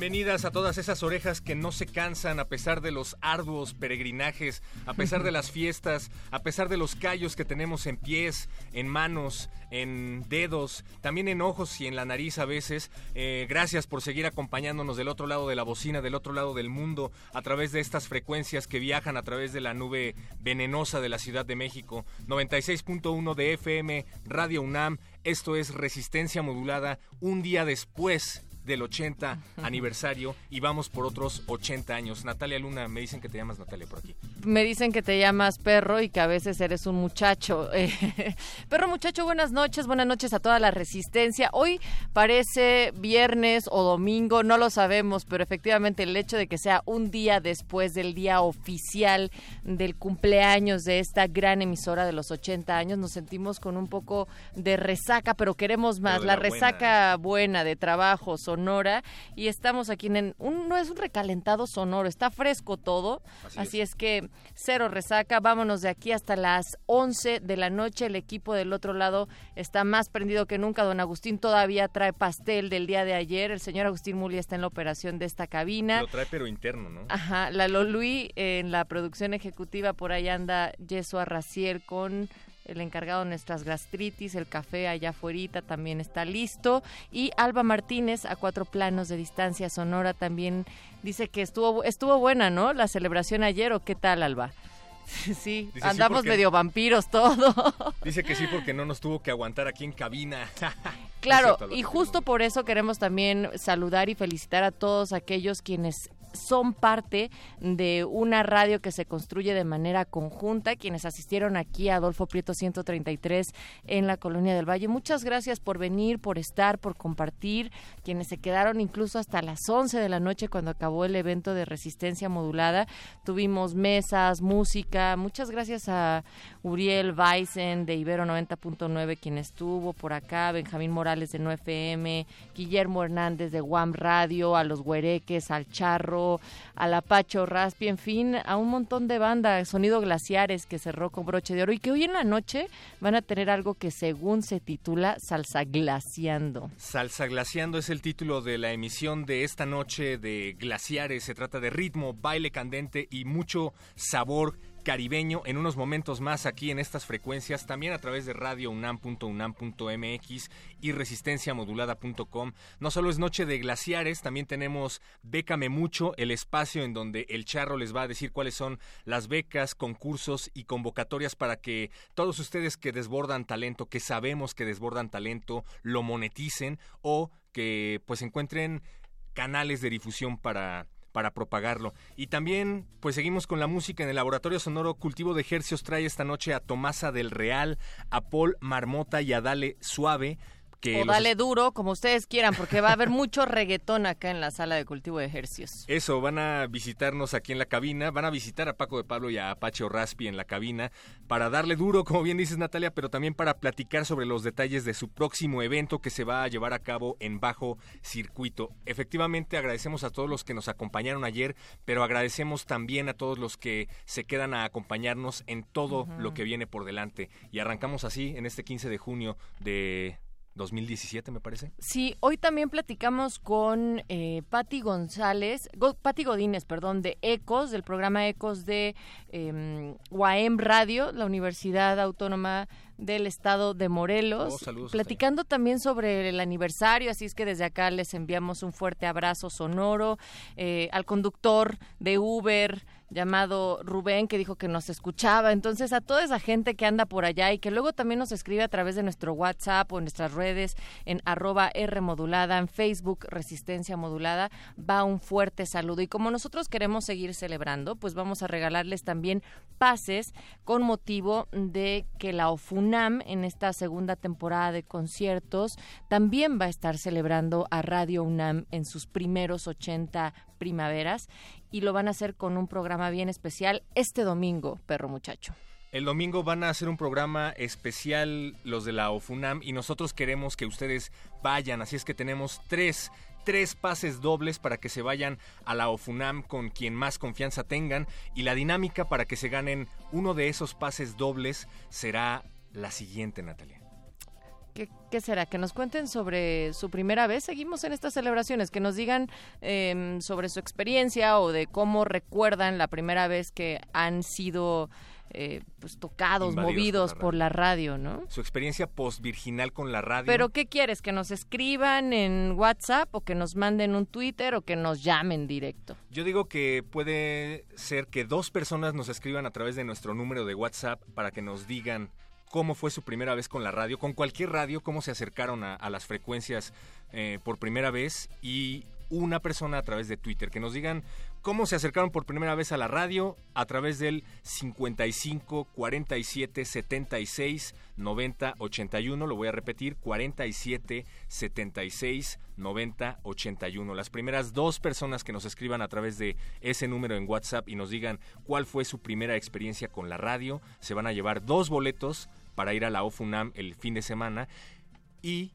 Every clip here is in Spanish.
Bienvenidas a todas esas orejas que no se cansan a pesar de los arduos peregrinajes, a pesar de las fiestas, a pesar de los callos que tenemos en pies, en manos, en dedos, también en ojos y en la nariz a veces. Eh, gracias por seguir acompañándonos del otro lado de la bocina, del otro lado del mundo, a través de estas frecuencias que viajan a través de la nube venenosa de la Ciudad de México. 96.1 de FM, Radio UNAM. Esto es Resistencia Modulada, un día después del 80 aniversario y vamos por otros 80 años. Natalia Luna, me dicen que te llamas Natalia por aquí. Me dicen que te llamas perro y que a veces eres un muchacho. Perro muchacho, buenas noches, buenas noches a toda la resistencia. Hoy parece viernes o domingo, no lo sabemos, pero efectivamente el hecho de que sea un día después del día oficial del cumpleaños de esta gran emisora de los 80 años, nos sentimos con un poco de resaca, pero queremos más, Pero la, la buena. resaca buena de trabajo, sonora, y estamos aquí en un, no es un recalentado sonoro, está fresco todo, Así así, es. es. que cero resaca, vámonos de aquí hasta las 11 de la noche, el equipo del otro lado está más prendido que nunca, don Agustín todavía trae pastel del día de ayer, el señor Agustín Muli está en la operación de esta cabina. Lo trae pero interno, ¿no? Ajá, la Lolui en la producción ejecutiva, por ahí anda Yeso Arracier con el encargado de nuestras gastritis, el café allá afuera también está listo. Y Alba Martínez, a cuatro planos de distancia sonora, también dice que estuvo, estuvo buena, ¿no? La celebración ayer, ¿o qué tal, Alba? Sí, andamos porque- medio vampiros todo. Dice que sí porque no nos tuvo que aguantar aquí en cabina. Claro, y justo por eso queremos también saludar y felicitar a todos aquellos quienes son parte de una radio que se construye de manera conjunta, quienes asistieron aquí a Adolfo Prieto 133 en la Colonia del Valle. Muchas gracias por venir, por estar, por compartir, quienes se quedaron incluso hasta las 11 de la noche cuando acabó el evento de resistencia modulada. Tuvimos mesas, música. Muchas gracias a Uriel Weisen de Ibero 90.9 quien estuvo por acá, Benjamín Morales de 9FM, Guillermo Hernández de Guam Radio, a los Huereques, al Charro, al Apacho Raspi, en fin, a un montón de banda, Sonido Glaciares que cerró con broche de oro y que hoy en la noche van a tener algo que según se titula Salsa Glaciando. Salsa Glaciando es el título de la emisión de esta noche de Glaciares. Se trata de ritmo, baile candente y mucho sabor caribeño en unos momentos más aquí en estas frecuencias, también a través de radiounam.unam.mx y resistenciamodulada.com. No solo es noche de glaciares, también tenemos Bécame Mucho, el espacio en donde el charro les va a decir cuáles son las becas, concursos y convocatorias para que todos ustedes que desbordan talento, que sabemos que desbordan talento, lo moneticen o que pues encuentren canales de difusión para para propagarlo. Y también, pues seguimos con la música en el Laboratorio Sonoro Cultivo de Ejercios. Trae esta noche a Tomasa del Real, a Paul Marmota y a Dale Suave. Que o los dale duro, como ustedes quieran, porque va a haber mucho reggaetón acá en la sala de cultivo de ejercicios. Eso, van a visitarnos aquí en la cabina, van a visitar a Paco de Pablo y a Apache Raspi en la cabina para darle duro, como bien dices Natalia, pero también para platicar sobre los detalles de su próximo evento que se va a llevar a cabo en bajo circuito. Efectivamente, agradecemos a todos los que nos acompañaron ayer, pero agradecemos también a todos los que se quedan a acompañarnos en todo lo que viene por delante. Y arrancamos así en este 15 de junio de 2017, me parece. Sí, hoy también platicamos con eh, Patti González, Go, Patti Godínez, perdón, de ECOS, del programa ECOS de eh, UAM Radio, la Universidad Autónoma del Estado de Morelos, Oh, saludos platicando también sobre el aniversario, así es que desde acá les enviamos un fuerte abrazo sonoro eh, al conductor de Uber llamado Rubén que dijo que nos escuchaba. Entonces a toda esa gente que anda por allá y que luego también nos escribe a través de nuestro WhatsApp o en nuestras redes en arroba R modulada, en Facebook Resistencia Modulada, va un fuerte saludo. Y como nosotros queremos seguir celebrando, pues vamos a regalarles también pases con motivo de que la OFUNAM en esta segunda temporada de conciertos también va a estar celebrando a Radio UNAM en sus primeros 80 primaveras y lo van a hacer con un programa bien especial este domingo, perro muchacho. El domingo van a hacer un programa especial los de la OFUNAM y nosotros queremos que ustedes vayan, así es que tenemos tres tres pases dobles para que se vayan a la OFUNAM con quien más confianza tengan y la dinámica para que se ganen uno de esos pases dobles será la siguiente, Natalia. ¿Qué, ¿Qué, será? Que nos cuenten sobre su primera vez. Seguimos en estas celebraciones, que nos digan eh, sobre su experiencia o de cómo recuerdan la primera vez que han sido eh, pues tocados, Invadidos movidos por la por la radio, ¿no? Su experiencia post-virginal con la radio. Pero ¿qué quieres? ¿Que nos escriban en WhatsApp o que nos manden un Twitter o que nos llamen directo? Yo digo que puede ser que dos personas nos escriban a través de nuestro número de WhatsApp para que nos digan cómo fue su primera vez con la radio, con cualquier radio, cómo se acercaron a, las frecuencias eh, por primera vez y una persona a través de Twitter, que nos digan cómo se acercaron por primera vez a la radio a través del 55 47 76 90 81, lo voy a repetir, 47 76 90 81. Las primeras dos personas que nos escriban a través de ese número en WhatsApp y nos digan cuál fue su primera experiencia con la radio, se van a llevar dos boletos para ir a la OFUNAM el fin de semana y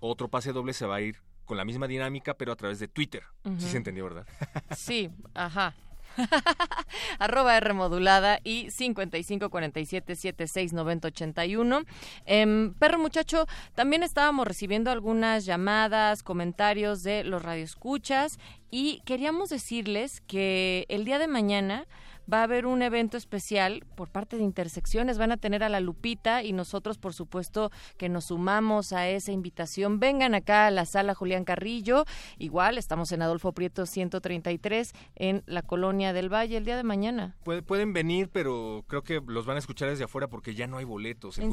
otro pase doble se va a ir con la misma dinámica pero a través de Twitter. Uh -huh. Sí se entendió, ¿verdad? Sí, ajá. arroba R modulada y 5547769081. Eh, perro muchacho, también estábamos recibiendo algunas llamadas, comentarios de los radioescuchas y queríamos decirles que el día de mañana va a haber un evento especial por parte de Intersecciones. Van a tener a la Lupita y nosotros, por supuesto, que nos sumamos a esa invitación. Vengan acá a la sala Julián Carrillo. Igual, estamos en Adolfo Prieto 133 en la Colonia del Valle el día de mañana. pueden venir, pero creo que los van a escuchar desde afuera porque ya no hay boletos. El.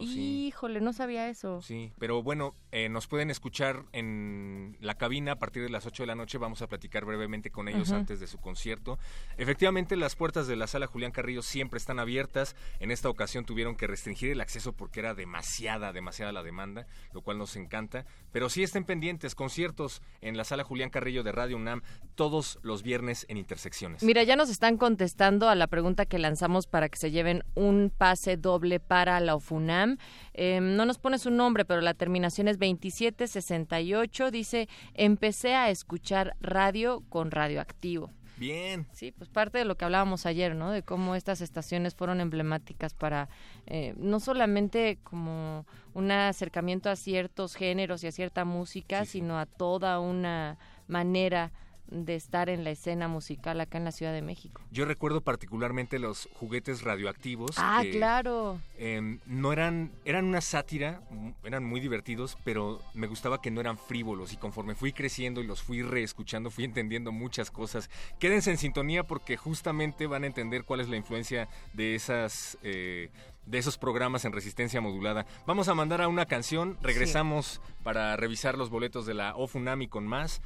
Híjole, no sabía eso. Sí, pero bueno, eh, nos pueden escuchar en la cabina a partir de las 8 de la noche. Vamos a platicar brevemente con ellos uh -huh. antes de su concierto. Efectivamente, las puertas de la sala Julián Carrillo siempre están abiertas. En esta ocasión tuvieron que restringir el acceso porque era demasiada, demasiada la demanda, lo cual nos encanta. Pero sí estén pendientes, conciertos en la sala Julián Carrillo de Radio UNAM todos los viernes en Intersecciones. Mira, ya nos están contestando a la pregunta que lanzamos para que se lleven un pase doble para la UFUNAM. Eh, no nos pone su nombre, pero la terminación es 2768. Dice, empecé a escuchar radio con radioactivo. Bien. Sí, pues parte de lo que hablábamos ayer, ¿no? De cómo estas estaciones fueron emblemáticas para eh, no solamente como un acercamiento a ciertos géneros y a cierta música, sí, sino a toda una manera de estar en la escena musical acá en la Ciudad de México. Yo recuerdo particularmente los juguetes radioactivos. Ah, que, claro. Eh, no eran, eran una sátira, eran muy divertidos, pero me gustaba que no eran frívolos y conforme fui creciendo y los fui reescuchando, fui entendiendo muchas cosas. Quédense en sintonía porque justamente van a entender cuál es la influencia de esas... Eh, de esos programas en resistencia modulada. Vamos a mandar a una canción, regresamos sí. para revisar los boletos de la OFUNAMI con más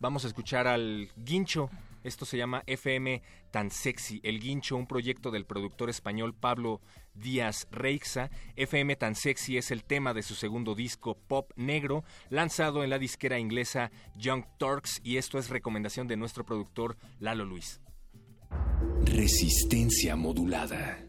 vamos a escuchar al Guincho. Esto se llama FM Tan Sexy. El Guincho, un proyecto del productor español Pablo Díaz Reixa. FM Tan Sexy es el tema de su segundo disco Pop Negro, lanzado en la disquera inglesa Young Turks. Y esto es recomendación de nuestro productor Lalo Luis. Resistencia modulada.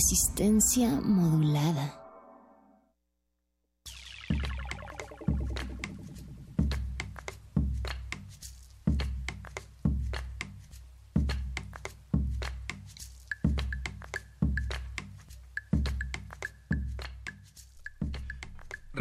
Resistencia modulada.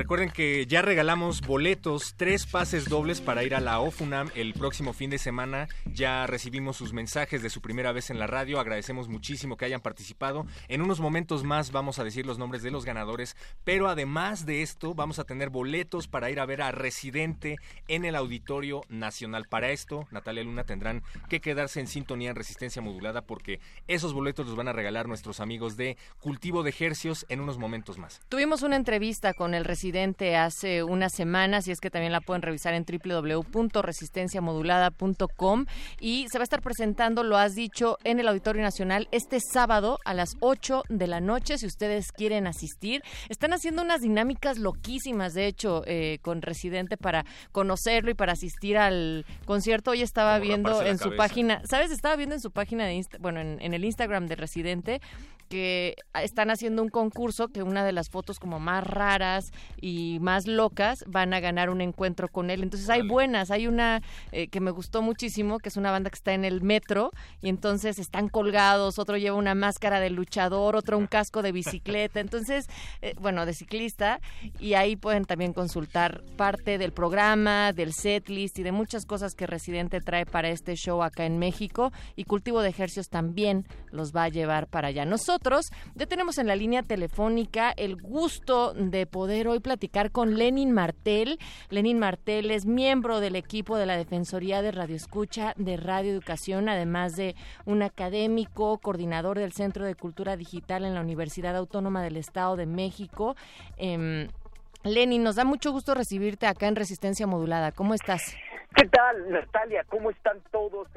Recuerden que ya regalamos boletos, tres pases dobles para ir a la OFUNAM el próximo fin de semana. Ya recibimos sus mensajes de su primera vez en la radio. Agradecemos muchísimo que hayan participado. En unos momentos más vamos a decir los nombres de los ganadores. Pero además de esto, vamos a tener boletos para ir a ver a Residente en el Auditorio Nacional. Para esto, Natalia Luna tendrán que quedarse en sintonía en resistencia modulada porque esos boletos los van a regalar nuestros amigos de Cultivo de Ejercios en unos momentos más. Tuvimos una entrevista con el residente hace unas semanas y es que también la pueden revisar en www.resistenciamodulada.com y se va a estar presentando, lo has dicho, en el Auditorio Nacional este sábado a las 8 de la noche si ustedes quieren asistir. Están haciendo unas dinámicas loquísimas, de hecho, eh, con Residente para conocerlo y para asistir al concierto. Hoy estaba viendo en su página, ¿sabes? Estaba viendo en su página de, bueno, en el Instagram de Residente que están haciendo un concurso que una de las fotos como más raras y más locas van a ganar un encuentro con él. Entonces hay buenas, hay una eh, que me gustó muchísimo, que es una banda que está en el metro y entonces están colgados, otro lleva una máscara de luchador, otro un casco de bicicleta, entonces, eh, bueno, de ciclista y ahí pueden también consultar parte del programa, del setlist y de muchas cosas que Residente trae para este show acá en México y Cultivo de Ejercios también los va a llevar para allá. Nosotros ya tenemos en la línea telefónica el gusto de poder hoy platicar con Lenin Martel. Lenin Martel es miembro del equipo de la Defensoría de Radio Escucha de Radio Educación, además de un académico, coordinador del Centro de Cultura Digital en la Universidad Autónoma del Estado de México. Eh, Lenin, nos da mucho gusto recibirte acá en Resistencia Modulada. ¿Cómo estás? ¿Qué tal, Natalia? ¿Cómo están todos?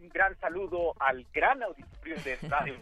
un gran saludo al gran auditorio de Radio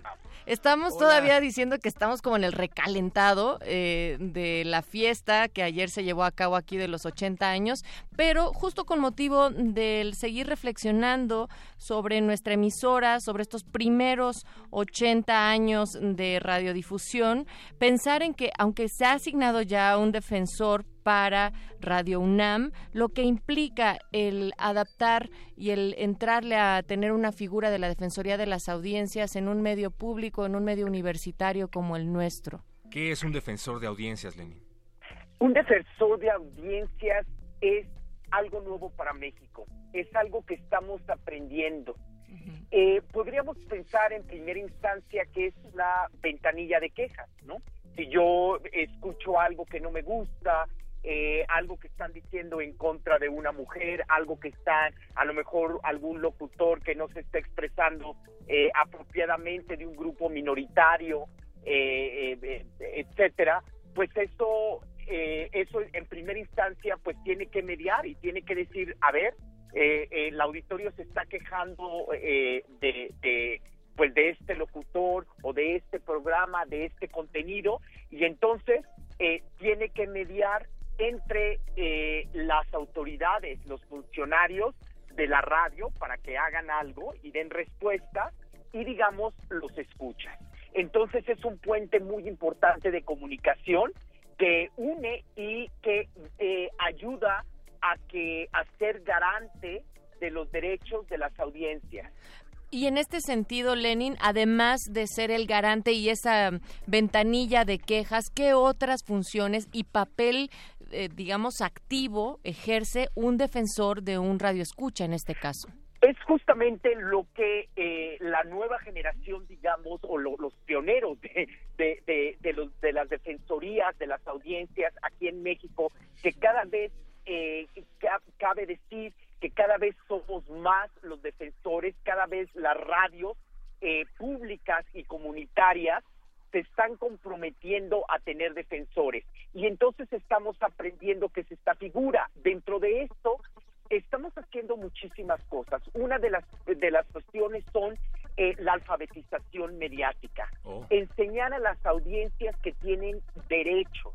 Estamos todavía diciendo que estamos como en el recalentado eh, de la fiesta que ayer se llevó a cabo aquí de los 80 años, pero justo con motivo del seguir reflexionando sobre nuestra emisora, sobre estos primeros 80 años de radiodifusión, pensar en que aunque se ha asignado ya un defensor para Radio UNAM, lo que implica el adaptar y el entrarle a tener una figura de la Defensoría de las Audiencias en un medio público, en un medio universitario como el nuestro. ¿Qué es un defensor de audiencias, Lenin? Un defensor de audiencias es algo nuevo para México, es algo que estamos aprendiendo. Eh, podríamos pensar en primera instancia que es una ventanilla de quejas, ¿no? Si yo escucho algo que no me gusta, eh, algo que están diciendo en contra de una mujer, algo que están, a lo mejor algún locutor que no se está expresando eh, apropiadamente de un grupo minoritario, eh, etcétera, pues eso, eso en primera instancia pues tiene que mediar y tiene que decir, a ver, el auditorio se está quejando de, pues de este locutor o de este programa, de este contenido, y entonces tiene que mediar entre eh, las autoridades, los funcionarios de la radio para que hagan algo y den respuesta y digamos los escuchan. Entonces es un puente muy importante de comunicación que une y que eh, ayuda a que a ser garante de los derechos de las audiencias. Y en este sentido, Lenin, además de ser el garante y esa ventanilla de quejas, ¿qué otras funciones y papel, eh, digamos, activo ejerce un defensor de un radioescucha en este caso? Es justamente lo que eh, la nueva generación, digamos, o los pioneros de, de, los, de las defensorías, de las audiencias aquí en México, que cada vez eh, cabe decir que cada vez somos más los defensores, cada vez las radios eh, públicas y comunitarias se están comprometiendo a tener defensores. Y entonces estamos aprendiendo que es esta figura. Dentro de esto, estamos haciendo muchísimas cosas. Una de las, de las cuestiones son eh, la alfabetización mediática. Oh. Enseñar a las audiencias que tienen derechos,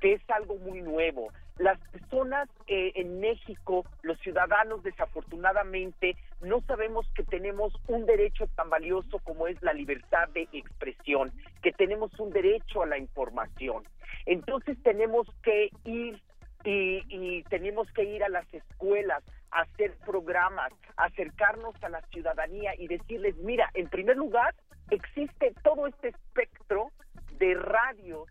que es algo muy nuevo. Las personas eh, en México los ciudadanos desafortunadamente no sabemos que tenemos un derecho tan valioso como es la libertad de expresión, que tenemos un derecho a la información. Entonces tenemos que ir y, y tenemos que ir a las escuelas, a hacer programas, acercarnos a la ciudadanía y decirles, mira, en primer lugar, existe todo este espectro de radios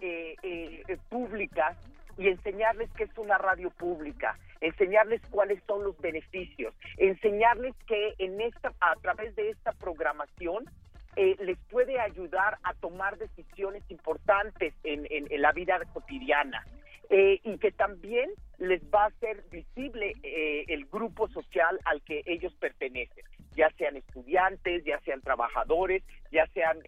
eh, eh, públicas y enseñarles qué es una radio pública, enseñarles cuáles son los beneficios, enseñarles que en esta a través de esta programación eh, les puede ayudar a tomar decisiones importantes en, en, la vida cotidiana. Eh, y que también les va a hacer visible eh, el grupo social al que ellos pertenecen, ya sean estudiantes, ya sean trabajadores, ya sean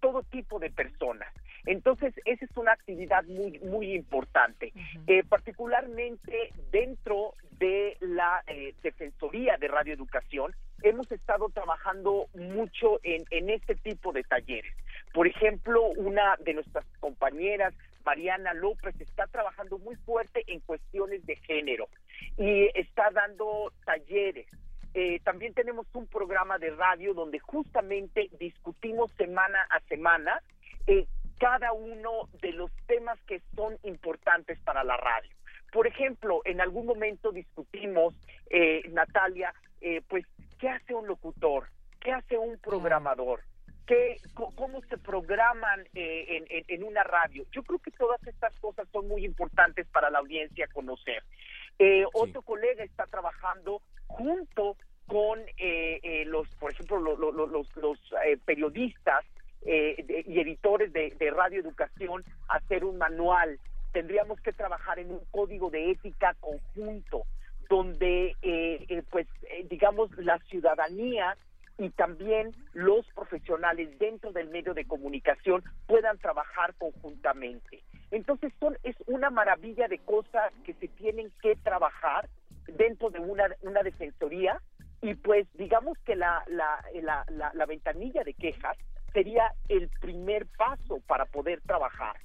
todo tipo de personas. Entonces, esa es una actividad muy, muy importante, eh, particularmente dentro de la eh, Defensoría de Radioeducación. Hemos estado trabajando mucho en, en este tipo de talleres. Por ejemplo, una de nuestras compañeras, Mariana López, está trabajando muy fuerte en cuestiones de género y está dando talleres. Eh, también tenemos un programa de radio donde justamente discutimos semana a semana eh, cada uno de los temas que son importantes para la radio. Por ejemplo, en algún momento discutimos, eh, Natalia, eh, pues, ¿qué hace un locutor? ¿Qué hace un programador? ¿Qué, ¿Cómo se programan eh, en, una radio? Yo creo que todas estas cosas son muy importantes para la audiencia conocer. Otro colega está trabajando junto con los, por ejemplo, los, los periodistas eh, y editores de, de radioeducación hacer un manual. Tendríamos que trabajar en un código de ética conjunto donde, eh, eh, pues, digamos, la ciudadanía y también los profesionales dentro del medio de comunicación puedan trabajar conjuntamente. Entonces son es una maravilla de cosas que se tienen que trabajar dentro de una, una defensoría y pues digamos que la, la, la, la ventanilla de quejas sería el primer paso para poder trabajar.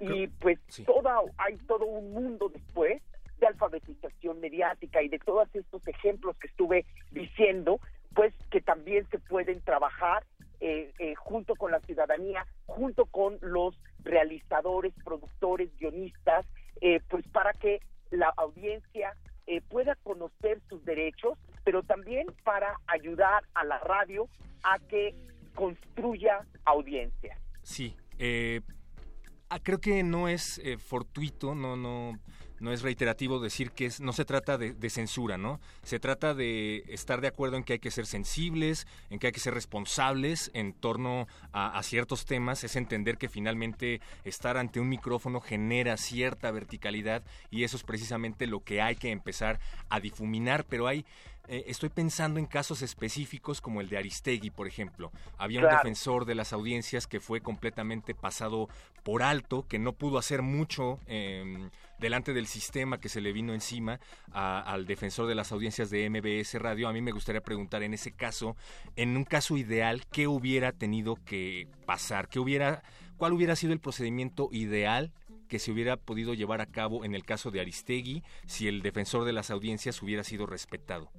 Y pues toda, hay todo un mundo después de alfabetización mediática y de todos estos ejemplos que estuve diciendo, pues que también se pueden trabajar eh, eh, junto con la ciudadanía, junto con los realizadores, productores, guionistas, eh, pues para que la audiencia pueda conocer sus derechos, pero también para ayudar a la radio a que construya audiencia. Sí, eh, ah, creo que no es eh, fortuito, no, no, no es reiterativo decir que es, no se trata de, censura, ¿no? Se trata de estar de acuerdo en que hay que ser sensibles, en que hay que ser responsables en torno a, a, ciertos temas, es entender que finalmente estar ante un micrófono genera cierta verticalidad y eso es precisamente lo que hay que empezar a difuminar, pero hay eh, estoy pensando en casos específicos como el de Aristegui, por ejemplo. Había un defensor de las audiencias que fue completamente pasado por alto, que no pudo hacer mucho em, delante del sistema que se le vino encima al defensor de las audiencias de MBS Radio. A mí me gustaría preguntar en ese caso, en un caso ideal, ¿qué hubiera tenido que pasar? ¿Qué hubiera, ¿Cuál hubiera sido el procedimiento ideal que se hubiera podido llevar a cabo en el caso de Aristegui si el defensor de las audiencias hubiera sido respetado?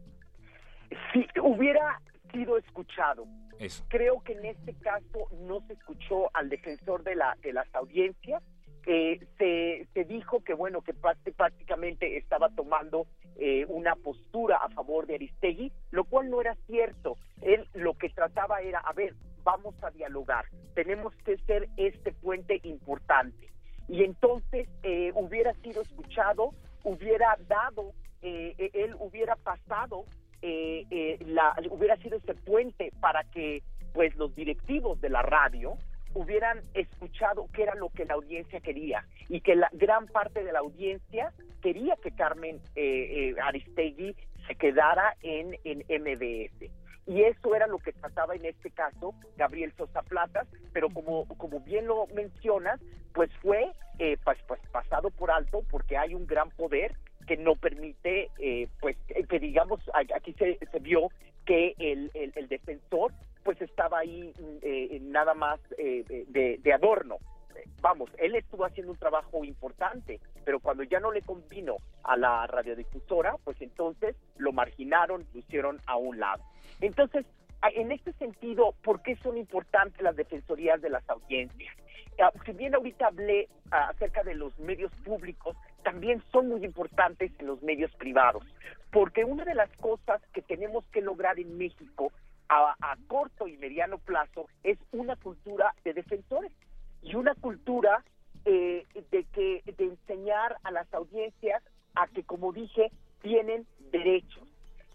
Si hubiera sido escuchado. Creo que en este caso no se escuchó al defensor de, la, de las audiencias. Eh, se, se dijo que bueno que prácticamente estaba tomando eh, una postura a favor de Aristegui, lo cual no era cierto. Él lo que trataba era, a ver, vamos a dialogar, tenemos que ser este puente importante. Y entonces eh, hubiera sido escuchado, hubiera dado, él hubiera pasado eh, eh, la, hubiera sido ese puente para que pues los directivos de la radio hubieran escuchado qué era lo que la audiencia quería y que la gran parte de la audiencia quería que Carmen eh, eh Aristegui se quedara en, en MBS. Y eso era lo que trataba en este caso Gabriel Sosa Platas, pero como, como bien lo mencionas, pues fue eh, pues, pues pasado por alto porque hay un gran poder que no permite, eh, pues, que digamos, aquí se, se vio que el, el, defensor, pues, estaba ahí eh, nada más eh, de, de, adorno. vamos, él estuvo haciendo un trabajo importante, pero cuando ya no le convino a la radiodifusora, pues entonces lo marginaron, lo hicieron a un lado. Entonces, en este sentido, ¿por qué son importantes las defensorías de las audiencias? Ah, si bien ahorita hablé ah, acerca de los medios públicos, también son muy importantes en los medios privados, porque una de las cosas que tenemos que lograr en México a, corto y mediano plazo es una cultura de defensores y una cultura eh, de que de enseñar a las audiencias a que, como dije, tienen derechos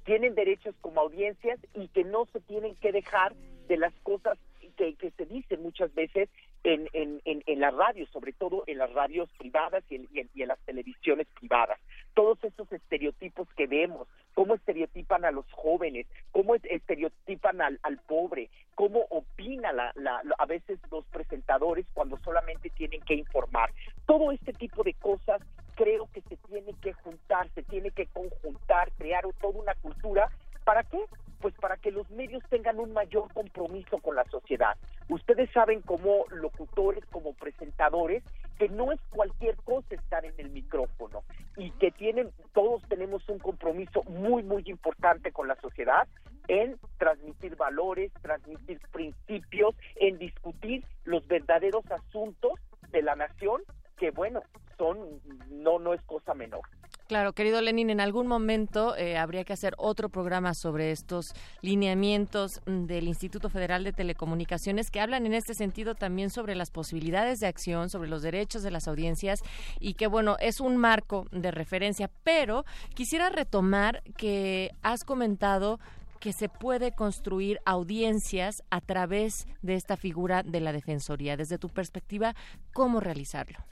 tienen derechos como audiencias y que no se tienen que dejar de las cosas que, se dicen muchas veces en, en, en, la radio, sobre todo en las radios privadas y en, las televisiones privadas. Todos esos estereotipos que vemos, cómo estereotipan a los jóvenes, cómo estereotipan al, al pobre, cómo opina la, a veces los presentadores cuando solamente tienen que informar. Todo este tipo de cosas creo que se tiene que juntar, se tiene que conjuntar, crear toda una cultura. ¿Para qué? Pues para que los medios tengan un mayor compromiso con la sociedad. Ustedes saben como locutores, como presentadores, que no es cualquier cosa estar en el micrófono y que tienen, todos tenemos un compromiso muy, muy importante con la sociedad en transmitir valores, transmitir principios, en discutir los verdaderos asuntos de la nación que bueno, son no no es cosa menor. Claro, querido Lenin, en algún momento eh, habría que hacer otro programa sobre estos lineamientos del Instituto Federal de Telecomunicaciones que hablan en este sentido también sobre las posibilidades de acción, sobre los derechos de las audiencias y que, bueno, es un marco de referencia. Pero quisiera retomar que has comentado que se puede construir audiencias a través de esta figura de la Defensoría. Desde tu perspectiva, ¿cómo realizarlo?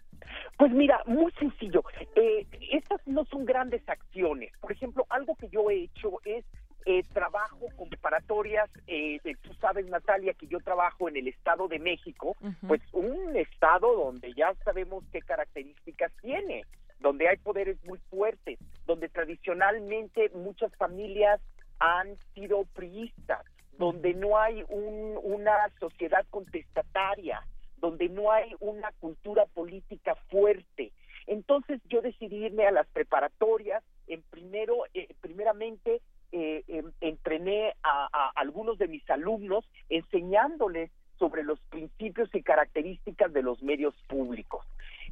Pues mira, muy sencillo. Eh, estas no son grandes acciones. Por ejemplo, algo que yo he hecho es eh, trabajo con preparatorias. Eh, tú sabes, Natalia, que yo trabajo en el Estado de México, pues un estado donde ya sabemos qué características tiene, donde hay poderes muy fuertes, donde tradicionalmente muchas familias han sido priistas, donde no hay un, una sociedad contestataria, donde no hay una cultura política fuerte. Entonces yo decidí irme a las preparatorias, en primero, eh, primeramente eh, em, entrené a, a, algunos de mis alumnos enseñándoles sobre los principios y características de los medios públicos.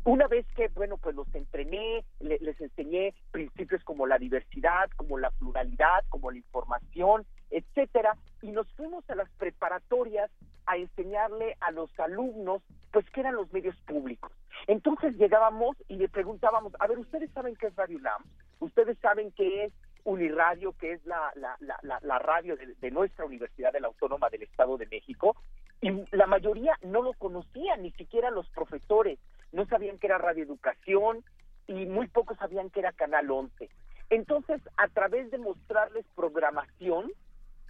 Una vez que, bueno, pues los entrené, les enseñé principios como la diversidad, como la pluralidad, como la información, etcétera, y nos fuimos a las preparatorias a enseñarle a los alumnos, pues, qué eran los medios públicos. Entonces llegábamos y le preguntábamos, a ver, ¿ustedes saben qué es Radio UNAM? ¿Ustedes saben qué es Uniradio, que es la, la, la, la radio de, nuestra Universidad de la Autónoma del Estado de México? Y la mayoría no lo conocían, ni siquiera los profesores, no sabían que era radioeducación y muy pocos sabían que era Canal 11. Entonces, a través de mostrarles programación,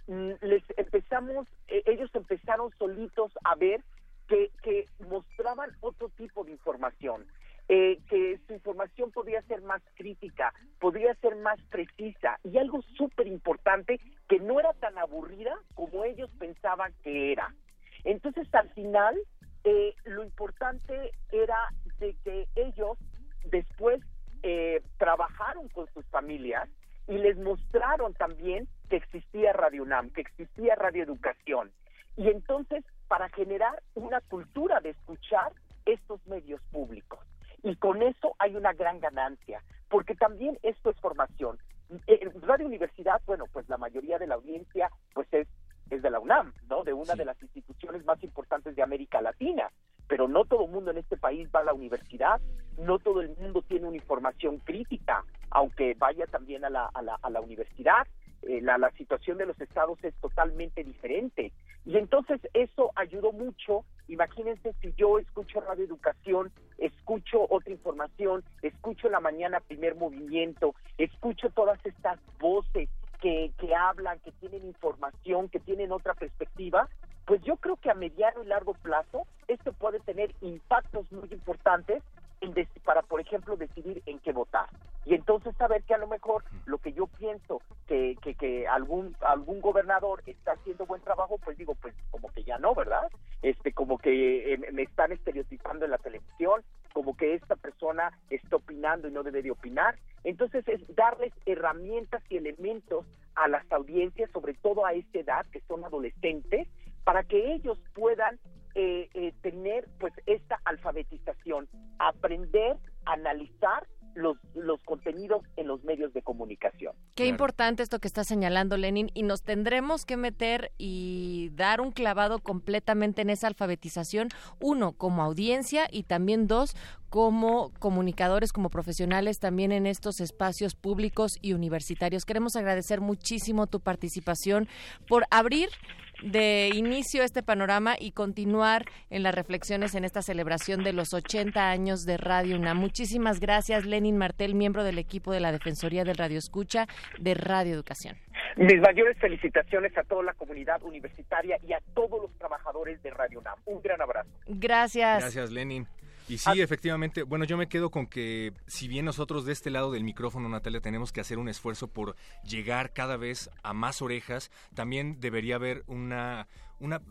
les empezamos, eh, ellos empezaron solitos a ver que, que mostraban otro tipo de información, eh, que su información podía ser más crítica, podría ser más precisa y algo súper importante, que no era tan aburrida como ellos pensaban que era. Entonces, al final, eh, lo importante era de que ellos después trabajaron con sus familias y les mostraron también que existía Radio UNAM, que existía Radio Educación. Y entonces, para generar una cultura de escuchar estos medios públicos. Y con eso hay una gran ganancia, porque también esto es formación. Eh, Radio Universidad, bueno, pues la mayoría de la audiencia pues es, es de la UNAM, ¿no? De una de las instituciones más importantes de América Latina pero no todo el mundo en este país va a la universidad, no todo el mundo tiene una información crítica, aunque vaya también a la, a la, a la universidad. Eh, la, la situación de los estados es totalmente diferente. Y entonces eso ayudó mucho. Imagínense si yo escucho Radio Educación, escucho otra información, escucho la mañana primer movimiento, escucho todas estas voces que, que hablan, que tienen información, que tienen otra perspectiva, pues yo creo que a mediano y largo plazo esto puede tener impactos muy importantes para, por ejemplo, decidir en qué votar. Y entonces saber que a lo mejor lo que yo pienso que, que, que algún, algún gobernador está haciendo buen trabajo, pues digo, pues como que ya no, ¿verdad? este, como que eh, me están estereotipando en la televisión, como que esta persona está opinando y no debe de opinar. Entonces es darles herramientas y elementos a las audiencias, sobre todo a esta edad, que son adolescentes, para que ellos puedan eh, eh, tener pues esta alfabetización, aprender, analizar los, los contenidos en los medios de comunicación. Qué importante esto que está señalando Lenin y nos tendremos que meter y dar un clavado completamente en esa alfabetización, uno como audiencia y también dos como comunicadores, como profesionales también en estos espacios públicos y universitarios. Queremos agradecer muchísimo tu participación por abrir de inicio este panorama y continuar en las reflexiones en esta celebración de los 80 años de Radio UNAM. Muchísimas gracias, Lenin Martel, miembro del equipo de la Defensoría del Radio Escucha de Radio Educación. Mis mayores felicitaciones a toda la comunidad universitaria y a todos los trabajadores de Radio UNAM. Un gran abrazo. Gracias. Gracias, Lenin. Y sí, efectivamente, bueno, yo me quedo con que si bien nosotros de este lado del micrófono, Natalia, tenemos que hacer un esfuerzo por llegar cada vez a más orejas, también debería haber una, una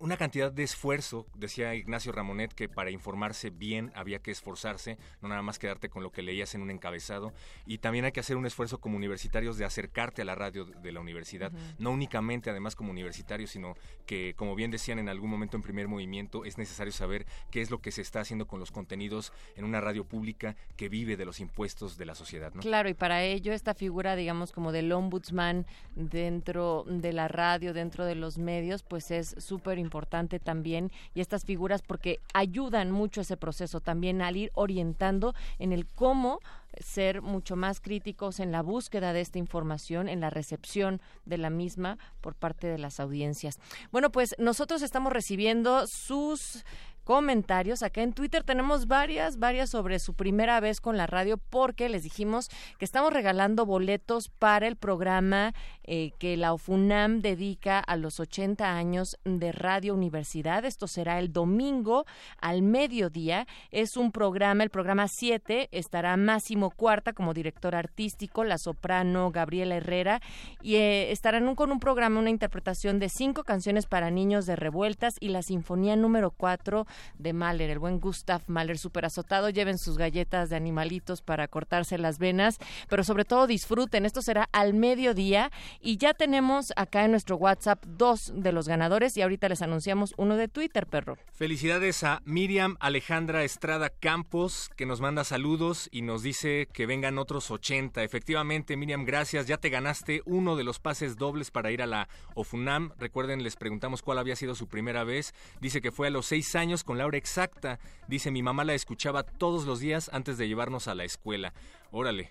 una cantidad de esfuerzo, decía Ignacio Ramonet, que para informarse bien había que esforzarse, no nada más quedarte con lo que leías en un encabezado, y también hay que hacer un esfuerzo como universitarios de acercarte a la radio de la universidad, no únicamente además como universitarios, sino que, como bien decían en algún momento en primer movimiento, es necesario saber qué es lo que se está haciendo con los contenidos en una radio pública que vive de los impuestos de la sociedad. ¿no? Claro, y para ello esta figura, digamos, como del ombudsman dentro de la radio, dentro de los medios, pues es súper importante importante también y estas figuras porque ayudan mucho ese proceso también al ir orientando en el cómo ser mucho más críticos en la búsqueda de esta información, en la recepción de la misma por parte de las audiencias. Bueno, pues nosotros estamos recibiendo sus comentarios. Acá en Twitter tenemos varias, varias sobre su primera vez con la radio porque les dijimos que estamos regalando boletos para el programa eh, que la UFUNAM dedica a los 80 años de Radio Universidad. Esto será el domingo al mediodía. Es un programa, el programa 7, estará Máximo Cuarta como director artístico, la soprano Gabriela Herrera, y eh, estarán con un programa, una interpretación de cinco canciones para niños de revueltas y la sinfonía número 4 de Mahler, el buen Gustav Mahler, súper azotado. Lleven sus galletas de animalitos para cortarse las venas, pero sobre todo disfruten. Esto será al mediodía y ya tenemos acá en nuestro WhatsApp dos de los ganadores y ahorita les anunciamos uno de Twitter, perro. Felicidades a Miriam Alejandra Estrada Campos, que nos manda saludos y nos dice que vengan otros 80. Efectivamente, Miriam, gracias. Ya te ganaste uno de los pases dobles para ir a la OFUNAM. Recuerden, les preguntamos cuál había sido su primera vez. Dice que fue a los seis años con la hora exacta. Dice, mi mamá la escuchaba todos los días antes de llevarnos a la escuela. Órale.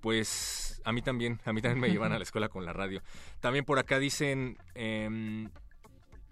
Pues a mí también, a mí también me llevan a la escuela con la radio. También por acá dicen, em,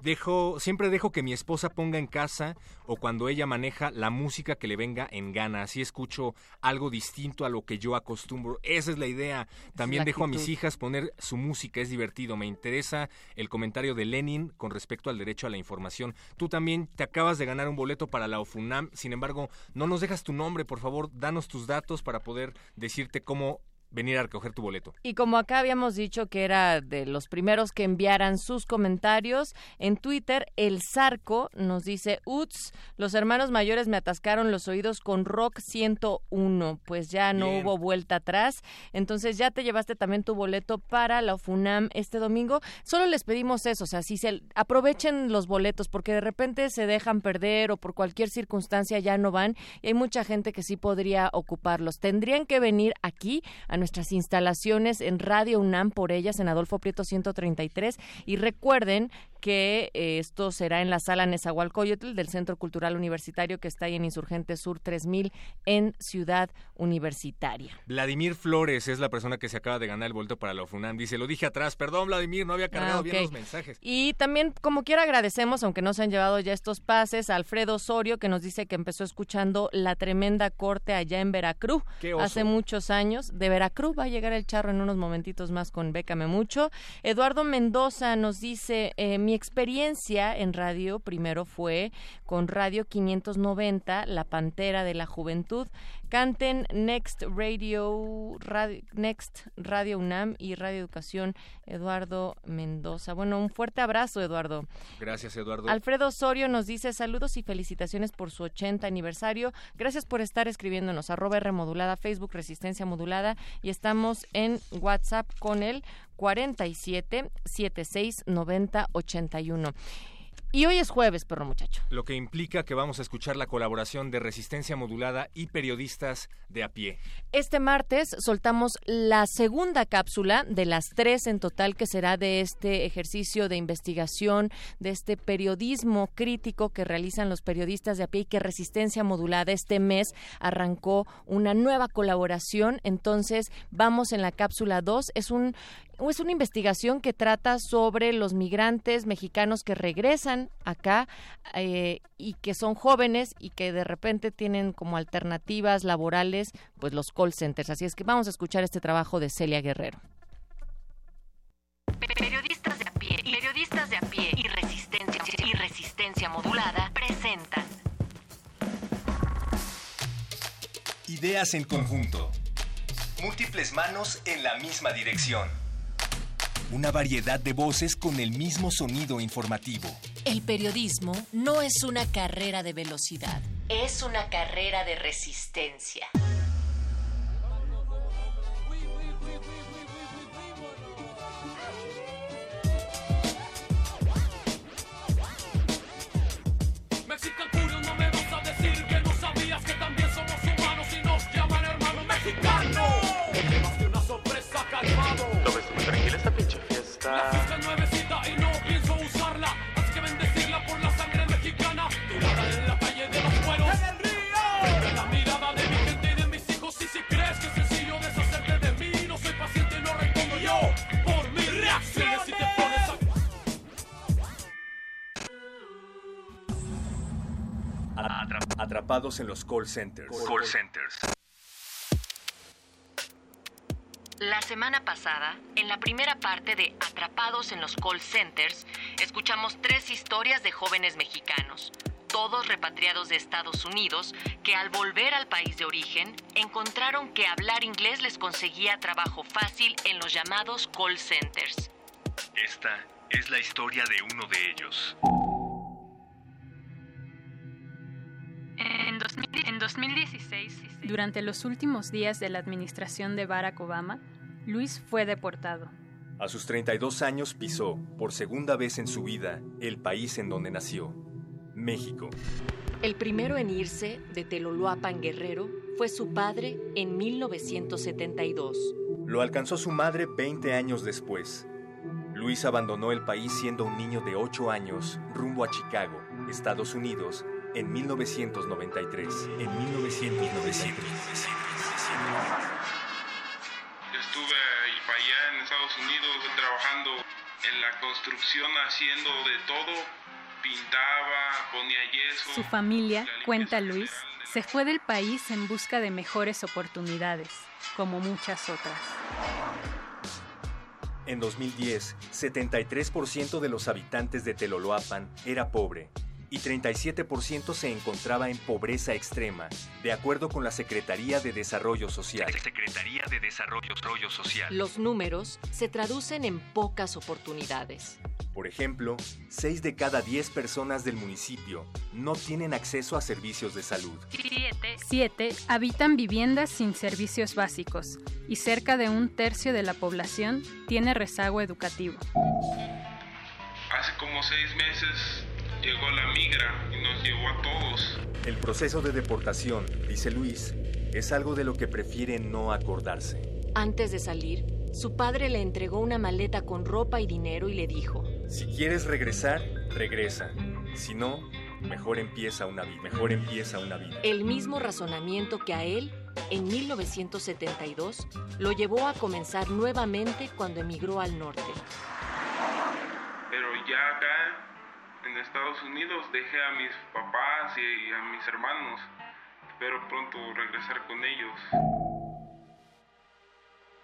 dejo, siempre dejo que mi esposa ponga en casa o cuando ella maneja la música que le venga en gana. Así escucho algo distinto a lo que yo acostumbro. Esa es la idea. También dejo a mis hijas poner su música, es divertido. Me interesa el comentario de Lenin con respecto al derecho a la información. Tú también te acabas de ganar un boleto para la OFUNAM. Sin embargo, no nos dejas tu nombre, por favor, danos tus datos para poder decirte cómo venir a recoger tu boleto. Y como acá habíamos dicho que era de los primeros que enviaran sus comentarios en Twitter, el Zarco nos dice, Uts, los hermanos mayores me atascaron los oídos con Rock 101, pues ya no Bien. hubo vuelta atrás, entonces ya te llevaste también tu boleto para la FUNAM este domingo. Solo les pedimos eso, o sea, si se aprovechen los boletos porque de repente se dejan perder o por cualquier circunstancia ya no van y hay mucha gente que sí podría ocuparlos. Tendrían que venir aquí a nuestras instalaciones en Radio UNAM por ellas en Adolfo Prieto 133 y recuerden que eh, esto será en la sala Nezahualcóyotl del Centro Cultural Universitario que está ahí en Insurgente Sur 3000 en Ciudad Universitaria. Vladimir Flores es la persona que se acaba de ganar el boleto para la OFUNAM. Dice, lo dije atrás, perdón Vladimir, no había cargado Ah, bien ok. los mensajes. Y también, como quiera, agradecemos, aunque no se han llevado ya estos pases, a Alfredo Osorio, que nos dice que empezó escuchando la tremenda corte allá en Veracruz hace muchos años. De Veracruz va a llegar el charro en unos momentitos más con Bécame Mucho. Eduardo Mendoza nos dice, eh, mi experiencia en radio primero fue con Radio 590, La Pantera de la Juventud, Canten Next Radio, Radio, Next Radio UNAM y Radio Educación Eduardo Mendoza. Bueno, un fuerte abrazo, Eduardo. Gracias, Eduardo. Alfredo Osorio nos dice saludos y felicitaciones por su 80 aniversario. Gracias por estar escribiéndonos. Arroba R modulada, Facebook Resistencia Modulada y estamos en WhatsApp con el 47 76 90 81. Y hoy es jueves, perro muchacho. Lo que implica que vamos a escuchar la colaboración de Resistencia Modulada y periodistas de a pie. Este martes soltamos la segunda cápsula de las tres en total que será de este ejercicio de investigación, de este periodismo crítico que realizan los periodistas de a pie y que Resistencia Modulada este mes arrancó una nueva colaboración. Entonces, vamos en la cápsula 2. Es un es una investigación que trata sobre los migrantes mexicanos que regresan acá eh, y que son jóvenes y que de repente tienen como alternativas laborales pues los call centers. Así es que vamos a escuchar este trabajo de Celia Guerrero. Periodistas de a pie, periodistas de a pie y resistencia y resistencia modulada presentan Ideas en conjunto. Múltiples manos en la misma dirección. Una variedad de voces con el mismo sonido informativo. El periodismo no es una carrera de velocidad, es una carrera de resistencia. Mexican Curious, no me vas a decir que no sabías que también somos humanos y nos llaman hermano mexicano. Más que una sorpresa calmado. ¿Lo ves muy tranquila esta pinche La fiesta? fiesta es nuevecita y no pienso usarla. Así que bendecirla por la sangre mexicana. Tirada en la calle de los cueros. ¡En el río! La mirada de mi gente y de mis hijos. Y si crees que es sencillo deshacerte de mí, no soy paciente y no respondo yo. Por mis reacciones si te pones a. Atrapados en los call centers. Call centers. La semana pasada, en la primera parte de Atrapados en los call centers, escuchamos tres historias de jóvenes mexicanos, todos repatriados de Estados Unidos, que al volver al país de origen encontraron que hablar inglés les conseguía trabajo fácil en los llamados call centers. Esta es la historia de uno de ellos. En, 2000 en 2016, durante los últimos días de la administración de Barack Obama, Luis fue deportado. A sus 32 años pisó, por segunda vez en su vida, el país en donde nació, México. El primero en irse de Teloloapan Guerrero fue su padre en 1972. Lo alcanzó su madre 20 años después. Luis abandonó el país siendo un niño de 8 años rumbo a Chicago, Estados Unidos, en 1993. En 1993. Yo estuve allá en Estados Unidos trabajando en la construcción, haciendo de todo. Pintaba, ponía yeso. Su familia, cuenta Luis, se fue del país en busca de mejores oportunidades, como muchas otras. En 2010, 73% de los habitantes de Teloloapan era pobre y 37% se encontraba en pobreza extrema, de acuerdo con la Secretaría de Desarrollo Social. Secretaría de Desarrollo Social. Los números se traducen en pocas oportunidades. Por ejemplo, 6 de cada 10 personas del municipio no tienen acceso a servicios de salud. 7 habitan viviendas sin servicios básicos y cerca de un tercio de la población tiene rezago educativo. Hace como seis meses llegó la migra y nos llevó a todos. El proceso de deportación, dice Luis, es algo de lo que prefiere no acordarse. Antes de salir, su padre le entregó una maleta con ropa y dinero y le dijo, Si quieres regresar, regresa. Si no, mejor empieza una vida. Mejor empieza una vida. el mismo razonamiento que a él, en 1972, lo llevó a comenzar nuevamente cuando emigró al norte. Pero ya acá en Estados Unidos dejé a mis papás y a mis hermanos. Espero pronto regresar con ellos.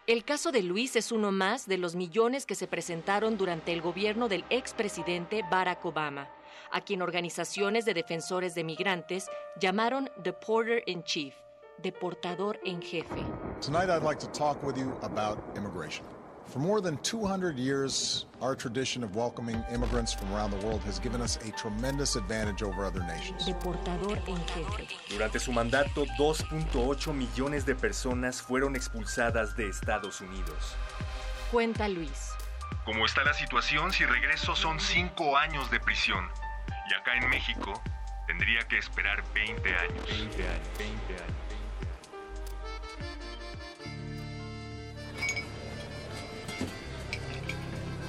El caso de Luis es uno más de los millones que se presentaron durante el gobierno del expresidente Barack Obama, a quien organizaciones de defensores de migrantes llamaron Deporter in Chief, deportador en jefe. Tonight I'd like to talk with you about immigration. For more than 200 years, our tradition of welcoming immigrants from around the world has given us a tremendous advantage over other nations. Deportador en jefe. Durante su mandato, 2.8 millones de personas fueron expulsadas de Estados Unidos. Cuenta Luis. Como está la situación, si regreso son 5 años de prisión. Y acá en México tendría que esperar 20 años. 20 años, 20 años.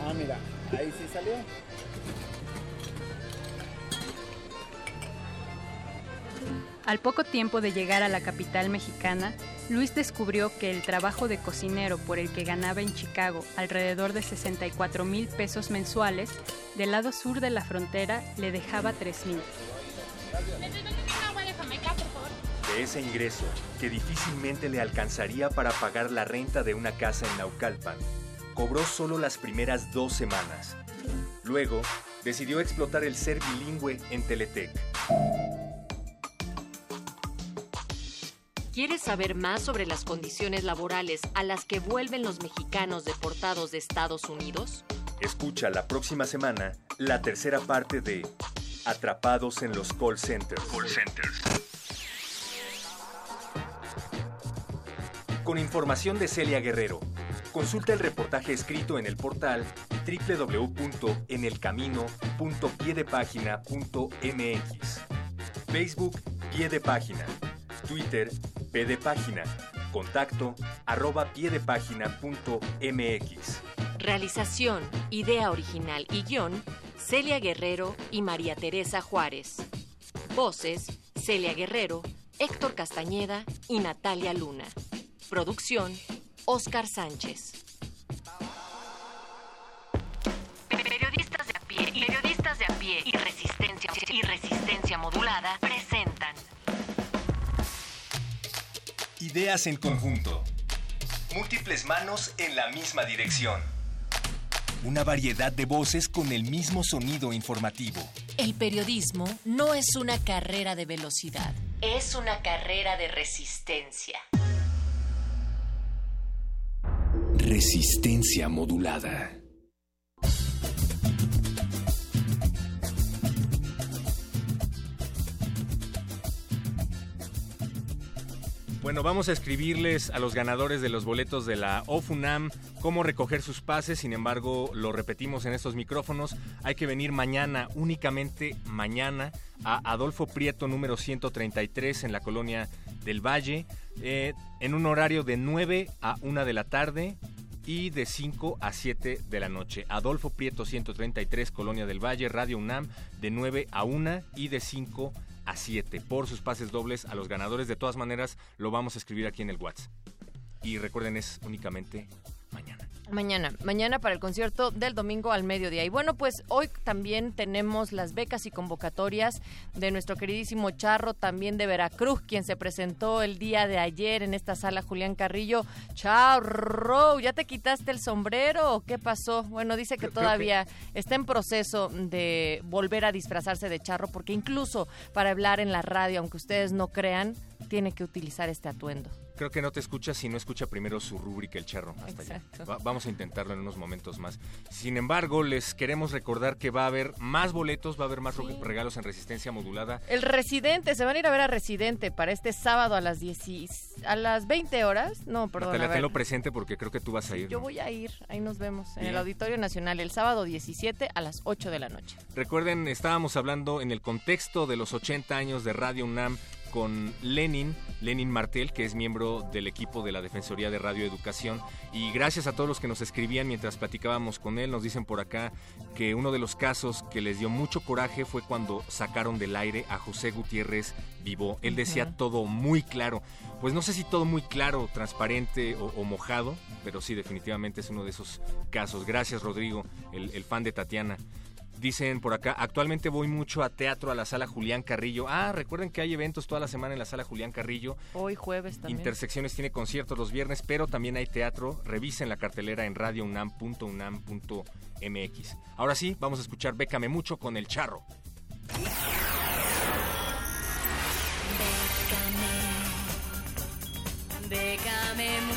Ah, mira, ahí sí salió. Al poco tiempo de llegar a la capital mexicana, Luis descubrió que el trabajo de cocinero por el que ganaba en Chicago alrededor de 64 mil pesos mensuales, del lado sur de la frontera le dejaba 3 mil. De ese ingreso, que difícilmente le alcanzaría para pagar la renta de una casa en Naucalpan, cobró solo las primeras dos semanas. Luego, decidió explotar el ser bilingüe en Teletec. ¿Quieres saber más sobre las condiciones laborales a las que vuelven los mexicanos deportados de Estados Unidos? Escucha la próxima semana la tercera parte de Atrapados en los call centers. Call centers. Con información de Celia Guerrero. Consulta el reportaje escrito en el portal www.enelcamino.piedepagina.mx. Facebook Pie de Página. Twitter P. Contacto arroba piedepagina.mx. Realización, idea original y guion, Celia Guerrero y María Teresa Juárez. Voces, Celia Guerrero, Héctor Castañeda y Natalia Luna. Producción, Oscar Sánchez. Periodistas de a pie, periodistas de a pie y resistencia, y resistencia modulada presentan Ideas en conjunto. Múltiples manos en la misma dirección. Una variedad de voces con el mismo sonido informativo. El periodismo no es una carrera de velocidad, es una carrera de resistencia. Resistencia modulada. Bueno, vamos a escribirles a los ganadores de los boletos de la OFUNAM cómo recoger sus pases, sin embargo, lo repetimos en estos micrófonos, hay que venir mañana, únicamente mañana, a Adolfo Prieto número 133 en la colonia del Valle, eh, en un horario de 9 a 1 de la tarde y de 5 a 7 de la noche. Adolfo Prieto 133, Colonia del Valle, Radio UNAM, de 9 a 1 y de 5 a 7 por sus pases dobles a los ganadores. De todas maneras, lo vamos a escribir aquí en el WhatsApp. Y recuerden, es únicamente mañana. Mañana, mañana para el concierto del domingo al mediodía. Y bueno, pues hoy también tenemos las becas y convocatorias de nuestro queridísimo Charro, también de Veracruz, quien se presentó el día de ayer en esta sala Julián Carrillo. Charro, ¿ya te quitaste el sombrero o qué pasó? Bueno, dice que todavía está en proceso de volver a disfrazarse de charro, porque incluso para hablar en la radio, aunque ustedes no crean, tiene que utilizar este atuendo. Creo que no te escucha si no escucha primero su rúbrica El Charro. Hasta allá. Va- vamos a intentarlo en unos momentos más. Sin embargo, les queremos recordar que va a haber más boletos, va a haber más regalos en resistencia modulada. El Residente, se van a ir a ver a Residente para este sábado a las 10 a las 20 horas. No, perdón, Natalia, a ver. tenlo presente porque creo que tú vas a ir. Yo ¿no? voy a ir, ahí nos vemos en el Auditorio Nacional el sábado 17 a las 8 de la noche. Recuerden, estábamos hablando en el contexto de los 80 años de Radio UNAM con Lenin, Lenin Martel, que es miembro del equipo de la Defensoría de Radio Educación. Y gracias a todos los que nos escribían mientras platicábamos con él, nos dicen por acá que uno de los casos que les dio mucho coraje fue cuando sacaron del aire a José Gutiérrez Vivo. Él decía todo muy claro. Pues no sé si todo muy claro, transparente o, o mojado, pero sí, definitivamente es uno de esos casos. Gracias, Rodrigo, el, el fan de Tatiana. Dicen por acá, actualmente voy mucho a teatro a la sala Julián Carrillo. Ah, recuerden que hay eventos toda la semana en la sala Julián Carrillo. Hoy jueves también. Intersecciones tiene conciertos los viernes, pero también hay teatro. Revisen la cartelera en radiounam.unam.mx. Ahora sí, vamos a escuchar Bécame mucho con el charro. Déjame mucho.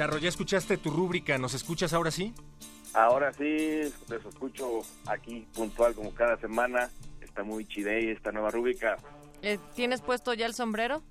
Charro, ¿ya escuchaste tu rúbrica? ¿Nos escuchas ahora sí? Ahora sí, les escucho aquí puntual como cada semana. Está muy chidey esta nueva rúbrica. Eh, ¿Tienes puesto ya el sombrero?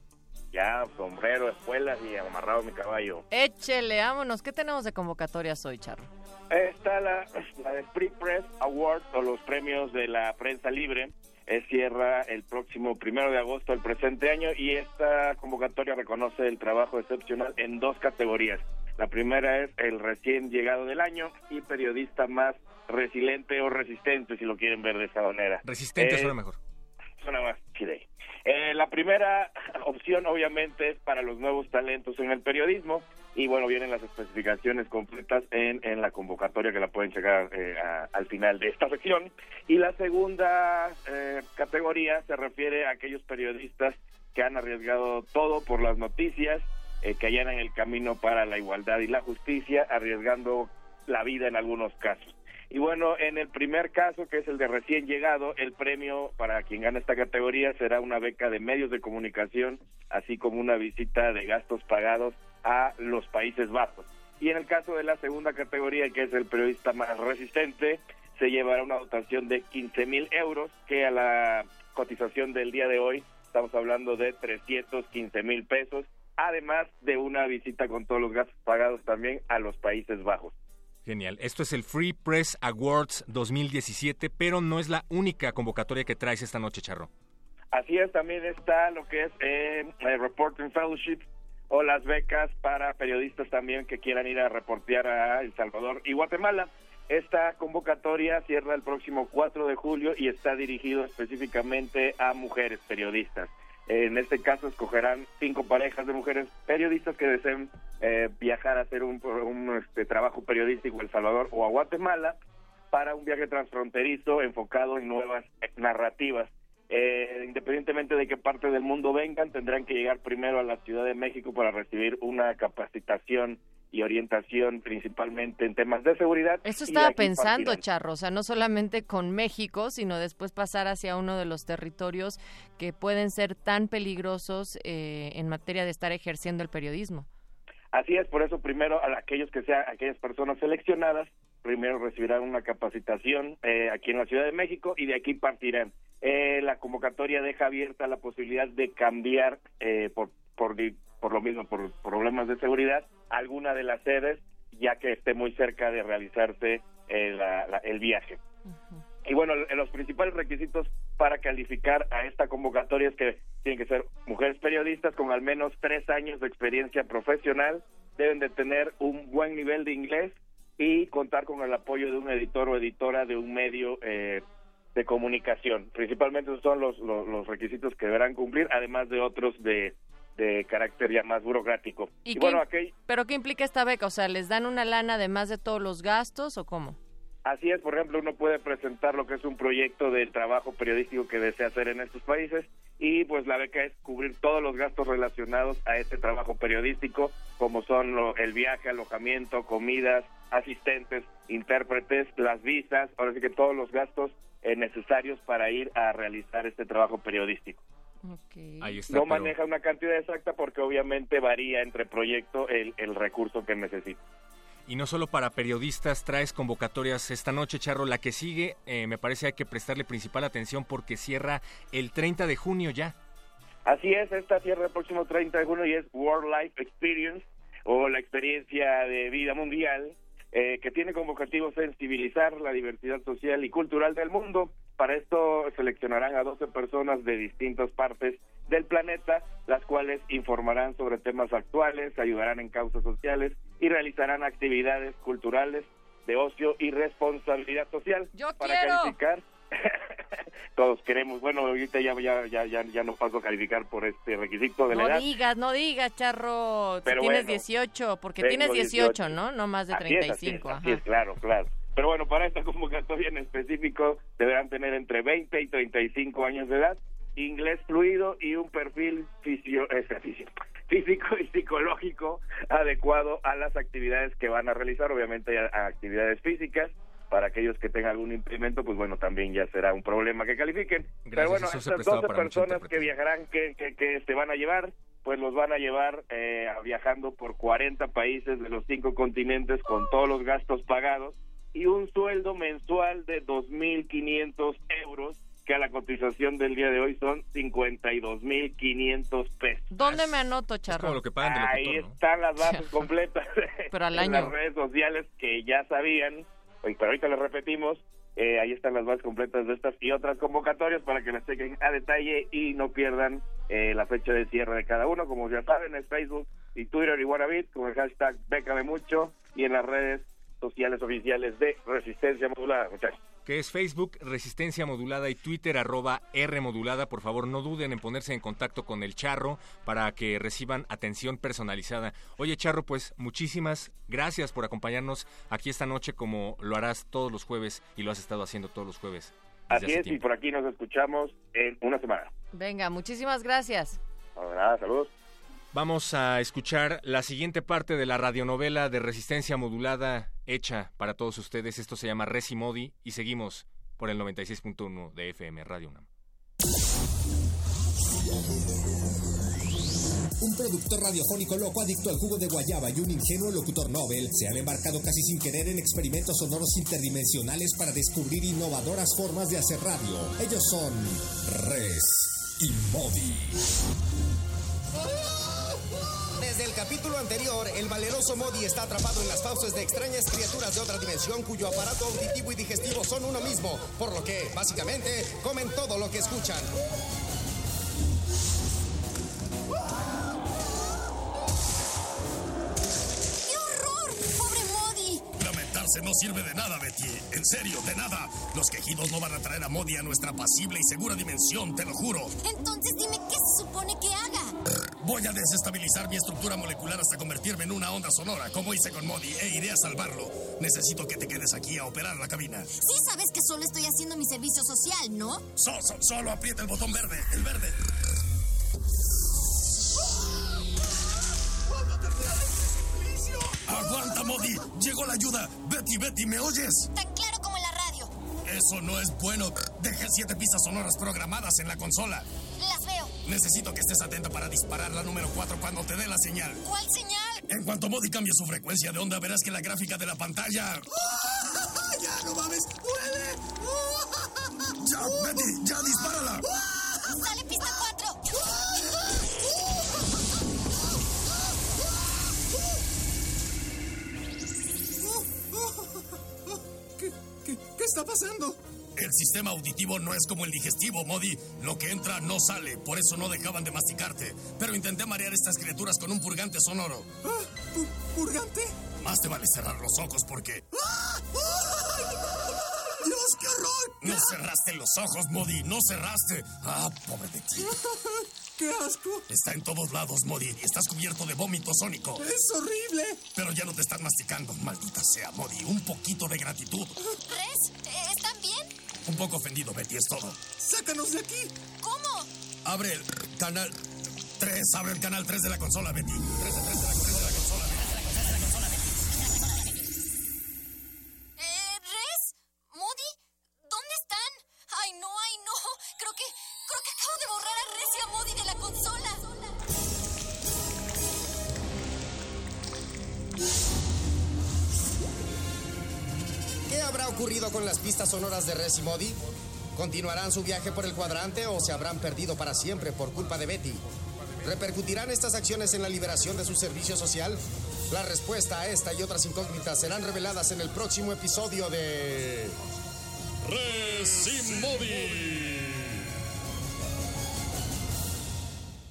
Ya, sombrero, espuelas y amarrado mi caballo. Échele, vámonos. ¿Qué tenemos de convocatorias hoy, Charro? Está la, la de Free Press Award o los premios de la prensa libre. Eh, cierra el próximo primero de agosto del presente año y esta convocatoria reconoce el trabajo excepcional en dos categorías. La primera es el recién llegado del año y periodista más resiliente o resistente, si lo quieren ver de esa manera. Resistente Eh, suena mejor. Suena más chile. Eh, la primera opción, obviamente, es para los nuevos talentos en el periodismo. Y bueno, vienen las especificaciones completas en, en la convocatoria que la pueden checar eh, al final de esta sección. Y la segunda eh, categoría se refiere a aquellos periodistas que han arriesgado todo por las noticias, eh, que allanan el camino para la igualdad y la justicia, arriesgando la vida en algunos casos. Y bueno, en el primer caso, que es el de recién llegado, el premio para quien gana esta categoría será una beca de medios de comunicación, así como una visita de gastos pagados a los Países Bajos. Y en el caso de la segunda categoría, que es el periodista más resistente, se llevará una dotación de 15 mil euros, que a la cotización del día de hoy estamos hablando de 315 mil pesos, además de una visita con todos los gastos pagados también a los Países Bajos. Genial. Esto es el Free Press Awards 2017, pero no es la única convocatoria que traes esta noche, Charro. Así es, también está lo que es eh, el Reporting Fellowship o las becas para periodistas también que quieran ir a reportear a El Salvador y Guatemala. Esta convocatoria cierra el próximo 4 de julio y está dirigido específicamente a mujeres periodistas. En este caso escogerán cinco parejas de mujeres periodistas que deseen eh, viajar a hacer un, un, este, trabajo periodístico a El Salvador o a Guatemala para un viaje transfronterizo enfocado en nuevas narrativas. Eh, independientemente de qué parte del mundo vengan, tendrán que llegar primero a la Ciudad de México para recibir una capacitación y orientación principalmente en temas de seguridad. Eso estaba pensando, partirán. Charro, o sea, no solamente con México, sino después pasar hacia uno de los territorios que pueden ser tan peligrosos eh, en materia de estar ejerciendo el periodismo. Así es, por eso primero a aquellos que sean aquellas personas seleccionadas, primero recibirán una capacitación eh, aquí en la Ciudad de México y de aquí partirán. Eh, la convocatoria deja abierta la posibilidad de cambiar eh, por, por, por lo mismo, por problemas de seguridad, alguna de las sedes, ya que esté muy cerca de realizarse eh, la- la- el viaje. Y bueno, los principales requisitos para calificar a esta convocatoria es que tienen que ser mujeres periodistas con al menos tres años de experiencia profesional, deben de tener un buen nivel de inglés y contar con el apoyo de un editor o editora de un medio eh, de comunicación. Principalmente esos son los, los, los requisitos que deberán cumplir, además de otros de, de carácter ya más burocrático. ¿Y Y, qué- bueno, aquel, ¿Pero qué implica esta beca? O sea, ¿les dan una lana además de todos los gastos o cómo? Así es, por ejemplo, uno puede presentar lo que es un proyecto del trabajo periodístico que desea hacer en estos países y pues la beca es cubrir todos los gastos relacionados a este trabajo periodístico, como son lo- el viaje, alojamiento, comidas, asistentes, intérpretes, las visas, ahora sí que todos los gastos eh, necesarios para ir a realizar este trabajo periodístico. Ahí está. No pero- maneja una cantidad exacta porque obviamente varía entre proyecto el, el recurso que necesita. Y no solo para periodistas, traes convocatorias esta noche, Charro. La que sigue, eh, me parece hay que prestarle principal atención porque cierra el 30 de junio ya. Así es, esta cierra el próximo 30 de junio y es World Life Experience. o la experiencia de vida mundial, eh, que tiene como objetivo sensibilizar la diversidad social y cultural del mundo. Para esto seleccionarán a 12 personas de distintas partes del planeta, las cuales informarán sobre temas actuales, ayudarán en causas sociales y realizarán actividades culturales de ocio y responsabilidad social para quiero. calificar. Todos queremos, bueno, ahorita ya, ya, ya, ya, ya no paso a calificar por este requisito de la No edad. digas, no digas, charro. Si Pero tienes bueno, 18, porque tienes 18, 18, ¿no? No más de Así es, 35. así es, así es, claro, claro. Pero bueno, para esta convocatoria en específico deberán tener entre 20 y 35 años de edad, inglés fluido y un perfil fisio, este, fisio- físico y psicológico adecuado a las actividades que van a realizar, obviamente a, a actividades físicas. Para aquellos que tengan algún impedimento, pues bueno, también ya será un problema que califiquen. Pero bueno, estas prestaba 12 para mucha personas que viajarán, que, que, que se van a llevar, pues los van a llevar eh, viajando por 40 países de los cinco continentes con todos los gastos pagados y un sueldo mensual de 2.500 euros, que a la cotización del día de hoy son 52.500 pesos. ¿Dónde me anoto, charro? como lo que pagan de Ahí locutor, ¿no? están las bases completas Pero al en año. las redes sociales que ya sabían, pero ahorita les repetimos, eh, ahí están las bases completas de estas y otras convocatorias para que las chequen a detalle y no pierdan eh, la fecha de cierre de cada uno. Como ya saben, es Facebook y Twitter y Wanabit con el hashtag Bécame Mucho y en las redes sociales oficiales de Resistencia Modulada, muchachos. que es Facebook Resistencia Modulada y Twitter arroba R Modulada. Por favor, no duden en ponerse en contacto con el Charro para que reciban atención personalizada. Oye, Charro, pues muchísimas gracias por acompañarnos aquí esta noche como lo harás todos los jueves y lo has estado haciendo todos los jueves. Así es, y por aquí nos escuchamos en una semana. Venga, muchísimas gracias. Nada, saludos. Vamos a escuchar la siguiente parte de la radionovela de Resistencia Modulada hecha para todos ustedes. Esto se llama Resimodi y seguimos por el 96.1 de FM Radio UNAM. Un productor radiofónico loco adicto al jugo de guayaba y un ingenuo locutor Nobel se han embarcado casi sin querer en experimentos sonoros interdimensionales para descubrir innovadoras formas de hacer radio. Ellos son Res y Modi. Desde el capítulo anterior, el valeroso Modi está atrapado en las fauces de extrañas criaturas de otra dimensión cuyo aparato auditivo y digestivo son uno mismo, por lo que, básicamente, comen todo lo que escuchan. ¡Qué horror! ¡Pobre Modi! Lamentarse no sirve de nada, Betty. En serio, de nada. Los quejidos no van a traer a Modi a nuestra pasible y segura dimensión, te lo juro. Entonces dime qué se supone que haga. Voy a desestabilizar mi estructura molecular hasta convertirme en una onda sonora, como hice con Modi, e iré a salvarlo. Necesito que te quedes aquí a operar la cabina. Sí sabes que solo estoy haciendo mi servicio social, ¿no? So- so- solo aprieta el botón verde, el verde. ¡Aguanta, Modi! ¡Llegó la ayuda! ¡Betty, Betty, ¿me oyes? Tan claro como en la radio. Eso no es bueno. Dejé siete pistas sonoras programadas en la consola. Necesito que estés atenta para disparar la número 4 cuando te dé la señal. ¿Cuál señal? En cuanto Modi cambie su frecuencia de onda, verás que la gráfica de la pantalla. ¡Ya no mames! ¡Huele! ¡Ya, Betty! ¡Ya dispárala! ¡Sale pista 4! ¿Qué, qué, qué está pasando? El sistema auditivo no es como el digestivo, Modi. Lo que entra no sale, por eso no dejaban de masticarte. Pero intenté marear estas criaturas con un purgante sonoro. Ah, pu- ¿Purgante? Más te vale cerrar los ojos porque... ¡Ah! ¡Ay! ¡Dios, qué horror! No cerraste los ojos, Modi, no cerraste. Ah, pobre de ti. ¡Qué asco! Está en todos lados, Modi, y estás cubierto de vómito sónico. ¡Es horrible! Pero ya no te están masticando, maldita sea, Modi. Un poquito de gratitud. ¿Res? ¿Eh, ¿Están bien? Un poco ofendido, Betty, es todo. ¡Sácanos de aquí! ¿Cómo? Abre el canal 3, abre el canal 3 de la consola, Betty. 3 de 3 de la, 3 de la consola, habrá ocurrido con las pistas sonoras de Res y Modi? ¿Continuarán su viaje por el cuadrante o se habrán perdido para siempre por culpa de Betty? ¿Repercutirán estas acciones en la liberación de su servicio social? La respuesta a esta y otras incógnitas serán reveladas en el próximo episodio de... Resimodi.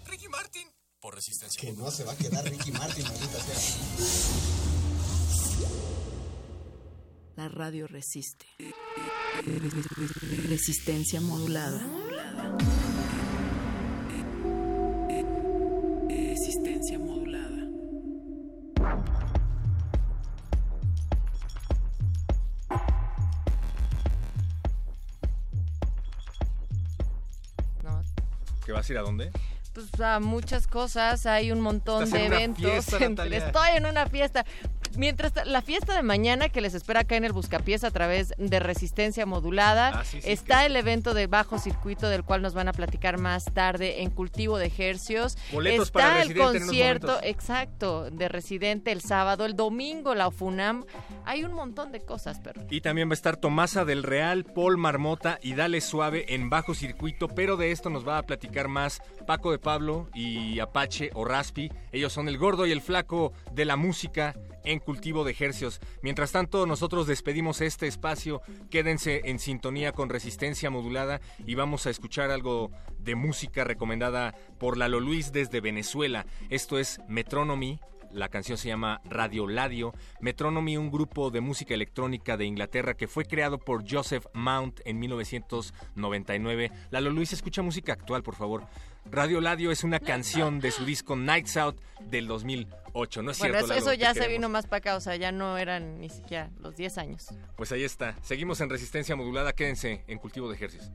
Ricky Martin. Por resistencia. Que no se va a quedar Ricky Martin, maldita sea. La radio resiste. Resistencia modulada. Resistencia modulada. ¿Que vas a ir a dónde? pues a muchas cosas, hay un montón Estás de en una eventos. fiesta. Estoy en una fiesta. Mientras la fiesta de mañana que les espera acá en el Buscapiés a través de Resistencia Modulada, Ah, sí, sí, está el evento de bajo circuito del cual nos van a platicar más tarde en Cultivo de Hercios. Boletos está para el concierto, exacto, de Residente el sábado, el domingo la UFUNAM. Hay un montón de cosas, pero Y también va a estar Tomasa del Real, Paul Marmota y Dale Suave en bajo circuito, pero de esto nos va a platicar más Paco de Pablo y Apache o Raspi. Ellos son el gordo y el flaco de la música en cultivo de ejercios. Mientras tanto, nosotros despedimos este espacio. Quédense en sintonía con resistencia modulada y vamos a escuchar algo de música recomendada por Lalo Luis desde Venezuela. Esto es Metronomy la canción se llama Radio Ladio. Metronomy, un grupo de música electrónica de Inglaterra que fue creado por Joseph Mount en 1999. Lalo Luis, escucha música actual, por favor. Radio Ladio es una canción de su disco Nights Out del 2008. No es bueno, cierto, eso, Lalo, eso te ya se vino más para acá, o sea, ya no eran ni siquiera los 10 años. Pues ahí está. Seguimos en resistencia modulada. Quédense en cultivo de ejercicios.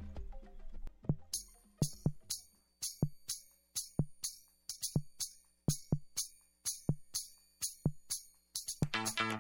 See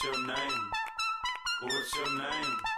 What's your name? What's your name?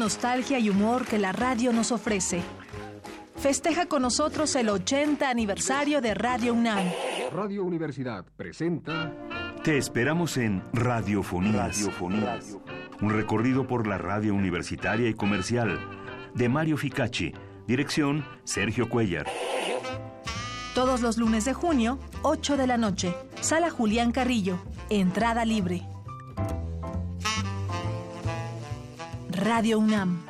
Nostalgia y humor que la radio nos ofrece. Festeja con nosotros el 80 aniversario de Radio UNAM. Radio Universidad presenta. Te esperamos en Radiofonías. Radiofonías. Un recorrido por la radio universitaria y comercial. De Mario Ficacci. Dirección Sergio Cuellar. Todos los lunes de junio, 8 de la noche. Sala Julián Carrillo. Entrada libre. Radio UNAM.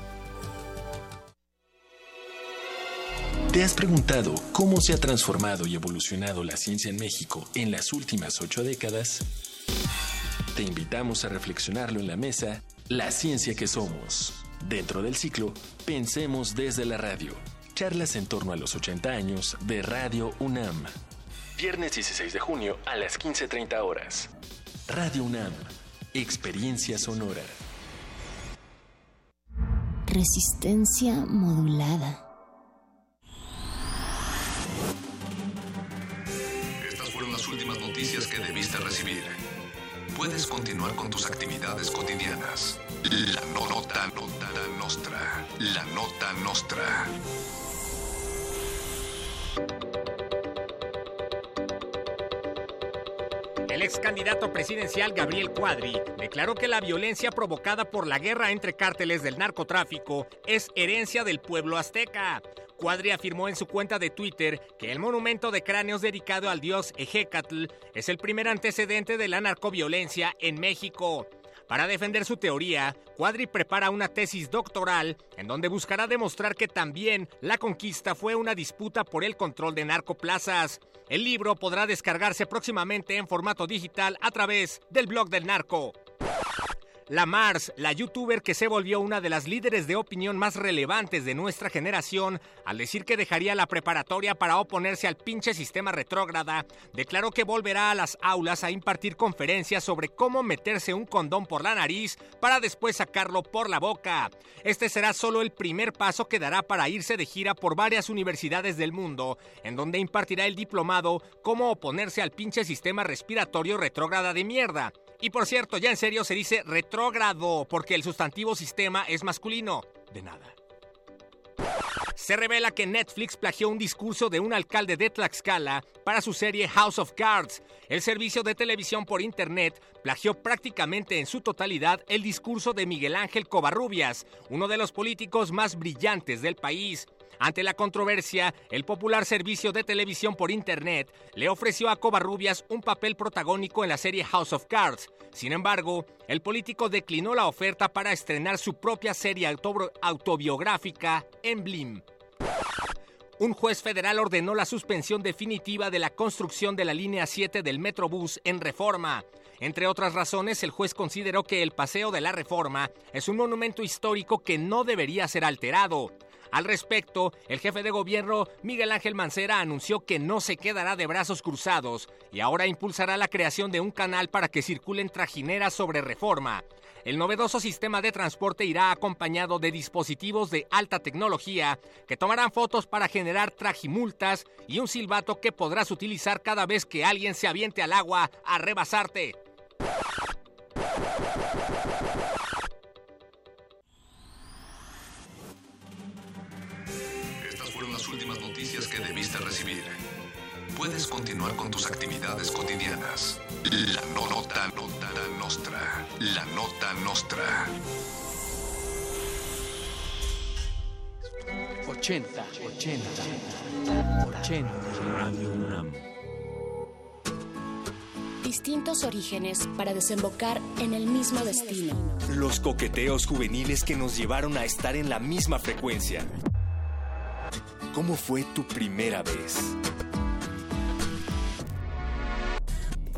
¿Te has preguntado cómo se ha transformado y evolucionado la ciencia en México en las últimas ocho décadas? Te invitamos a reflexionarlo en la mesa La ciencia que somos. Dentro del ciclo, Pensemos desde la radio. Charlas en torno a los 80 años de Radio UNAM. Viernes 16 de junio a las 15.30 horas. Radio UNAM. Experiencia sonora. Resistencia modulada. Debiste recibir. Puedes continuar con tus actividades cotidianas. La no- nota, nota nostra. La nota nostra. El ex candidato presidencial Gabriel Cuadri declaró que la violencia provocada por la guerra entre cárteles del narcotráfico es herencia del pueblo azteca. Cuadri afirmó en su cuenta de Twitter que el monumento de cráneos dedicado al dios Ejecatl es el primer antecedente de la narcoviolencia en México. Para defender su teoría, Cuadri prepara una tesis doctoral en donde buscará demostrar que también la conquista fue una disputa por el control de narcoplazas. El libro podrá descargarse próximamente en formato digital a través del blog del narco. La Mars, la youtuber que se volvió una de las líderes de opinión más relevantes de nuestra generación, al decir que dejaría la preparatoria para oponerse al pinche sistema retrógrada, declaró que volverá a las aulas a impartir conferencias sobre cómo meterse un condón por la nariz para después sacarlo por la boca. Este será solo el primer paso que dará para irse de gira por varias universidades del mundo, en donde impartirá el diplomado Cómo oponerse al pinche sistema respiratorio retrógrada de mierda. Y por cierto, ya en serio se dice retrógrado, porque el sustantivo sistema es masculino. De nada. Se revela que Netflix plagió un discurso de un alcalde de Tlaxcala para su serie House of Cards. El servicio de televisión por internet plagió prácticamente en su totalidad el discurso de Miguel Ángel Covarrubias, uno de los políticos más brillantes del país. Ante la controversia, el popular servicio de televisión por Internet le ofreció a Covarrubias un papel protagónico en la serie House of Cards. Sin embargo, el político declinó la oferta para estrenar su propia serie auto- autobiográfica en Blim. Un juez federal ordenó la suspensión definitiva de la construcción de la línea 7 del Metrobús en Reforma. Entre otras razones, el juez consideró que el Paseo de la Reforma es un monumento histórico que no debería ser alterado. Al respecto, el jefe de gobierno, Miguel Ángel Mancera, anunció que no se quedará de brazos cruzados y ahora impulsará la creación de un canal para que circulen trajineras sobre reforma. El novedoso sistema de transporte irá acompañado de dispositivos de alta tecnología que tomarán fotos para generar trajimultas y un silbato que podrás utilizar cada vez que alguien se aviente al agua a rebasarte. Que debiste recibir. puedes continuar con tus actividades cotidianas. La nota, nota, la nostra. La nota nostra. 80, 80, 80. Radio UNAM. Distintos orígenes para desembocar en el mismo destino. Los coqueteos juveniles que nos llevaron a estar en la misma frecuencia. ¿Cómo fue tu primera vez?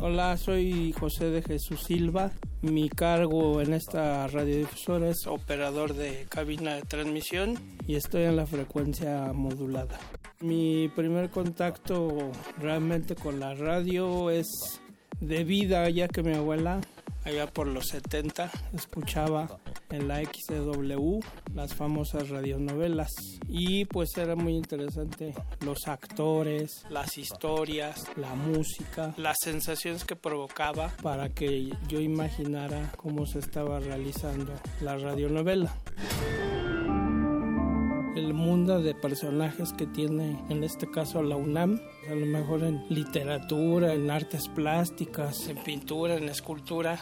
Hola, soy José de Jesús Silva. Mi cargo en esta radiodifusora es operador de cabina de transmisión y estoy en la frecuencia modulada. Mi primer contacto realmente con la radio es de vida, ya que mi abuela, allá por los 70, escuchaba en la XW las famosas radionovelas. Y pues era muy interesante los actores, las historias, la música, las sensaciones que provocaba para que yo imaginara cómo se estaba realizando la radionovela. El mundo de personajes que tiene en este caso la UNAM, a lo mejor en literatura, en artes plásticas, en pintura, en escultura,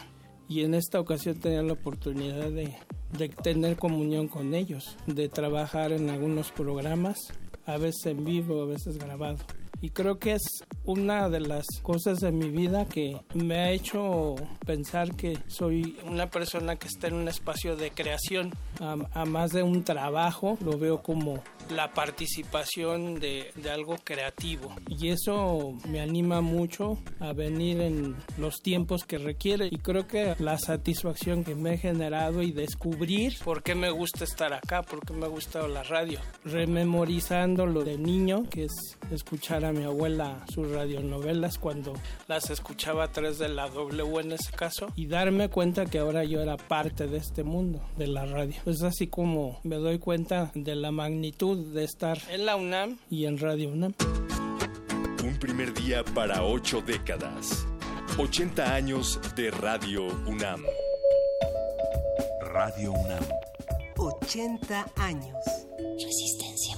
y en esta ocasión tenía la oportunidad de, de tener comunión con ellos, de trabajar en algunos programas, a veces en vivo, a veces grabado. Y creo que es una de las cosas de mi vida que me ha hecho pensar que soy una persona que está en un espacio de creación, a, a más de un trabajo, lo veo como la participación de, de, algo creativo. Y eso me anima mucho a venir en los tiempos que requiere. Y creo que la satisfacción que me he generado y descubrir por qué me gusta estar acá, por qué me ha gustado la radio. Rememorizando lo de niño, que es escuchar a mi abuela sus radionovelas cuando las escuchaba a través de la W en ese caso. Y darme cuenta que ahora yo era parte de este mundo, de la radio. Es así como me doy cuenta de la magnitud de estar en la UNAM y en Radio UNAM. Un primer día para ocho décadas. 80 años de Radio UNAM. Radio UNAM. 80 años. Resistencia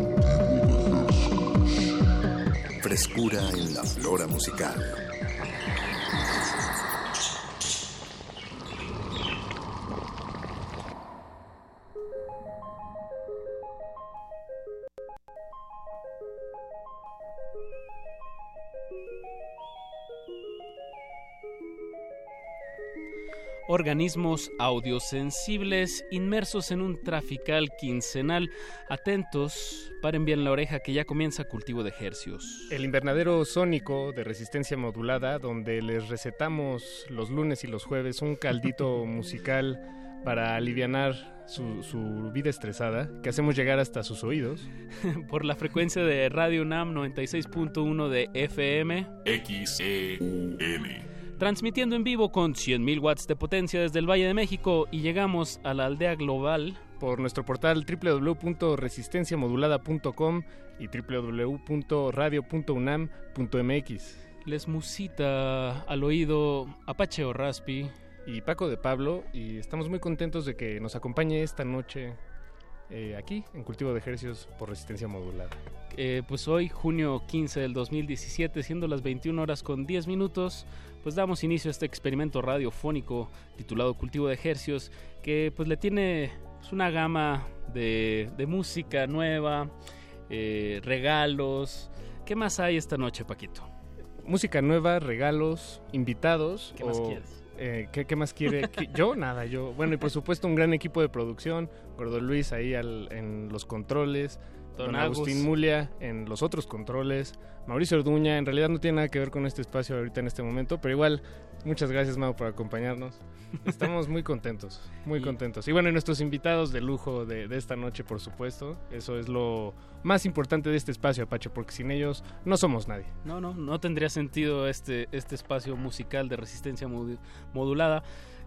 Frescura en la flora musical. Organismos audiosensibles inmersos en un trafical quincenal. Atentos, paren bien la oreja que ya comienza cultivo de hercios. El invernadero sónico de resistencia modulada, donde les recetamos los lunes y los jueves un caldito musical para alivianar su, su, vida estresada, que hacemos llegar hasta sus oídos. Por la frecuencia de Radio NAM 96.1 de FM. XEUN transmitiendo en vivo con 100.000 watts de potencia desde el Valle de México y llegamos a la aldea global. Por nuestro portal www.resistenciamodulada.com y www.radio.unam.mx. Les musita al oído Apache o Raspi. Y Paco de Pablo y estamos muy contentos de que nos acompañe esta noche eh, aquí en Cultivo de Ejercicios por Resistencia Modulada. Eh, pues hoy, junio 15 del 2017, siendo las 21 horas con 10 minutos, pues damos inicio a este experimento radiofónico titulado Cultivo de Ejercios, que pues le tiene pues, una gama de, de música nueva, eh, regalos. ¿Qué más hay esta noche, Paquito? Música nueva, regalos, invitados. ¿Qué más quieres? Eh, ¿qué, más quiere? ¿Qué- yo, nada, yo. Bueno, y por supuesto un gran equipo de producción. Gordo Luis ahí al- en los controles. Don Don, Agus. Agustín Mulia en los otros controles. Mauricio Orduña, en realidad no tiene nada que ver con este espacio ahorita en este momento, pero igual, muchas gracias Mau por acompañarnos. Estamos muy contentos, muy Y- contentos. Y bueno, y nuestros invitados de lujo de, de esta noche, por supuesto. Eso es lo más importante de este espacio, Apache, porque sin ellos no somos nadie. No, no, no tendría sentido este, este espacio musical de resistencia modu- modulada.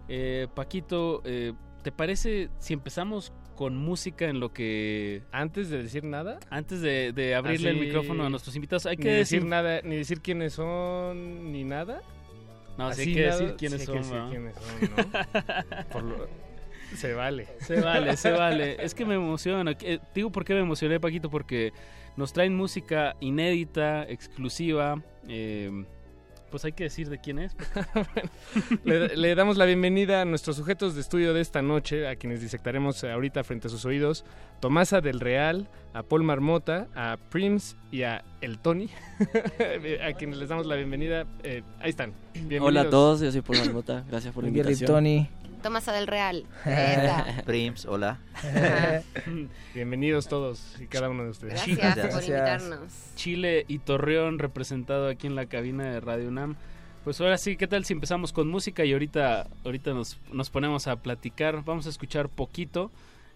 Eh, Paquito, eh, ¿te parece si empezamos con música en lo que... Antes de decir nada, Antes de, de abrirle el micrófono a nuestros invitados, hay ni que decir decir... nada, ni decir quiénes son, ni nada. No, sí hay Así que nada, decir quiénes sí son, hay que decir ¿no? quiénes son, ¿no? Por lo- se vale. Se vale, se vale. Es que me emociona. Eh, digo por qué me emocioné, Paquito, porque nos traen música inédita, exclusiva. eh, pues hay que decir de quién es. Le, le damos la bienvenida a nuestros sujetos de estudio de esta noche, a quienes disectaremos ahorita frente a sus oídos. Tomasa del Real, a Paul Marmota, a Prince y a El Tony, a quienes les damos la bienvenida. Eh, ahí están. Bienvenidos. Hola a todos, yo soy Paul Marmota, gracias por la invitación. Tony. Tomasa del Real. Prims, hola. Bienvenidos todos y cada uno de ustedes. Gracias por invitarnos. Chile y Torreón representado aquí en la cabina de Radio UNAM. Pues ahora sí, ¿qué tal si empezamos con música y ahorita, ahorita nos, nos ponemos a platicar? Vamos a escuchar poquito,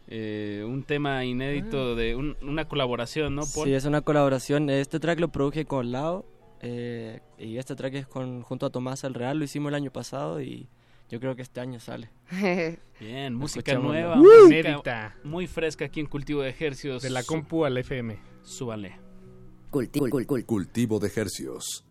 eh, un tema inédito de un- una colaboración, ¿no? Paul? Sí, es una colaboración. Este track lo produje con Lao eh, y este track es con, junto a Tomás El Real. Lo hicimos el año pasado y yo creo que este año sale. Bien, música nueva, música muy fresca aquí en Cultivo de Ejercios. De la compu al FM. Súbale. Cultivo de Hercios.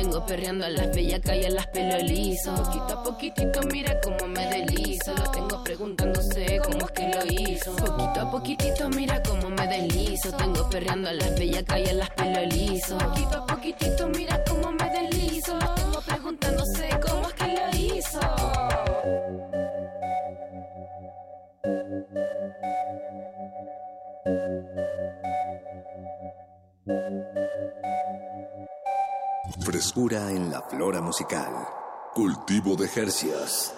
Tengo perreando a las bellacas y a las pelo liso. Poquito a poquitito mira cómo me deslizo. Lo tengo preguntándose cómo es que lo hizo. Poquito a poquitito mira cómo me deslizo. Tengo perreando a las bellacas y a las pelo liso. Poquito a poquitito mira cómo me deslizo. Lo tengo preguntándose cómo es que lo hizo Frescura en la flora musical. Cultivo de Jercias.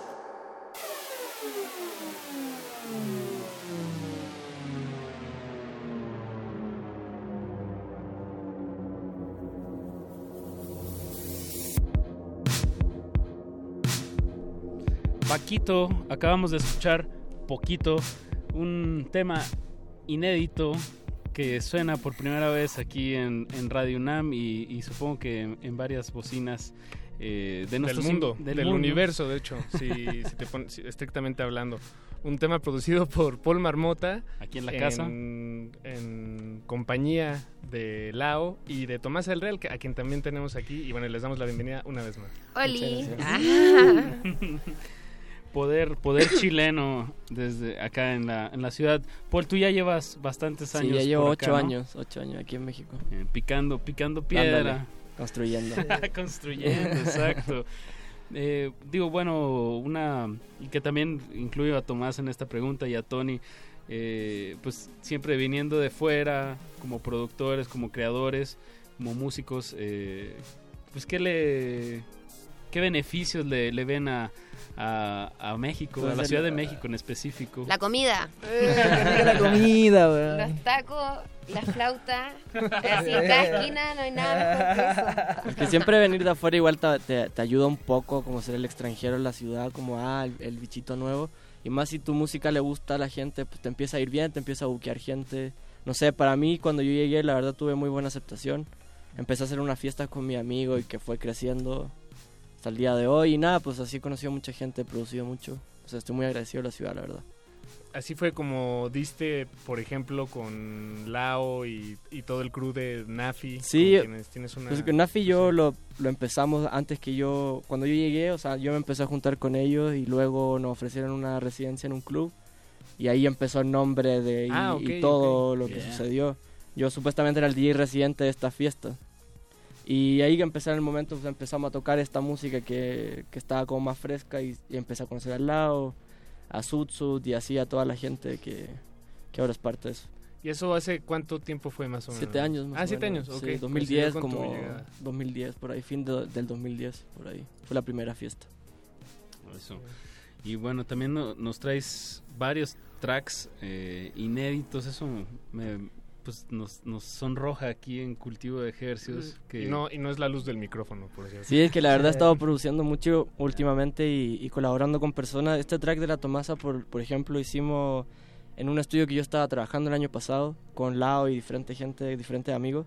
Paquito, acabamos de escuchar poquito un tema inédito que suena por primera vez aquí en, en Radio UNAM y, y supongo que en, en varias bocinas eh, de del nuestro mundo, del, del, mundo. universo, de hecho, si, si te pon- si- estrictamente hablando. Un tema producido por Paul Marmota. Aquí en la casa. En compañía de Lao y de Tomás El Real, que- a quien también tenemos aquí. Y bueno, les damos la bienvenida una vez más. Oli. poder poder chileno desde acá en la, en la ciudad. Paul, tú ya llevas bastantes Sí, años. ya llevo acá, ocho ¿no? años, ocho años aquí en México. Eh, picando, picando piedra. Construyendo. Construyendo, exacto. Eh, digo, bueno, una. Y que también incluyo a Tomás en esta pregunta y a Tony. eh, pues siempre viniendo de fuera, como productores, como creadores, como músicos. eh, pues, ¿qué le. ¿Qué beneficios le, le ven a, a, a México, a la Ciudad de México en específico? La comida. la comida, weón. Los tacos, la flauta. Así en cada esquina no hay nada mejor que eso. Es que siempre venir de afuera igual te, te- te ayuda un poco, como ser el extranjero en la ciudad, como, ah, el, el bichito nuevo. Y más si tu música le gusta a la gente, pues te empieza a ir bien, te empieza a buquear gente. No sé, para mí cuando yo llegué, la verdad tuve muy buena aceptación. Empecé a hacer una fiesta con mi amigo y que fue creciendo hasta el día de hoy. Y nada, pues así he conocido a mucha gente, he producido mucho. O sea, estoy muy agradecido de la ciudad, la verdad. Así fue como diste, por ejemplo, con Lao y, y todo el crew de Nafi. Sí, con tienes una... pues Nafi y yo lo, lo empezamos antes que yo, cuando yo llegué, o sea, yo me empecé a juntar con ellos y luego nos ofrecieron una residencia en un club y ahí empezó el nombre de y, Ah, y todo lo que Yeah. sucedió. Yo supuestamente era el DJ residente de esta fiesta. Y ahí que empecé en el momento, pues empezamos a tocar esta música que, que estaba como más fresca y, y empecé a conocer al lado, a Sutsut y así a toda la gente que, que ahora es parte de eso. ¿Y eso hace cuánto tiempo fue más o menos? Siete años más Ah, o siete menos, años, sí, ok. 2010 con tu como llegada. 2010 por ahí, fin de- del 2010 por ahí. Fue la primera fiesta. Eso. Y bueno, también no- nos traes varios tracks eh, inéditos, eso me, pues nos, nos sonroja aquí en Cultivo de Ejercicios. Que Y no, y no es la luz del micrófono, por cierto. Sí, es que la verdad he estado produciendo mucho últimamente y, y colaborando con personas. Este track de La Tomasa, por, por ejemplo, hicimos en un estudio que yo estaba trabajando el año pasado con Lao y diferente gente, diferentes amigos.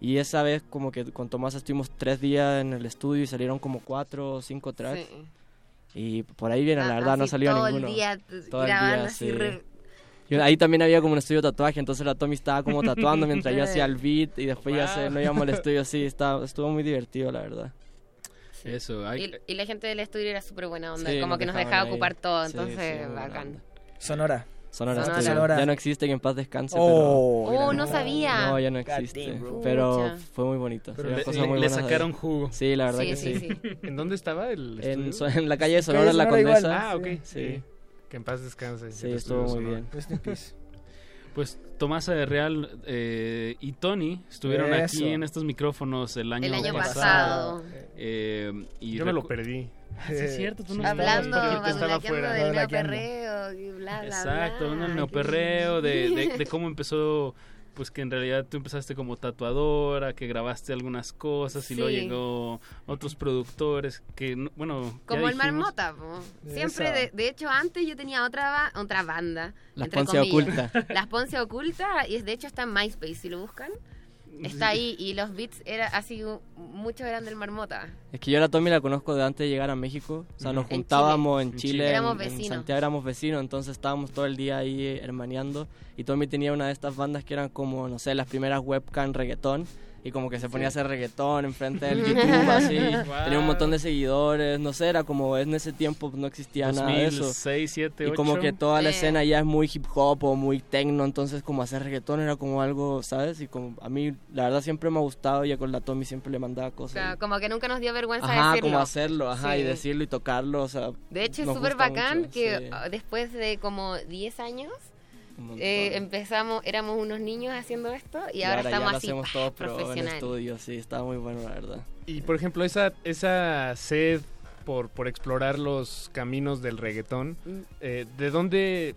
Y esa vez como que con Tomasa estuvimos tres días en el estudio y salieron como cuatro o cinco tracks. Sí. Y por ahí viene, la Ah, verdad, no salió todo el ninguno. día, Todo el grabando día, así sí. re- Y ahí también había como un estudio de tatuaje, entonces la Tommy estaba como tatuando mientras yo hacía el beat y después ya se, no íbamos al estudio así, estaba, estuvo muy divertido, la verdad. Eso, hay, Y, y la gente del estudio era súper buena onda, Sí, como nos que nos dejaba ahí. ocupar todo, Sí, entonces sí, bacán. Sonora. Sonora, Sonora. Sonora. Ya no existe, que en paz descanse, Oh, pero... Oh, no sabía. No, ya no existe, pero fue muy bonito. Pero sí, le- muy le sacaron jugo. Sí, la verdad Sí, que sí, sí. sí. ¿En dónde estaba el En, estudio? so- en la calle de Calle Sonora, en la Sonora igual. Condesa. Ah, ok. Sí. Que en paz descanse. Sí, estuvo muy bien. Pues Tomasa de Real eh, y Tony estuvieron Eso. aquí en estos micrófonos el año, El año pasado. pasado. Eh, y Yo me lo perdí. Ah, sí, es cierto, tú no Hablando, afuera. del neoperreo y bla, bla, Exacto, Qué neoperreo, de, lindo. de, de cómo empezó, pues que en realidad tú empezaste como tatuadora, que grabaste algunas cosas y luego llegó otros productores que, no- bueno, ya Como el marmota, po. siempre, de, de hecho antes yo tenía otra otra banda. Las entre Poncia comillas. Oculta. Las Poncia Oculta, y de hecho está en MySpace, si lo buscan. Está ahí, y los beats era así, muchos eran del marmota. Es que yo a la Tommy la conozco de antes de llegar a México. O sea, nos juntábamos en En Chile, Chile. en, Éramos en vecinos. Santiago éramos vecinos, entonces estábamos todo el día ahí eh, hermaneando. Y Tommy tenía una de estas bandas que eran como, no sé, las primeras webcam reggaetón. Y como que se ponía a hacer reggaetón enfrente del YouTube, así. Tenía un montón de seguidores, no sé, era como en ese tiempo no existía nada de eso. 2006, 7, Y como que toda la escena ya es muy hip hop o muy techno, entonces como hacer reggaetón era como algo, ¿sabes? Y como a mí la verdad siempre me ha gustado, ya con la Tommy siempre le mandaba O cosas. sea, como que nunca nos dio vergüenza Ajá, decirlo. como hacerlo, ajá, y Sí. decirlo y tocarlo, o sea. De hecho, es súper bacán mucho, que sí. después de como 10 años. Eh, empezamos, éramos unos niños haciendo esto y, Y ahora, estamos lo así, hacemos pero en estudio, sí, está muy bueno la verdad. Y por ejemplo, esa, esa sed por, por explorar los caminos del reggaetón, Mm. eh, ¿de dónde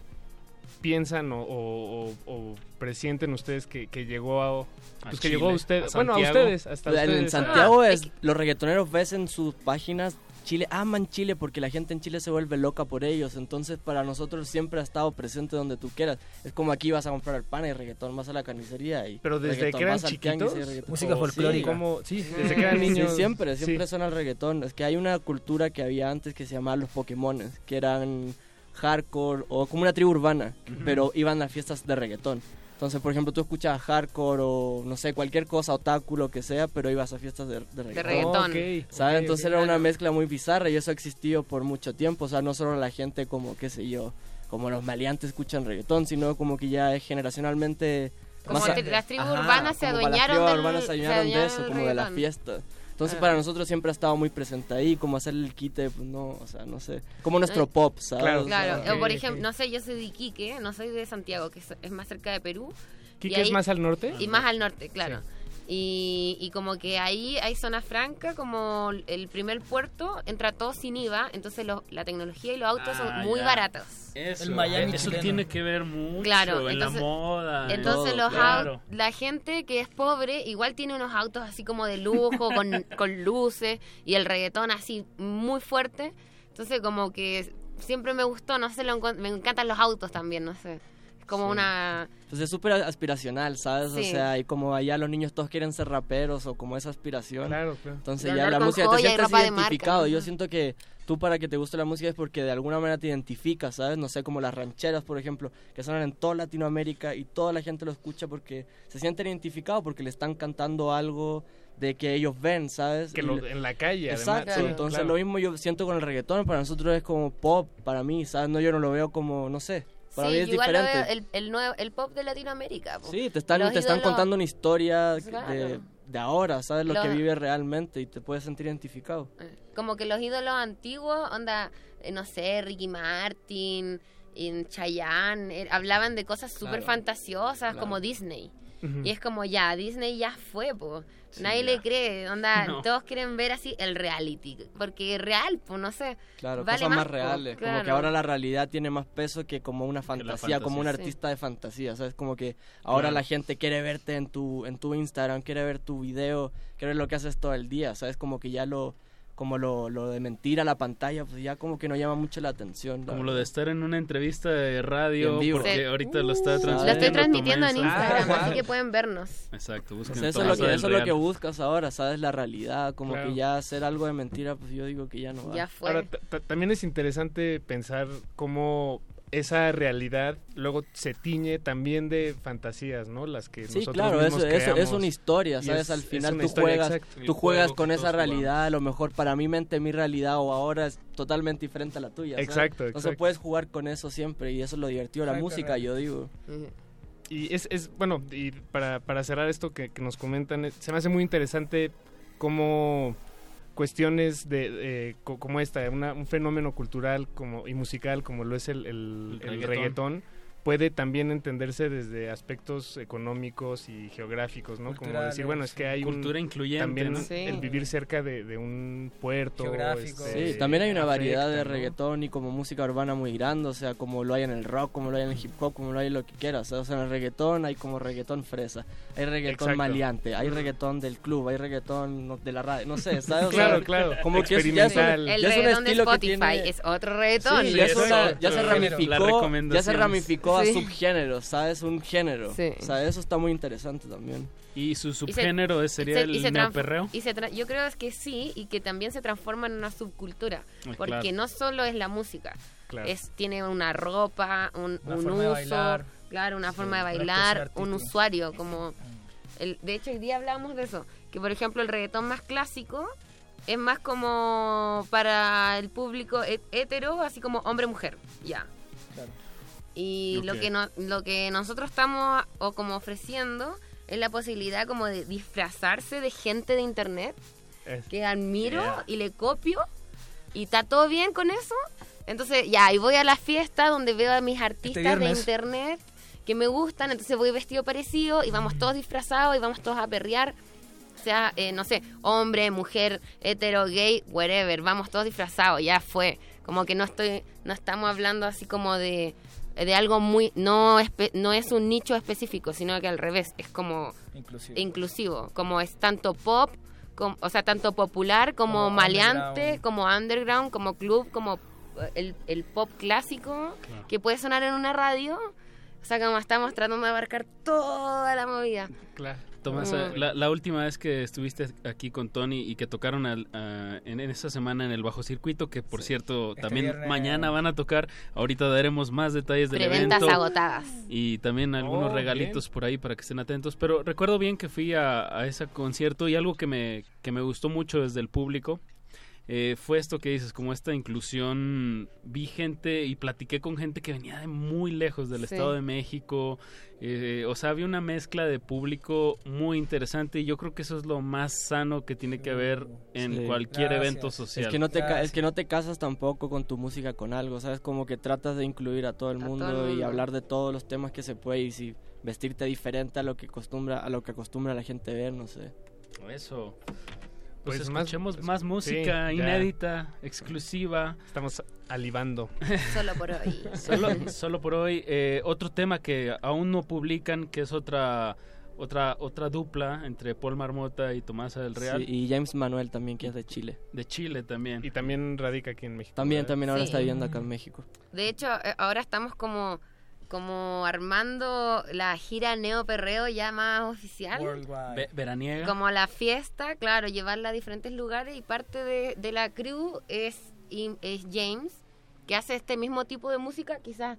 piensan o, o- o- o presienten ustedes que, que llegó a, pues que Chile, llegó a usted, a bueno, a Santiago. ustedes, hasta En- ustedes. En Santiago es, los reggaetoneros ves en sus páginas Chile, aman Chile porque la gente en Chile se vuelve loca por ellos, entonces para nosotros siempre ha estado presente donde tú quieras. Es como aquí vas a comprar el pan y reggaetón, vas a la carnicería y Pero desde que eran chiquitos, reggaetón. Música Sí, folclórica. Como- sí, desde que eran Sí, niños, siempre, siempre sí. suena el reggaetón. Es que hay una cultura que había antes que se llamaba los Pokémones, que eran hardcore o como una tribu urbana, pero iban a fiestas de reggaetón. Entonces, por ejemplo, tú escuchas hardcore o no sé, cualquier cosa, otaku, lo que sea, pero ibas a fiestas de, de reggaetón. reggaetón. Ok, ¿Sabes? Entonces era una mezcla muy bizarra y eso ha existido por mucho tiempo. O sea, no solo la gente como, qué sé yo, como los maleantes escuchan reggaetón, sino como que ya es generacionalmente... Como más las tribus Ajá, urbanas se adueñaron las tribus del- urbanas se se adueñaron de adueñaron eso, como de la reggaetón. Entonces para nosotros siempre ha estado muy presente ahí, como hacer el quite, pues no, o sea, no sé. Como nuestro pop, ¿sabes? Claro, O sea, Claro, o por ejemplo, no sé, yo soy de Iquique, no soy de Santiago, que es, es más cerca de Perú. ¿Quique y es más al norte? Y más al norte, claro. Y, y como que ahí hay zona franca, como el primer puerto, entra todo sin IVA, entonces lo- la tecnología y los autos Ah, son muy ya. baratos. Eso, El Miami eso chileno. tiene que ver mucho Claro, en entonces- la moda. en Entonces todo, los claro. la gente que es pobre igual tiene unos autos así como de lujo, con, con luces y el reggaetón así muy fuerte. Entonces como que siempre me gustó, no sé, lo me encantan los autos también, no sé. Como Sí. una... Pues es súper aspiracional, ¿sabes? Sí. O sea, y como allá los niños todos quieren ser raperos o como esa aspiración. Claro, claro. Entonces ya la música te sientes identificado. Yo siento que tú para que te guste la música es porque de alguna manera te identificas, ¿sabes? No sé, como las rancheras, por ejemplo, que suenan en toda Latinoamérica y toda la gente lo escucha porque se sienten identificados porque le están cantando algo de que ellos ven, ¿sabes? Que lo- en la calle, Exacto, además. Sí, entonces claro. lo mismo yo siento con el reggaetón, para nosotros es como pop, para mí, ¿sabes? No, yo no lo veo como, no sé, para sí, mí es lo diferente. veo el, el, nuevo, el pop de Latinoamérica. po. Sí, te están, Los te están contando una historia Claro. de, de ahora, ¿sabes? Lo Los- que vive realmente y te puedes sentir identificado. Como que los ídolos antiguos, onda, eh, no sé, Ricky Martin, en Chayanne, eh, hablaban de cosas súper Claro. fantasiosas Claro. como Disney. Y es como ya, Disney ya fue, po. Sí, Nadie ya. le cree, onda, No. todos quieren ver así el reality, porque es real, pues no sé. Claro, vale cosas más, reales. Como que ahora la realidad tiene más peso que como una fantasía, como un. Sí. artista de fantasía, ¿sabes? Como que ahora Claro. la gente quiere verte en tu, en tu Instagram, quiere ver tu video, quiere ver lo que haces todo el día, ¿sabes? Como que ya lo, como lo, lo de mentir a la pantalla, pues ya como que no llama mucho la atención. Como lo de estar en una entrevista de radio, porque Sí. ahorita lo está Uh, transmitiendo. Lo estoy transmitiendo en. Instagram, Ah, así que pueden vernos. Exacto, Pues busquen eso es lo que, eso es lo que buscas ahora, ¿sabes? La realidad, como Claro. que ya hacer algo de mentira, pues yo digo que ya no va. Ya fue. Ahora, ta- ta- también es interesante pensar cómo esa realidad luego se tiñe también de fantasías, ¿no? Las que Sí, nosotros claro, eso, mismos eso es creamos. una historia, ¿sabes? es- Al es final tú historia, juegas, exacto. tú juegas con esa realidad, a lo mejor para mi mente mi realidad o ahora es totalmente diferente a la tuya. ¿sabes? Exacto, Entonces exacto. puedes jugar con eso siempre y eso es lo divertido de la música, yo digo. Y es, es bueno, y para, para cerrar esto que, que nos comentan, eh, se me hace muy interesante cómo cuestiones de, eh, co- como esta, una- un fenómeno cultural como y musical como lo es el, el- El el reggaetón. reggaetón, puede también entenderse desde aspectos económicos y geográficos, ¿no? como decir, bueno, es que hay un- Cultura incluyente, también ¿no? Sí. el vivir cerca de, de un puerto. Geográfico. este, Sí, también hay una variedad de reggaetón y como música urbana muy grande, o sea, como lo hay en el rock, como lo hay en el hip hop, como lo hay en lo que quieras. O sea, en el reggaetón hay como reggaetón fresa, hay reggaetón Exacto. maleante, hay reggaetón del club, hay reggaetón de la radio, no sé, ¿sabes? O Claro, sea, claro. Como que es- ya es un- Experimental. El ya es un reggaetón de que Spotify tiene- es otro reggaetón. Sí, ya, es eso, una- ya se ramificó, ya se ramificó a Sí. subgéneros, ¿sabes? Un género. Sí. O sea, eso está muy interesante también. Y su Y se- subgénero sería se- el se neoperreo. y se yo creo es que sí, y que también se transforma en una subcultura. Ah, Porque claro. no solo es la música, Claro. es tiene una ropa, un, Una un forma de uso, bailar. claro, una Sí, forma de bailar, un usuario, como... El, de hecho, hoy día hablamos de eso, que por ejemplo el reggaetón más clásico es más como para el público het- hetero, así como hombre-mujer, ya. Y Ok. lo que no, lo que nosotros estamos o como ofreciendo es la posibilidad como de disfrazarse de gente de internet Es- que admiro Yeah. y le copio y está todo bien con eso. Entonces, ya, y voy a la fiesta donde veo a mis artistas de viernes. internet que me gustan, entonces voy vestido parecido y vamos todos disfrazados y vamos todos a perrear. O sea, eh, no sé, hombre, mujer, hetero, gay, whatever, vamos todos disfrazados, ya fue. Como que no estoy, no estamos hablando así como de, de algo muy, no, espe- no es un nicho específico, sino que al revés, es como Inclusivo. inclusivo, como es tanto pop, com- o sea, tanto popular como, Como maleante, underground. como underground, como club, como eh, el, el pop clásico que puede sonar en una radio. O sea, como estamos tratando de abarcar toda la movida. Claro. Tomás, Mm. la, la última vez que estuviste aquí con Tony y que tocaron al- a- en, en esta semana en el Bajo Circuito, que por cierto Este también viernes. mañana van a tocar, ahorita daremos más detalles del Preventas evento. agotadas. Y también algunos Oh, regalitos por ahí para que estén atentos. Pero recuerdo bien que fui a, a ese concierto y algo que me, que me gustó mucho desde el público eh, fue esto que dices, como esta inclusión. Vi gente y platiqué con gente que venía de muy lejos del Sí. Estado de México. eh, o sea, había una mezcla de público muy interesante y yo creo que eso es lo más sano que tiene que haber en Sí. cualquier Gracias. evento social. Es que, no te es que no te casas tampoco con tu música con algo, ¿sabes? Como que tratas de incluir a todo el A todo mundo, el y hablar de todos los temas que se puede y si vestirte diferente a lo que acostumbra a lo que acostumbra la gente ver, no sé. Eso. Pues, Pues más- escuchemos más sí, música ya. inédita, exclusiva. Estamos alivando. Solo por hoy. Solo, solo por hoy. eh, otro tema que aún no publican, que es otra otra otra dupla entre Paul Marmota y Tomasa del Real. Sí, y James Manuel también, que es de Chile. De Chile también. Y también radica aquí en México. También, ¿verdad? también ahora Sí. está viviendo acá en México. De hecho, eh, ahora estamos como como armando la gira Neo Perreo ya más oficial. Worldwide. Ve- veraniega. Como la fiesta, claro, llevarla a diferentes lugares y parte de, de la crew es, es James, que hace este mismo tipo de música, quizás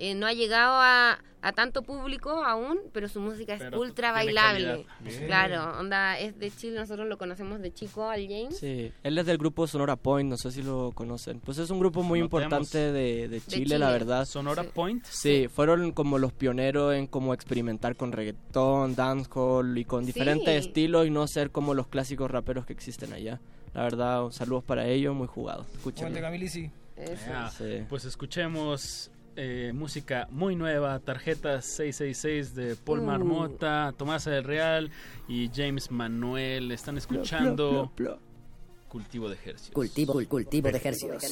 eh, no ha llegado a, a tanto público aún, pero su música es Pero ultra bailable. Claro, onda, es de Chile, nosotros lo conocemos de chico al James. Sí, él es del grupo Sonora Point, no sé si lo conocen. Pues es un grupo muy importante de, de Chile, Chile. la verdad. Sonora Sí. Point. Sí, fueron como los pioneros en como experimentar con reggaetón, dancehall y con Sí. diferentes estilos y no ser como los clásicos raperos que existen allá. La verdad, saludos para ellos, muy jugados. Sí. Eso. Ya. Sí. Pues escuchemos eh, música muy nueva, Tarjeta 666 de Paul Uh. Marmota, Tomasa del Real y James Manuel. Están escuchando Cultivo de Ejercicios. Cultivo, cul- cultivo de ejercicios.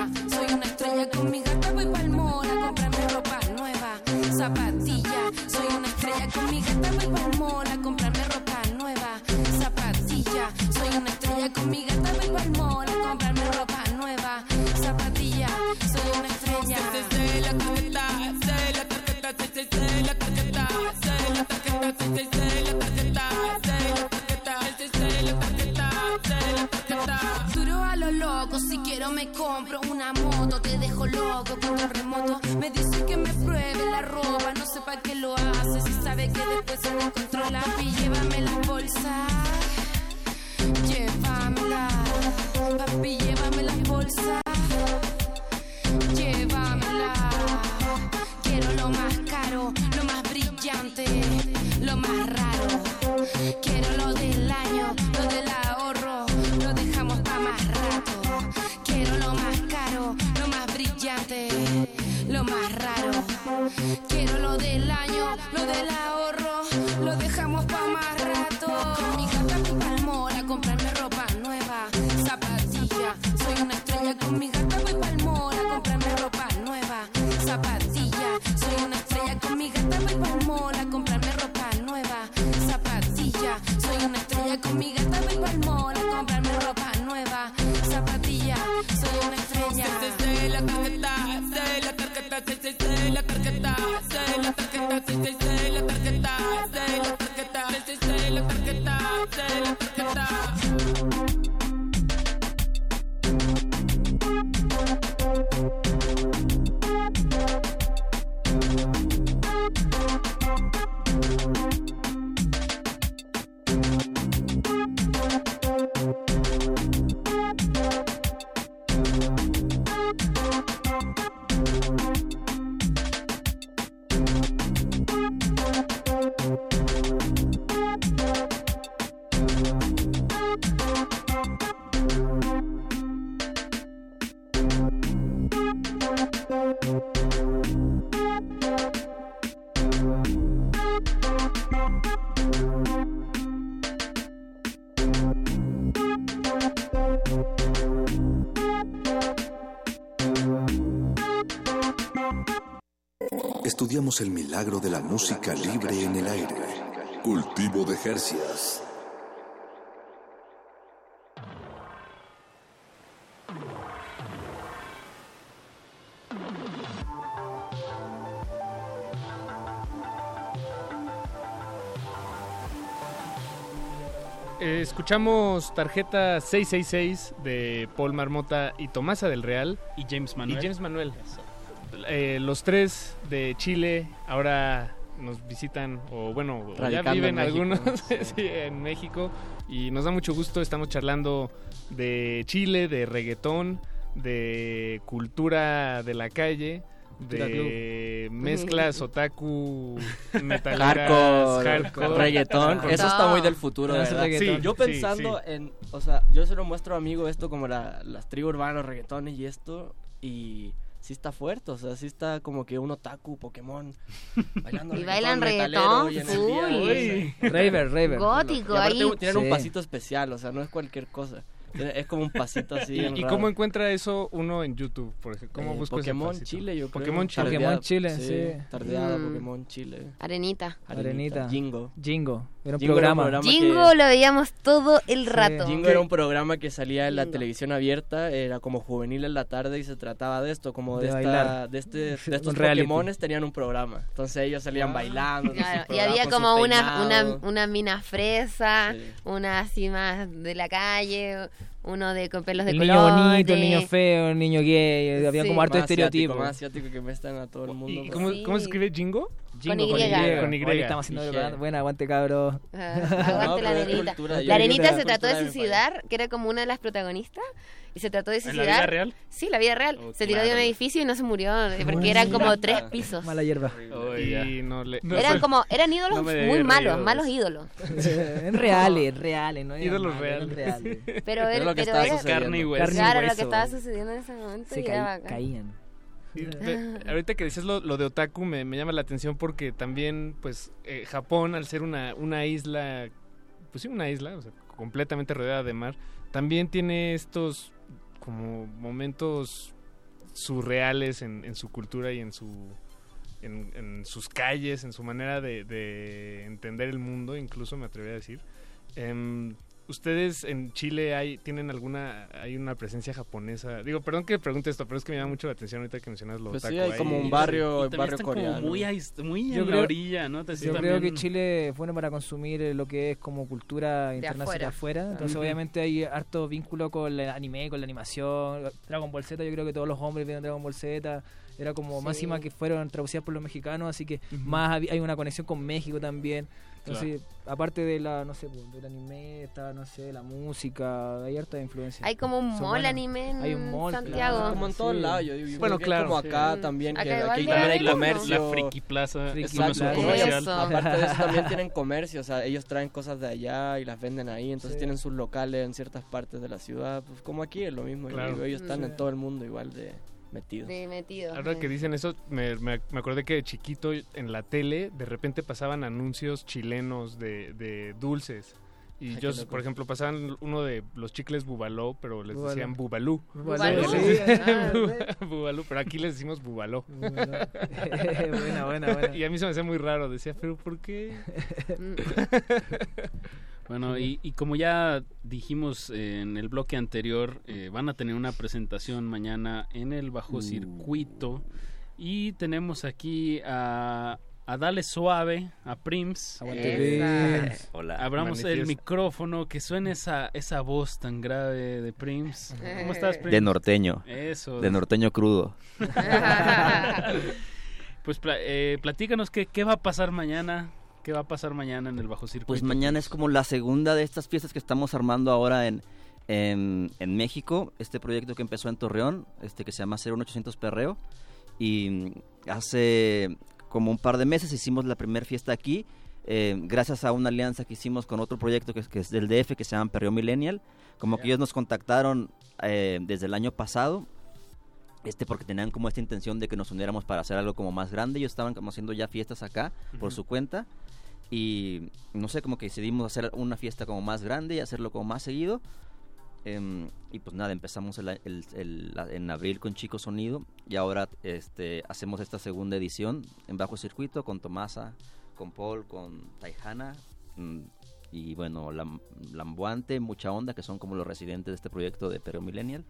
So me compro una año, lo el milagro de la música libre en el aire. Cultivo de Jercias. Eh, escuchamos tarjeta 666 de Paul Marmota y Tomasa del Real. Y James Manuel. Y James Manuel. Eh, los tres de Chile ahora nos visitan, o bueno, ya viven en México, algunos sí. sí, en México. Y nos da mucho gusto, estamos charlando de Chile, de reggaetón, de cultura de la calle. De mezclas otaku, metaleras, Hardcore, hardcore, reggaetón, eso está muy del futuro, ¿verdad? sí, yo sí, pensando sí. en, o sea, yo se lo muestro a amigo esto como la, las tribus urbanas, reggaetones y esto, y sí está fuerte, o sea, sí está como que un otaku, Pokémon, bailando Y bailan reggaetón full. uy. Raver, raver. Gótico ahí. tienen un pasito especial, o sea, no es cualquier cosa. Es como un pasito así. ¿Y, y cómo encuentra eso uno en YouTube? Por ejemplo? ¿Cómo Eh, busco ese Pokémon pasito? Chile, yo creo. Pokémon Chile. Pokémon Chile, sí. Tardeada, Mm. Pokémon Chile. Arenita. Arenita. Jingo. Jingo. Era un Jingo era un programa. Jingo lo veíamos todo el rato. Jingo era un programa que salía en la televisión abierta, era como juvenil en la tarde y se trataba de esto, como de, De esta, de, este, de estos. Pokémones tenían un programa. Entonces ellos salían bailando. con sus Claro, y había como una, una, una mina fresa, Sí. una así más de la calle, uno de con pelos de El colores. niño bonito, el niño feo, el niño gay. Había Sí. como harto estereotipo. Más asiático que metan a todo el mundo. ¿Y cómo, cómo se escribe Jingo? Con Y. Con Y. Estamos haciendo propaganda. Buena, aguante cabro. Ah, aguante la pero es arenita. cultura, La arenita se la trató de de suicidar, que era como una de las protagonistas, y se trató de ¿En la suicidar. vida real? Sí, la vida real. Oh, se tiró de un edificio y no se murió, porque eran como tres pisos. Mala hierba. Y no le... no Eran como, eran ídolos no muy malos, malos ídolos. en reales, reales, ¿no? Ídolos reales. Pero, era- lo que pero estaba. Carne y hueso. Carne y claro, lo hueso. que estaba sucediendo en ese momento Se y era bacán. caían. Y de- ahorita que dices lo, lo de otaku me, me llama la atención porque también, pues, eh, Japón, al ser una, una isla, pues sí, una isla, o sea, completamente rodeada de mar, también tiene estos como momentos surreales en, su cultura y en su en, sus calles, en su manera de, de entender el mundo, incluso me atrevería a decir. Em, ¿Ustedes en Chile hay, tienen alguna, hay una presencia japonesa? Digo, perdón que pregunte esto, pero es que me llama mucho la atención ahorita que mencionas lo Pues otaku. sí, hay como ahí. un barrio, Y también barrio están como coreano. muy, muy Yo en creo- la orilla, ¿no? Yo creo que Chile es bueno para consumir eh, lo que es como cultura internacional afuera. afuera. Entonces, obviamente, hay harto vínculo con el anime, con la animación. Dragon Ball Z, yo creo que todos los hombres vieron Dragon Ball Z. Era como Sí. máxima que fueron traducidas por los mexicanos, así que más hay una conexión con México también. Entonces, aparte de la, no sé, pues, del anime, está, no sé, la música, hay harta influencia. Hay como un Son mall anime en Hay un mall, Santiago. claro. Como en todos Sí. lados, yo, yo Bueno, claro. Como acá Sí. también, Acá que igual aquí también hay comercio. La friki plaza Friki es como su plaza. comercial. Eso. Aparte de eso también tienen comercio, o sea, ellos traen cosas de allá y las venden ahí, entonces Sí. tienen sus locales en ciertas partes de la ciudad, pues como aquí es lo mismo, yo Claro. digo, ellos están Sí. en todo el mundo igual de metidos. De metido. Ahora que dicen eso, me, me, me acordé que de chiquito en la tele de repente pasaban anuncios chilenos de, de dulces. Y Ay, yo, por ejemplo, pasaban uno de los chicles Bubaló, pero les Bubaló. decían Bubalú. Bubalú, sí. Ah, Bubalú, pero aquí les decimos Bubaló. buena, buena, buena. Y a mí se me hacía muy raro, decía, pero ¿por qué? Bueno, y, y como ya dijimos en el bloque anterior, eh, van a tener una presentación mañana en el Bajo Circuito. Y tenemos aquí a, a Dale Suave, a Prims. Hola. Abramos el micrófono, que suene esa, esa voz tan grave de Prims. ¿Cómo estás, Prims? De norteño. Eso. De norteño crudo. Pues pla- eh, platícanos qué, qué va a pasar mañana. ¿Qué va a pasar mañana en el Bajo Circuito? Pues mañana es como la segunda de estas fiestas que estamos armando ahora en, en, en México. Este proyecto que empezó en Torreón, este que se llama 01800 Perreo. Y hace como un par de meses hicimos la primera fiesta aquí. eh, gracias a una alianza que hicimos con otro proyecto que, es- que es del DF que se llama Perreo Millennial. Como que ellos nos contactaron eh, desde el año pasado este porque tenían como esta intención de que nos uniéramos para hacer algo como más grande. Ellos estaban como haciendo ya fiestas acá por Ujú. su cuenta y no sé, como que decidimos hacer una fiesta como más grande y hacerlo como más seguido. Em, y pues nada, empezamos el, el- el- en abril con Chico Sonido y ahora este, hacemos esta segunda edición en bajo circuito con Tomasa, con Paul, con Taihana mm, y bueno, Lam- Lambuante, Mucha Onda, que son como los residentes de este proyecto de Perro Millennial,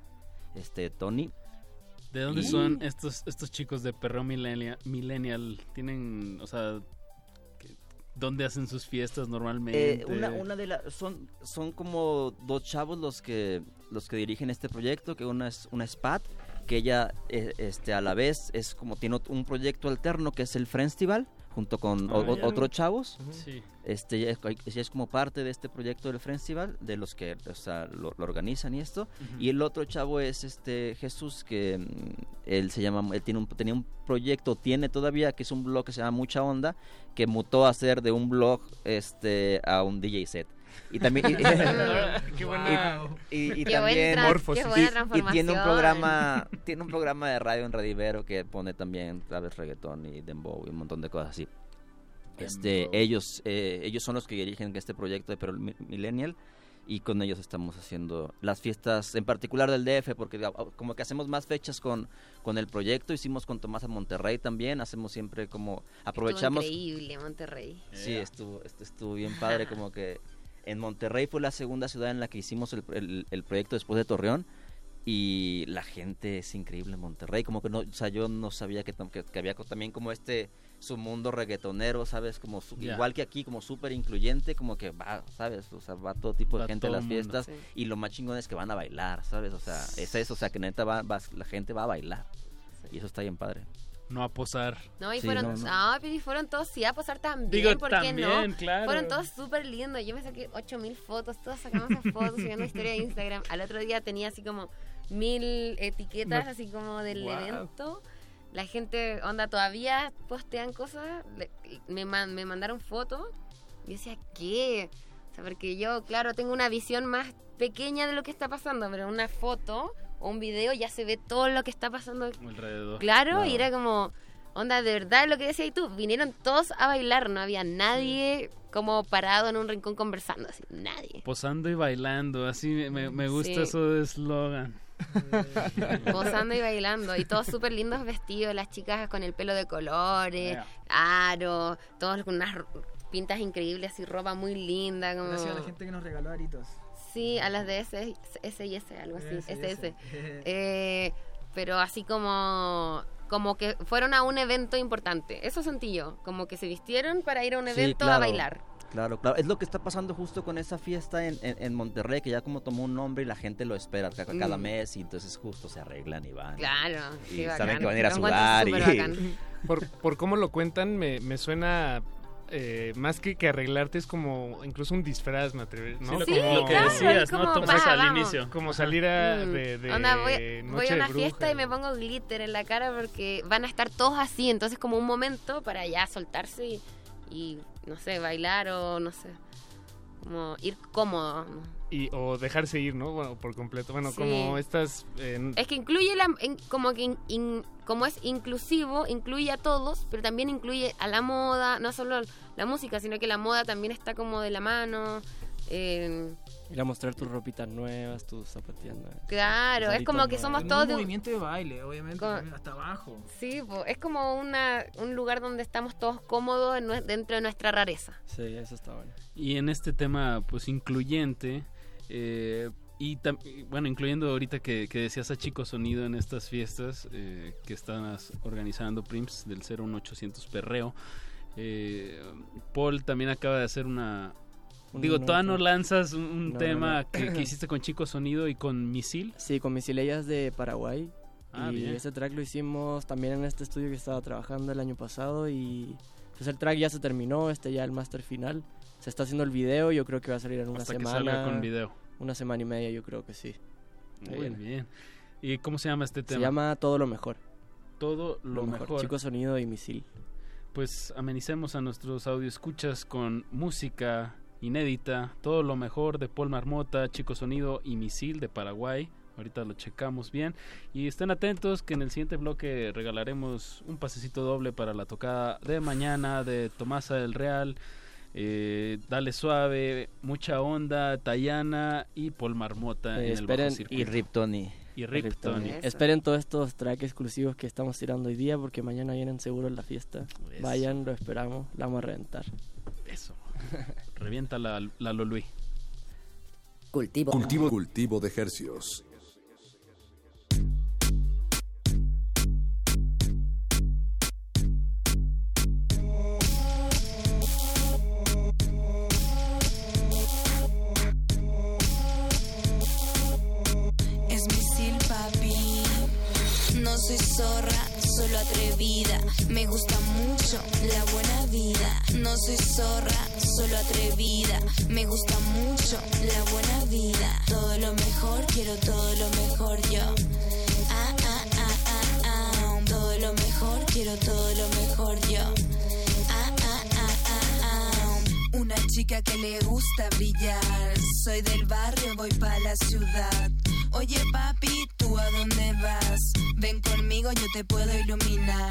este Tony. ¿De dónde son estos estos chicos de Perro Millennial? Millennial? ¿Tienen, o sea, dónde hacen sus fiestas normalmente? Eh, una, una de las son son como dos chavos los que los que dirigen este proyecto que una es una Spat que ella eh, este a la vez es como tiene un proyecto alterno que es el Festival junto con Ah, o- o- ya. otros chavos. Sí. este es, es como parte de este proyecto del Festival de los que o sea, lo, lo organizan y esto. Y el otro chavo es este Jesús que mm, él se llama él tiene un tenía un proyecto tiene todavía que es un blog que se llama Mucha Onda que mutó a ser de un blog este a un DJ set y también y, Qué buena- y, y- y también qué buena y- y, tiene un programa tiene un programa de radio en Radivero que pone también sabes reggaetón y dembow y un montón de cosas así. Este ellos eh, ellos son los que dirigen este proyecto de Pero Mi- Millennial y con ellos estamos haciendo las fiestas en particular del DF porque ah, como que hacemos más fechas con con el proyecto. Hicimos con Tomás en Monterrey también. Hacemos siempre como aprovechamos Estuvo increíble Monterrey. Sí, estuvo, est- estuvo bien padre, como que en Monterrey fue la segunda ciudad en la que hicimos el, el- el proyecto después de Torreón y la gente es increíble en Monterrey, como que no, o sea, yo no sabía que, que, que había también como este su mundo reggaetonero, ¿sabes? Como su- igual que aquí, como súper incluyente, como que va, ¿sabes? O sea, va todo tipo de Va gente a las mundo. fiestas Sí. y lo más chingón es que van a bailar, ¿sabes? O sea, es eso, o sea, que neta va, va- la gente va a bailar y eso está bien padre. No a posar. No, y Sí, fueron, no, no. ah, pero y fueron todos sí a posar también, Digo, ¿por qué también, no? claro. Fueron todos súper lindos. Yo me saqué 8000 fotos, todos sacamos esas fotos, subiendo historia de Instagram. Al otro día tenía así como mil etiquetas, No. así como del Wow. evento. La gente, onda, todavía postean cosas. le- me, man- me mandaron fotos. Y yo decía, ¿qué? O sea, porque yo, claro, tengo una visión más pequeña de lo que está pasando, pero una foto o un video ya se ve todo lo que está pasando Alrededor. Claro, y era como, onda, de verdad lo que decías tú, vinieron todos a bailar, no había nadie como parado en un rincón conversando, así, nadie. Posando y bailando, así me, me- me gusta Sí. eso de eslogan. Posando y bailando, y todos súper lindos vestidos, las chicas con el pelo de colores, aro, todos con unas pintas increíbles, así ropa muy linda, como... Gracias a la gente que nos regaló aritos. Sí, a las de S, S y S, algo así, S y SS. S. Eh, pero así como como que fueron a un evento importante. Eso sentí yo, como que se vistieron para ir a un Sí, evento a bailar. Claro, claro. Es lo que está pasando justo con esa fiesta en, en- en Monterrey, que ya como tomó un nombre y la gente lo espera ca- cada, Mm. mes y entonces justo se arreglan y van. Claro, Y saben bacán. que van a ir a sudar y... Por, por cómo lo cuentan, me, me suena eh, más que que arreglarte, es como incluso un disfraz, me atrevería, ¿no? Sí, lo que claro, decías, ¿no, como, Tomás, al inicio? Como salir a, Mm. de, de Onda, voy, a una fiesta y me pongo glitter en la cara porque van a estar todos así, entonces como un momento para ya soltarse y, y, no sé, bailar o no sé, como ir cómodo. ¿no? Y, o dejarse ir, ¿no? Bueno, por completo. Bueno, Sí. como estas... eh, Es que incluye la, en- como que in- in- como es inclusivo, incluye a todos, pero también incluye a la moda, no solo la música, sino que la moda también está como de la mano. eh, Ir a mostrar tus ropitas nuevas, tus zapatillas nuevas. Claro, es como que somos todos un de- movimiento de baile, obviamente, Con- hasta abajo. Sí, po, es como una, un lugar donde estamos todos cómodos en dentro de nuestra rareza. Sí, eso está bueno. Y en este tema, pues incluyente, eh, y bueno, incluyendo ahorita que, que decías a Chico Sonido en estas fiestas eh, que están organizando Prims del 01800 Perreo, eh, Paul también acaba de hacer una... Un Digo, todavía no lanzas un, No, tema no. Que, que hiciste con Chico Sonido y con Misil. Sí, con Misileyas de Paraguay. Ah, y bien. ese track lo hicimos también en este estudio que estaba trabajando el año pasado y pues el track ya se terminó, este ya el máster final. Se está haciendo el video, yo creo que va a salir en una Hasta que semana. salga con video. Una semana y media, yo creo que sí. Muy bien. ¿Y cómo se llama este tema? Se llama Todo lo Mejor. Todo lo, mejor. Chico Sonido y Misil. Pues amenicemos a nuestros escuchas con música inédita, todo lo mejor de Paul Marmota, Chico Sonido y Misil de Paraguay. Ahorita lo checamos bien. Y estén atentos que en el siguiente bloque regalaremos un pasecito doble para la tocada de mañana de Tomasa del Real, eh, Dale Suave, Mucha Onda, Tayana y Paul Marmota Eh, en el esperen, bajo circuito. y Rip Tony. Y Rip Tony. Esperen todos estos tracks exclusivos que estamos tirando hoy día porque mañana vienen seguro en la fiesta. Eso. Vayan, lo esperamos, la vamos a reventar. Eso. Revienta la, la Lolui. Cultivo. Cultivo, cultivo de ejercios. Soy zorra, solo atrevida. Me gusta mucho la buena vida. No soy zorra, solo atrevida. Me gusta mucho la buena vida. Todo lo mejor, quiero todo lo mejor yo. Ah, ah, ah, ah, ah. Todo lo mejor, quiero todo lo mejor yo. Ah, ah, ah, ah, ah. Una chica que le gusta brillar. Soy del barrio, voy pa' la ciudad. Oye papi, ¿tú a dónde vas? Ven conmigo, yo te puedo iluminar.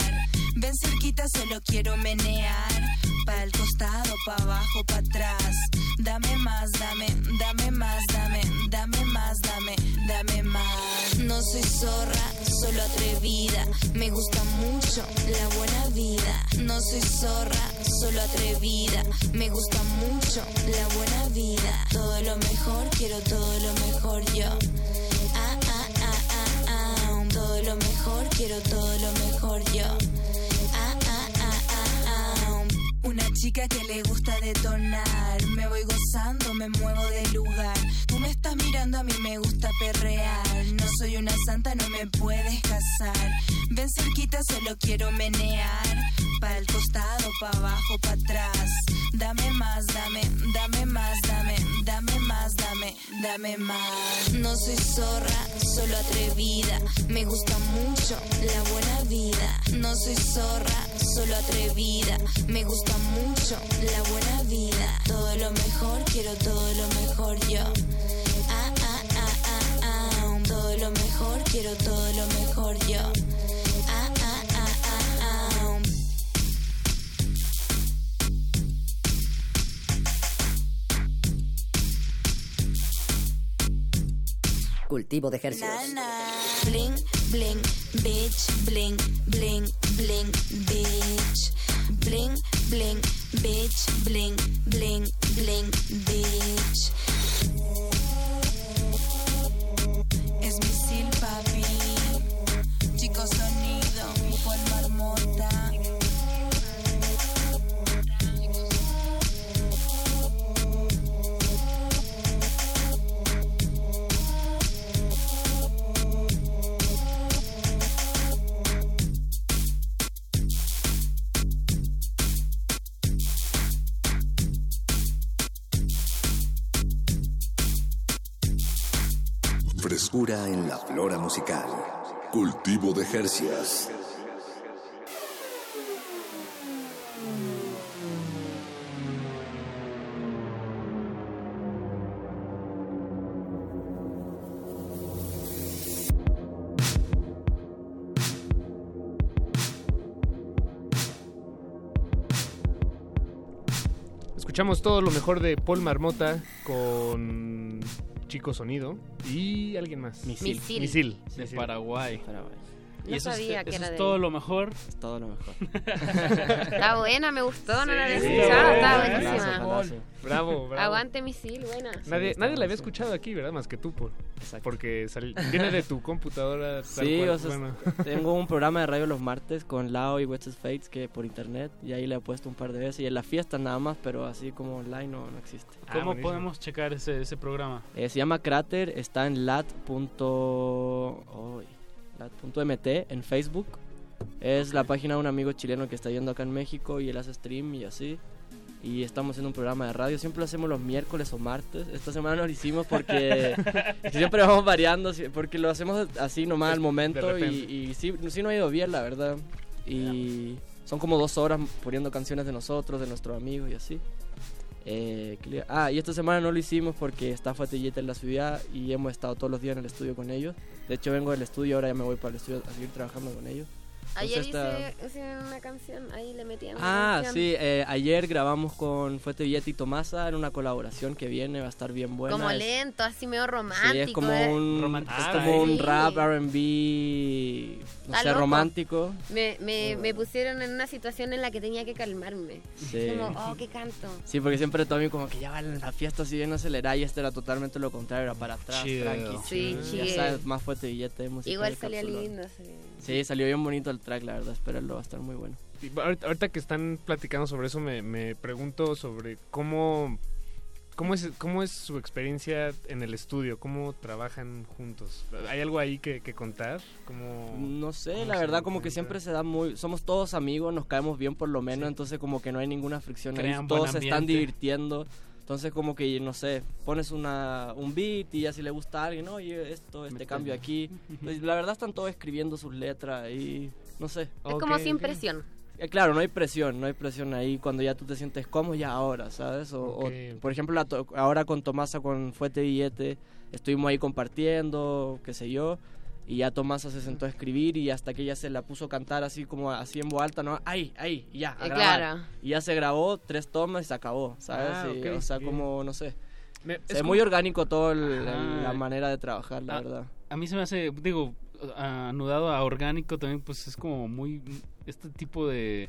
Ven cerquita, solo quiero menear. Pa' el costado, pa' abajo, pa' atrás. Dame más, dame, dame más, dame, dame más, dame, dame más. No soy zorra, solo atrevida. Me gusta mucho la buena vida. No soy zorra, solo atrevida. Me gusta mucho la buena vida. Todo lo mejor, quiero todo lo mejor yo. Lo mejor, quiero todo lo mejor yo. Una chica que le gusta detonar. Me voy gozando, me muevo del lugar. Tú me estás mirando, a mí me gusta perrear. No soy una santa, no me puedes casar. Ven cerquita, solo quiero menear. Pa' el costado, pa' abajo, pa' atrás. Dame más, dame, dame más, dame, dame más, dame, dame más. No soy zorra, solo atrevida. Me gusta mucho la buena vida. No soy zorra, solo atrevida. Me gusta mucho la buena vida. Todo lo mejor, quiero todo lo mejor yo. Ah, ah, ah, ah, ah. Todo lo mejor, quiero todo lo mejor yo. Ah, ah, ah, ah, ah. Cultivo de ejercicios. Bling, bling, bitch, bling, bling, bling, bitch. Bling, bling, bitch, bling, bling, bling, bitch. En la flora musical. Cultivo de ejercios. Escuchamos todo lo mejor de Paul Marmota con Chico Sonido y alguien más. Misil. Misil. Misil. De Misil. Paraguay. No sabía es, que eso era es de todo él. lo mejor. Es todo lo mejor. Está buena, me gustó, no la había Sí, escuchado, está buenísima. Bravo, Bravo, bravo. Aguante misil, buena. Nadie, nadie la había escuchado aquí, ¿verdad? Más que tú, por, porque sal- viene de tu computadora. Tal Sí, cual. o sea, bueno. tengo un programa de radio los martes con Lao y West Fates que por internet y ahí le he puesto un par de veces y en las fiestas nada más, pero así como online no, no existe. ¿Cómo podemos checar ese, ese programa? Eh, se llama Crater, está en lat. punto- ay, lat.mt en Facebook. Es la página de un amigo chileno que está yendo acá en México y él hace stream y así. Y estamos haciendo un programa de radio. Siempre lo hacemos los miércoles o martes. Esta semana no lo hicimos porque siempre vamos variando. Porque lo hacemos así nomás al momento. Y, y sí, sí no ha ido bien, la verdad. Y son como dos horas poniendo canciones de nosotros, de nuestros amigos y así. Eh, ¿qué le- ah, y esta semana no lo hicimos porque está Fatillita en la ciudad y hemos estado todos los días en el estudio con ellos. De hecho, vengo del estudio, ahora ya me voy para el estudio a seguir trabajando con ellos. Ayer esta- hice, hice una canción, ahí le metían Ah, canción. sí, eh, ayer grabamos con Fuete Villete y Tomasa en una colaboración que viene, va a estar bien buena. Como Es- lento, así medio romántico. Sí, es como ¿eh? un, es Ah, como un sí. rap R&B, no sé, loco. romántico. Me, me, me pusieron en una situación en la que tenía que calmarme. Sí. Como, oh, qué canto. Sí, porque siempre Tommy como que ya va la fiesta así bien acelerada y este era totalmente lo contrario, era para atrás, Chill. tranqui. Sí, Ya sabes, más Fuete Billete, música Igual salía lindo. salía lindo. Sí, salió bien bonito el track, la verdad, espérenlo, va a estar muy bueno. Y ahorita, que están platicando sobre eso, me, me pregunto sobre cómo, cómo, es, cómo es su experiencia en el estudio, cómo trabajan juntos. ¿Hay algo ahí que, que contar? ¿Cómo, No sé, cómo la verdad como que siempre se da muy... Somos todos amigos, nos caemos bien por lo menos, entonces como que no hay ninguna fricción, ahí, todos se están divirtiendo. Entonces como que, no sé, pones una, un beat y ya si le gusta a alguien, oye, esto, este cambio aquí. Pues, la verdad están todos escribiendo sus letras y no sé. Es como sin presión. Eh, claro, no hay presión, no hay presión ahí cuando ya tú te sientes cómodo ya ahora, ¿sabes? O, por ejemplo, la to- ahora con Tomasa, con Fuete Billete, estuvimos ahí compartiendo, qué sé yo, y ya Tomasa se sentó a escribir y hasta que ella se la puso a cantar así como así en voz alta, ¿no? ¡Ay, ay! Y ya, a Eh, grabar. claro. Y ya se grabó tres tomas y se acabó, ¿sabes? Ah, Y, o sea, bien. como, no sé. Me- Es, es como- muy orgánico Ajá. la manera de trabajar, la Ah, verdad. A mí se me hace, digo, anudado a orgánico también, pues es como muy. Este tipo de.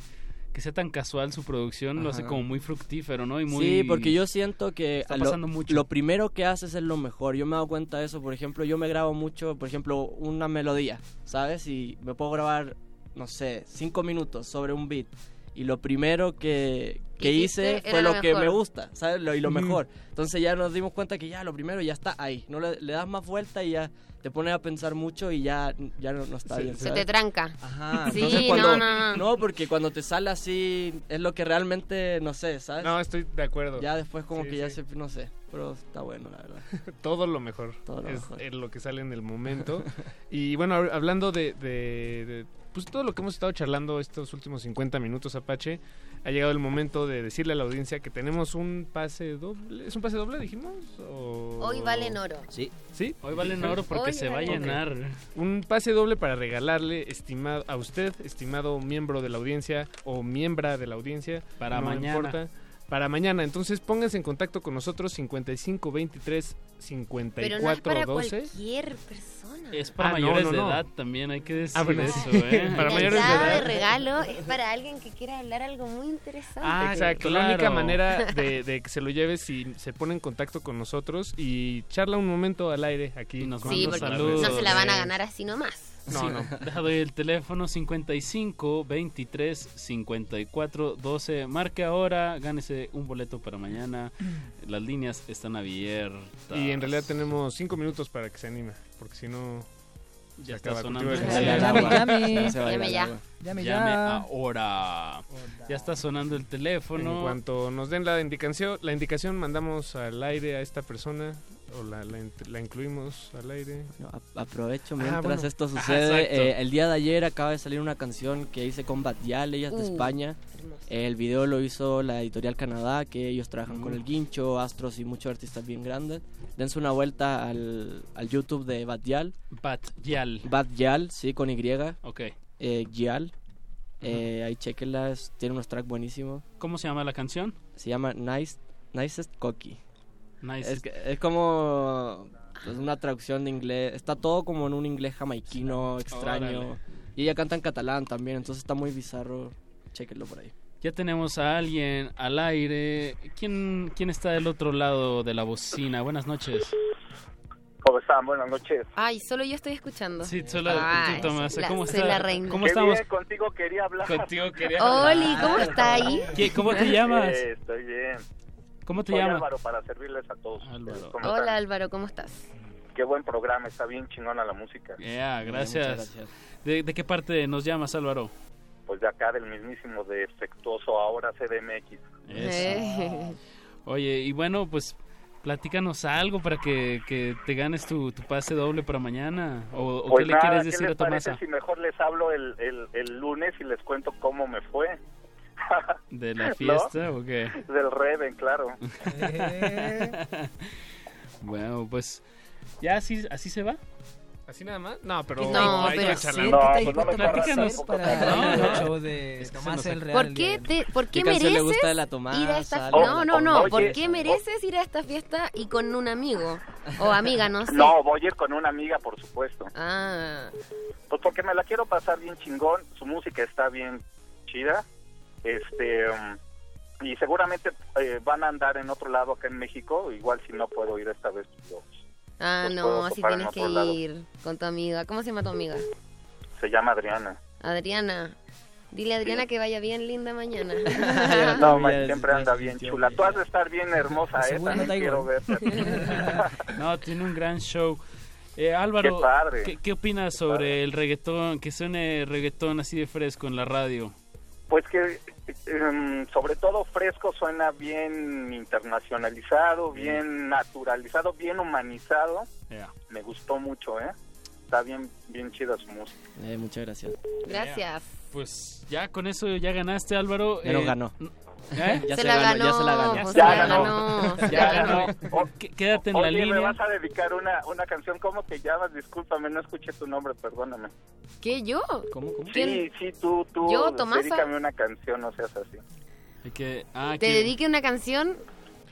Que sea tan casual su producción, lo hace Ajá. como muy fructífero, ¿no? Y muy. Sí, porque yo siento que Está lo, pasando mucho. lo primero que haces es lo mejor. Yo me he dado cuenta de eso. Por ejemplo, yo me grabo mucho, por ejemplo, una melodía, ¿sabes? Y me puedo grabar, no sé, cinco minutos sobre un beat. Y lo primero que, que hice fue lo lo que me gusta, ¿sabes? Lo, y lo mejor. Entonces ya nos dimos cuenta que ya lo primero ya está ahí. No le, le das más vuelta y ya te pones a pensar mucho y ya, ya no, no está Se- bien. Se ¿sabes? te tranca. Ajá, Sí, entonces no, cuando, no, no. porque cuando te sale así es lo que realmente, no sé, ¿sabes? No, estoy de acuerdo. Ya después como Sí, que ya sí. se, no sé, pero está bueno la verdad. Todo lo mejor. Todo lo es mejor. lo que sale en el momento. y bueno, hab- hablando de, de- de, pues todo lo que hemos estado charlando estos últimos 50 minutos, Apache, ha llegado el momento de decirle a la audiencia que tenemos un pase doble. ¿Es un pase doble, dijimos? O- Hoy valen oro. Sí. ¿Sí? Hoy valen oro porque Hoy se va a llenar. Un pase doble para regalarle estimado a usted, estimado miembro de la audiencia o miembra de la audiencia. Para no mañana. importa. Para mañana. Entonces pónganse en contacto con nosotros 55 23 Pero no es 54 para 12. cualquier persona. Es para Ah, mayores no, de no. edad también, hay que decir Ah, bueno, eso. ¿eh? Para La mayores de edad. de regalo es para alguien que quiera hablar algo muy interesante. Ah, Exacto, la claro. única manera de, de que se lo lleve si se pone en contacto con nosotros y charla un momento al aire aquí. Y nos sí, porque saludos. no se la van a Eh, ganar así nomás. No, no. Deja doy el teléfono 55 23 54 12. Marque ahora, gánese un boleto para mañana. Las líneas están abiertas. Y en realidad tenemos cinco minutos para que se anime, porque si no... ya se está sonando. Llame, teléfono. llame. Llame. Llame Llame ya. ahora. Ya está sonando el En teléfono. cuanto nos den la indicación, la indicación mandamos al aire a esta persona o la, la, int- la incluimos al aire. A- aprovecho Ah, mientras bueno. esto Ajá, sucede. eh, el día de ayer acaba de salir una canción que hice con Batial, ellas de Uh, España. El video lo hizo la editorial Canadá, que ellos trabajan con Mm. el Guincho, Astros y muchos artistas bien grandes. Dense una vuelta al, al YouTube de Batial. Bat Yal. Batial, sí, con Y. Ok. Eh, Gial. Eh, ahí chequenla, es- tiene unos tracks buenísimos. ¿Cómo se llama la canción? Se llama Nice, Nicest Cocky. Nice. Es, que- es como pues, una traducción de inglés. Está todo como en un inglés jamaiquino extraño. Órale. Y ella canta en catalán también, entonces está muy bizarro. Chequenlo por ahí. Ya tenemos a alguien al aire. ¿Quién, ¿Quién está del otro lado de la bocina? Buenas noches. ¿Cómo están? Buenas noches. Ay, solo yo estoy escuchando. Sí, solo Ay, tú, Tomás. la- ¿Cómo está? la. ¿Cómo estamos? bien, contigo quería hablar. Contigo quería Oli, hablar. ¿cómo está ahí? ¿Qué- ¿Cómo te llamas? Eh, estoy bien. ¿Cómo te Soy llamas? Álvaro para servirles a todos. Álvaro. ustedes. ¿Cómo Hola están? Álvaro, ¿cómo estás? Qué buen programa, está bien chingona la música. Yeah, Muchas gracias. gracias. ¿De, de qué parte nos llamas, Álvaro? Pues de acá del mismísimo defectuoso ahora CDMX. Eso. Eh, Oye, y bueno, pues platícanos algo para que, que te ganes tu, tu pase doble para mañana. ¿O, o Pues qué le quieres ¿qué decir les a Tomasa? si mejor les hablo el, el, el lunes y les cuento cómo me fue? ¿De la ¿No? fiesta o qué? Del Reven, claro. Eh, bueno, pues ya así, así se va. ¿Así nada más? No, pero No, hay pero sí, un- ¿qué está dispuesto a Platícanos. hacer para No, el no. show de Es que Tomás el Real? ¿Por qué, te, ¿por qué ¿Qué canción le mereces gusta de la ir a esta algo? No, no, no. Oye, ¿Por qué mereces ir a esta fiesta y con un amigo? O amiga, no sé. No, voy a ir con una amiga, por supuesto. Ah, Pues porque me la quiero pasar bien chingón, su música está bien chida, este, um, y seguramente eh, van a andar en otro lado acá en México, igual si no puedo ir esta vez, los- ah Los no, en tienes que lado. ir con tu amiga. ¿Cómo se llama tu amiga? se llama Adriana. Adriana. Dile a Adriana que vaya bien linda mañana. No, siempre anda bien chula. Tú has de estar bien hermosa, ¿eh? Seguro También quiero igual. verte. No, tiene un gran show. Eh, Álvaro, Qué padre. ¿qué, qué opinas sobre el reggaetón, que suene reggaetón así de fresco en la radio? Pues que em, sobre todo fresco suena bien internacionalizado, bien naturalizado, bien humanizado. Me gustó mucho, ¿eh? Está bien, bien chida su música. Eh, muchas gracias. Gracias. Pues ya con eso ya ganaste, Álvaro. No Eh, ganó. ¿Eh? Ya se, se la ganó, ganó, ya se la ganó. Ya se la ganó. ganó. Ya la ganó. O- Quédate en la Oye, me línea. vas a dedicar una, una canción. ¿Cómo te llamas? Discúlpame, no escuché tu nombre, perdóname. ¿Qué, yo? ¿Cómo, cómo? Sí, sí, tú, tú. ¿Yo, Tomasa? Dedícame una canción, no seas así. Que- ah, Te que- dedique una canción,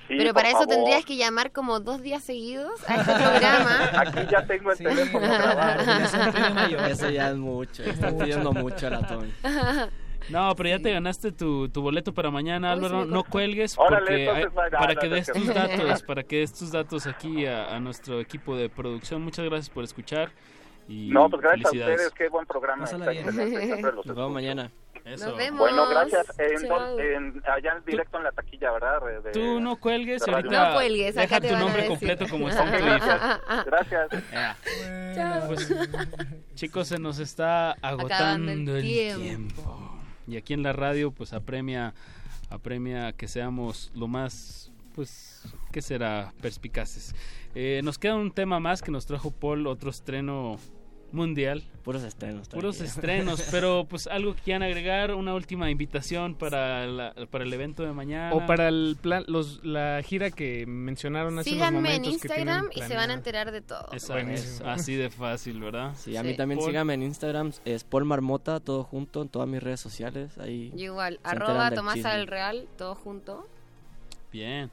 Sí, pero para eso favor. tendrías que llamar como dos días seguidos a este programa. Aquí ya tengo el Sí. teléfono grabado. Ya es. Eso ya es mucho. Están pidiendo mucho a la Tommy. No, pero ya te ganaste tu, tu boleto para mañana, Álvaro. No cuelgues Órale, porque hay- vaya, para no, que des no. tus datos, para que des tus datos aquí a, a nuestro equipo de producción. Muchas gracias por escuchar y No, pues gracias a ustedes, qué buen programa. Está excelente, los Nos vemos mañana. Eso. Nos vemos. Bueno, gracias. En, don- en- allá en directo en la taquilla, ¿verdad? De- de- Tú no cuelgues ahorita No cuelgues, acá deja te tu van a nombre decir. completo como está Ok, en tu lista. gracias. Gracias. Chao. Pues, chicos, se nos está agotando Acabando el el tiempo. Y aquí en la radio, pues apremia, apremia que seamos lo más, pues, ¿qué será? Perspicaces. Eh, nos queda un tema más que nos trajo Paul, otro estreno mundial. Puros estrenos. Puros estrenos, pero pues algo que quieran agregar, una última invitación para, la- para el evento de mañana. O para el plan, los, la gira que mencionaron hace unos Síganme en momentos que tienen Instagram y se van a enterar de todo. Es Buenísimo. así de fácil, ¿verdad? Sí, a mí Sí. también Paul. síganme en Instagram. Es Paul Marmota, todo junto en todas mis redes sociales. Ahí. Yo igual, arroba Tomasa chisme. del Real, todo junto. Bien.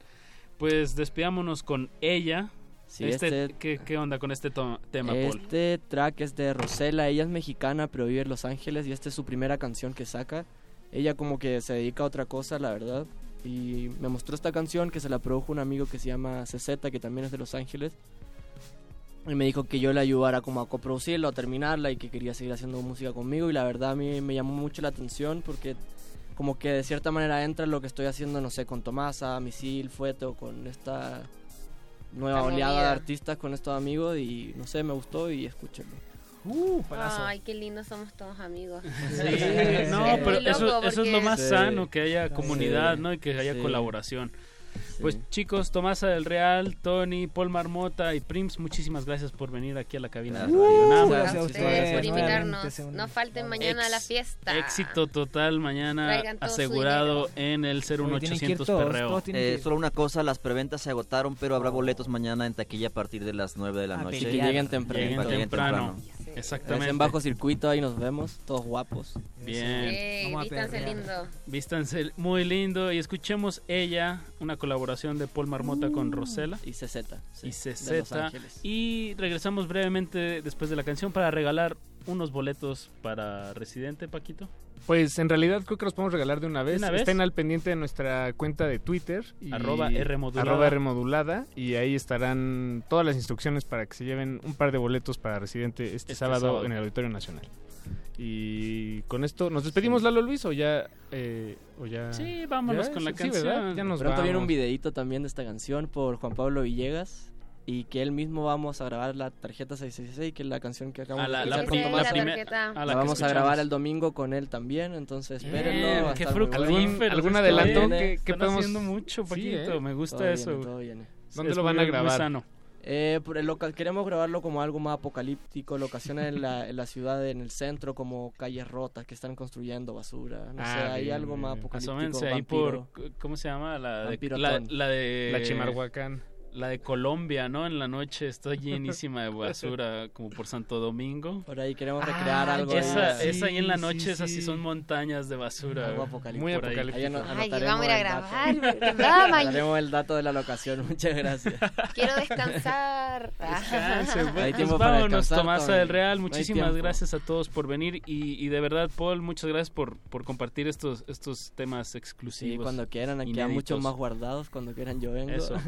Pues despidámonos con ella. Sí, este, este- ¿qué, qué onda con este tema, Paul? Este track es de Rosela, ella es mexicana pero vive en Los Ángeles y esta es su primera canción que saca. Ella como que se dedica a otra cosa, la verdad. Y me mostró esta canción que se la produjo un amigo que se llama CZ, que también es de Los Ángeles. Y me dijo que yo le ayudara como a coproducirla o terminarla y que quería seguir haciendo música conmigo. Y la verdad a mí me llamó mucho la atención porque como que de cierta manera entra en lo que estoy haciendo, no sé, con Tomasa, Misil, Fuete o con esta nueva oleada de artistas con estos amigos y no sé, me gustó y escúchenlo. Uh. Ay, qué lindo somos todos amigos. Sí, no, pero eso, eso es lo más Sí. sano, que haya comunidad, Sí. ¿no? Y que haya Sí. Pues chicos, Tomasa del Real, Tony, Paul Marmota y Prims, muchísimas gracias por venir aquí a la cabina de Gracias. Gracias a ustedes. por invitarnos. No falten mañana a la fiesta. Éxito total mañana asegurado en el Oye, tienen que ir 01800 todos, Perreo. todos Eh, solo una cosa, las preventas se agotaron, pero habrá boletos mañana en taquilla a partir de las 9 de la A noche. Que lleguen temprano. Exactamente. en bajo circuito, ahí nos vemos, todos guapos. Bien. Ey, Vamos a vístanse lindo. Vístanse muy lindo y escuchemos ella, una colaboración de Paul Marmota con Rosela Y CZ. sí, y de Los CZ. Ángeles. Y regresamos brevemente después de la canción para regalar unos boletos para Residente, Paquito. Pues en realidad creo que los podemos regalar de una vez. una vez? Estén al pendiente de nuestra cuenta de Twitter. Y Arroba R modulada. arroba R modulada, Y ahí estarán todas las instrucciones para que se lleven un par de boletos para Residente este, Este sábado, sábado. en el Auditorio Nacional. Y con esto, ¿nos despedimos, Lalo Luis? ¿O ya...? eh, o ya Sí, vámonos ya? con la Sí, ¿verdad? canción. Ya nos Pronto viene un vamos. videito también de esta canción por Juan Pablo Villegas. Y que él mismo vamos a grabar la tarjeta 666, que es la canción que acabamos A la, de la, prim- la Tomasa. primer- tarjeta. a La, la que vamos a grabar el domingo con él también, entonces espérenlo. ¿Algún están. adelanto? Viene. ¿Qué, qué Están podemos...? haciendo mucho, Sí, Paquito. ¿eh? Me gusta Todo eso. viene, todo viene. ¿Dónde Es lo van a muy- grabar? sano. Eh, por el local, queremos grabarlo como algo más apocalíptico, locaciones en la, en la ciudad, en el centro, como calles rotas que están construyendo basura. No Ah, sé, hay algo más bien. apolíptico. Asómense ahí por, ¿cómo se llama? La de, la, la de... La Chimarhuacán. La de Colombia, ¿no? En la noche está llenísima de basura, como por Santo Domingo. Por ahí queremos recrear Ah, algo. Esa, ahí. esa ahí en la Sí, noche, sí, esas sí sí. son montañas de basura. Algo apocalíptico. Muy apocalíptico. Ahí ano- Ay, vamos a ir a grabar. Daremos el dato de la locación. Muchas gracias. Quiero descansar. Descanse, bueno, Hay pues tiempo para vámonos, descansar, Tomasa del Real. No Muchísimas gracias a todos por venir y, y de verdad, Paul, muchas gracias por, por compartir estos, estos temas exclusivos. Sí, cuando quieran, aquí hay muchos más guardados. Cuando quieran, yo vengo. Eso. No,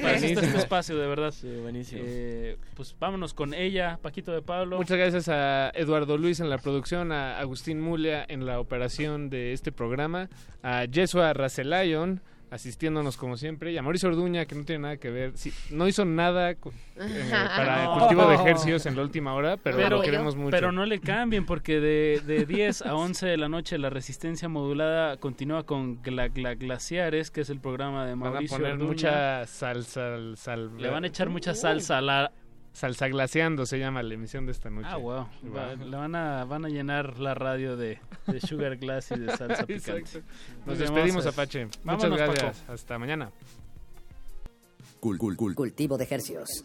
para este espacio, de verdad. Sí, buenísimo. Eh, pues vámonos con ella, Paquito de Pablo. Muchas gracias a Eduardo Luis en la producción, a Agustín Mulia en la operación de este programa, a Jesua Racelayon asistiéndonos como siempre. Y a Mauricio Orduña que no tiene nada que ver, sí, no hizo nada eh, para el cultivo de ejercicios en la última hora, pero, lo queremos mucho. pero no le cambien porque de, de 10 a 11 de la noche la resistencia modulada continúa con Gla- Gla- Glaciares, que es el programa de Van a Mauricio poner Orduña. mucha salsa, sal, Le van a echar mucha salsa a la... Salsa glaciando se llama la emisión de esta noche. Ah, wow. Va. Le van a, van a llenar la radio de, de Sugar Glass y de salsa picante. Exacto. Nos despedimos, vamos a- Apache. Muchas Paco. gracias. Hasta mañana. Cultivo de ejercicios.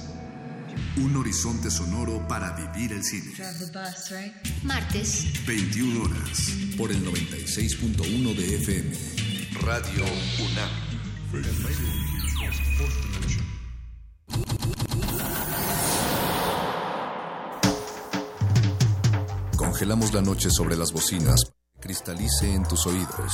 Un horizonte sonoro para vivir el cine. Martes. 21 horas. Por el 96.1 de FM. Radio UNAM. Congelamos la noche sobre las bocinas. Cristalice en tus oídos.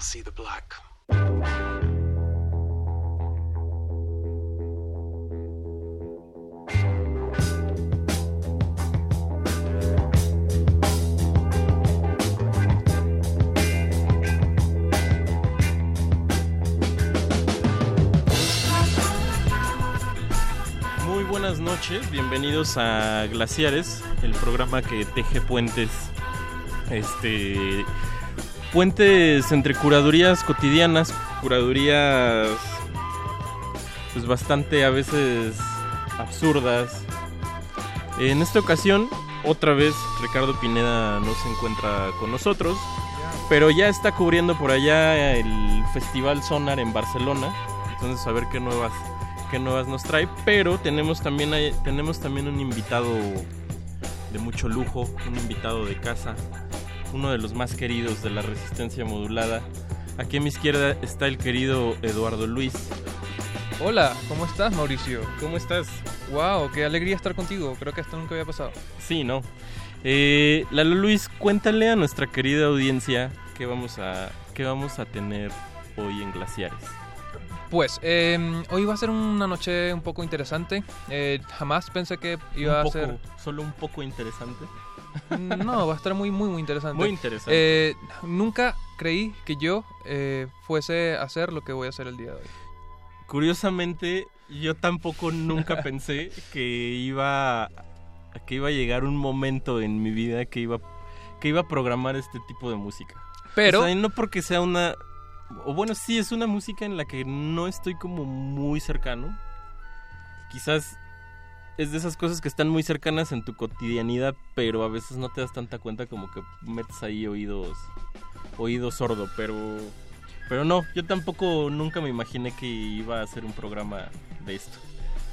See the black. Muy buenas noches, bienvenidos a Glaciares, el programa que teje puentes, este, puentes entre curadurías cotidianas, curadurías, pues bastante a veces absurdas. En esta ocasión, otra vez Ricardo Pineda no se encuentra con nosotros, pero ya está cubriendo por allá el Festival Sonar en Barcelona, entonces a ver qué nuevas qué nuevas nos trae, pero tenemos también tenemos también un invitado de mucho lujo, un invitado de casa, uno de los más queridos de la resistencia modulada. Aquí a mi izquierda está el querido Eduardo Luis. Hola, ¿cómo estás, Mauricio? ¿Cómo estás? Wow, qué alegría estar contigo. Creo que esto nunca había pasado. Sí, ¿no? Eh, Lalo Luis, cuéntale a nuestra querida audiencia qué vamos a, qué vamos a tener hoy en Glaciares. Pues, eh, hoy va a ser una noche un poco interesante. Eh, jamás pensé que iba Un a poco- ser... Solo un poco interesante. No, va a estar muy, muy, muy interesante. Muy interesante. Eh, nunca creí que yo eh, fuese a hacer lo que voy a hacer el día de hoy. Curiosamente, yo tampoco nunca pensé que iba que iba a llegar un momento en mi vida que iba que iba a programar este tipo de música. Pero- O sea, no porque sea una o bueno, sí es una música en la que no estoy como muy cercano. Quizás es de esas cosas que están muy cercanas en tu cotidianidad, pero a veces no te das tanta cuenta como que metes ahí oídos oído sordo, pero pero no, yo tampoco nunca me imaginé que iba a hacer un programa de esto.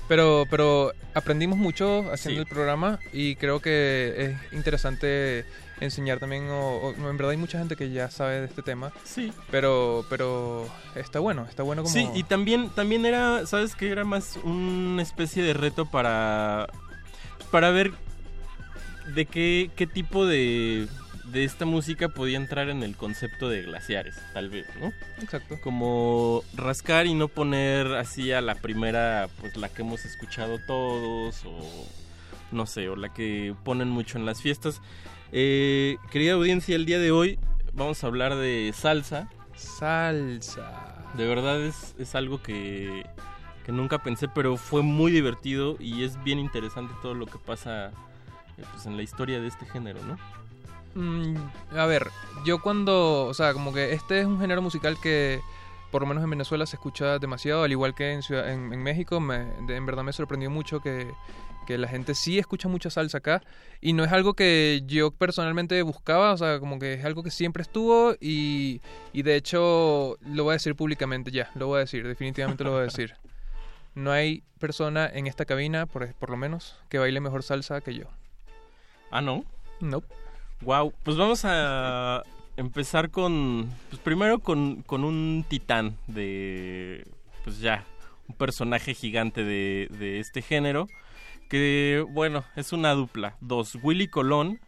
Pero, pero aprendimos mucho haciendo Sí. el programa y creo que es interesante enseñar también, o, o- en verdad hay mucha gente que ya sabe de este tema. Sí. Pero, pero está bueno, está bueno como... Sí, y también, también era, ¿sabes que Era más una especie de reto para, para ver de qué, qué tipo de, de esta música podía entrar en el concepto de glaciares, tal vez, ¿no? Exacto. Como rascar y no poner así a la primera, pues la que hemos escuchado todos, o no sé, o la que ponen mucho en las fiestas. Eh, querida audiencia, el día de hoy vamos a hablar de salsa. Salsa. De verdad es, es algo que, que nunca pensé, pero fue muy divertido y es bien interesante todo lo que pasa eh, pues, en la historia de este género, ¿no? Mm, a ver, yo cuando, o sea, como que este es un género musical que por lo menos en Venezuela se escucha demasiado, al igual que en, Ciudad- en, en México, me, de- en verdad me sorprendió mucho que, que la gente sí escucha mucha salsa acá y no es algo que yo personalmente buscaba, o sea, como que es algo que siempre estuvo y, y de hecho lo voy a decir públicamente ya, lo voy a decir, definitivamente lo voy a decir. No hay persona en esta cabina, por, por lo menos, que baile mejor salsa que yo. Ah, ¿no? No. Wow, pues vamos a empezar con, pues primero con, con un titán de, pues ya, un personaje gigante de, de este género, que bueno, es una dupla, dos, Willy Colón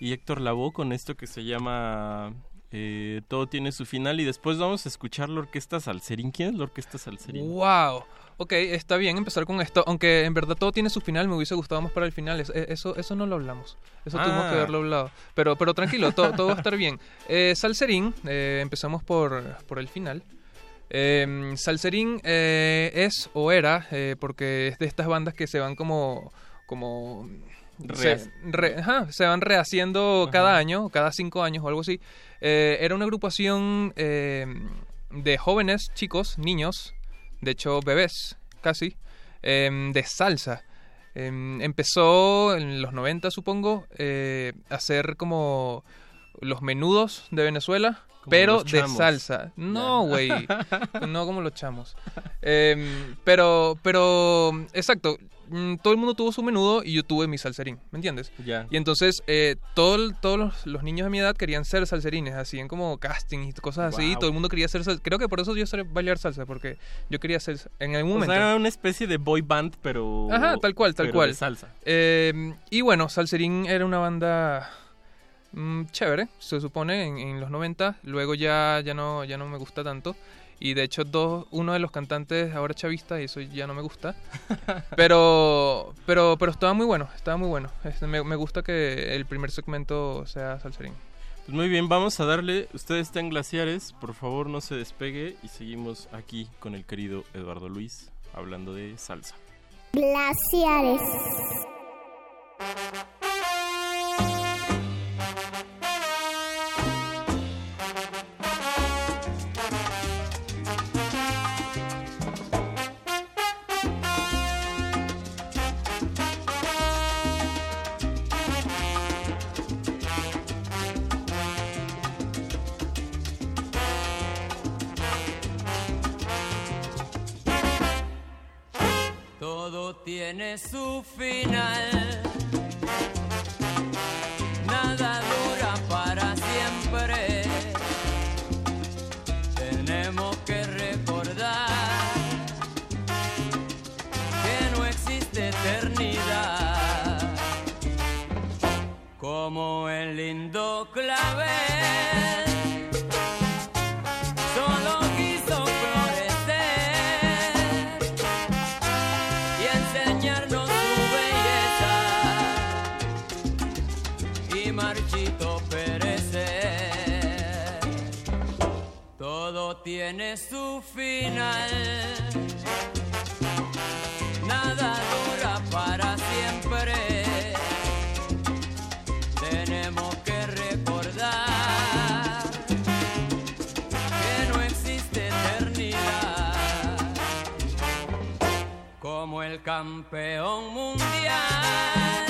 y Héctor Lavoe con esto que se llama eh, Todo tiene su final y después vamos a escuchar la orquesta Salserín. ¿Quién es la orquesta Salserín? ¡Wow! Ok, está bien empezar con esto, aunque en verdad todo tiene su final, me hubiese gustado más para el final, es- eso, eso no lo hablamos, eso tuvimos que Ah. haberlo hablado, pero, pero tranquilo, todo, todo va a estar bien. Eh, Salserín, eh, empezamos por, por el final. Eh, Salserín eh, es o era, eh, porque es de estas bandas que se van como... como se, Rehac- re- ajá, se van rehaciendo cada año, cada cinco años o algo así. Eh, era una agrupación eh, de jóvenes, chicos, niños, de hecho bebés, casi, em, de salsa. Em, empezó en los 90, supongo, eh, a hacer como los menudos de Venezuela, Como pero de salsa. No, güey, no como los chamos. Em, pero, pero, exacto, mm, todo el mundo tuvo su menudo y yo tuve mi salserín, ¿me entiendes? Ya. Y entonces eh, todo todos los, los niños de mi edad querían ser salserines, hacían como casting y cosas así. Todo el mundo quería ser salsa. Creo que por eso yo sé bailar salsa, porque yo quería ser en algún O momento. sea, era una especie de boy band, pero... Ajá, tal cual, tal pero cual. de salsa. Eh, y bueno, Salserín era una banda mm, chévere, se supone, en, en los 90. Luego ya, ya, no, ya no me gusta tanto. Y de hecho, dos, uno de los cantantes ahora es chavista y eso ya no me gusta. pero, pero, pero estaba muy bueno, estaba muy bueno. Este, me, me gusta que el primer segmento sea Salserín. Pues muy bien, vamos a darle. Usted está en Glaciares, por favor no se despegue y seguimos aquí con el querido Eduardo Luis hablando de salsa. Glaciares. Tiene su final. Nada dura para siempre. Tenemos que recordar que no existe eternidad. Como el lindo clavel. Tiene su final. Nada dura para siempre. Tenemos que recordar que no existe eternidad como el campeón mundial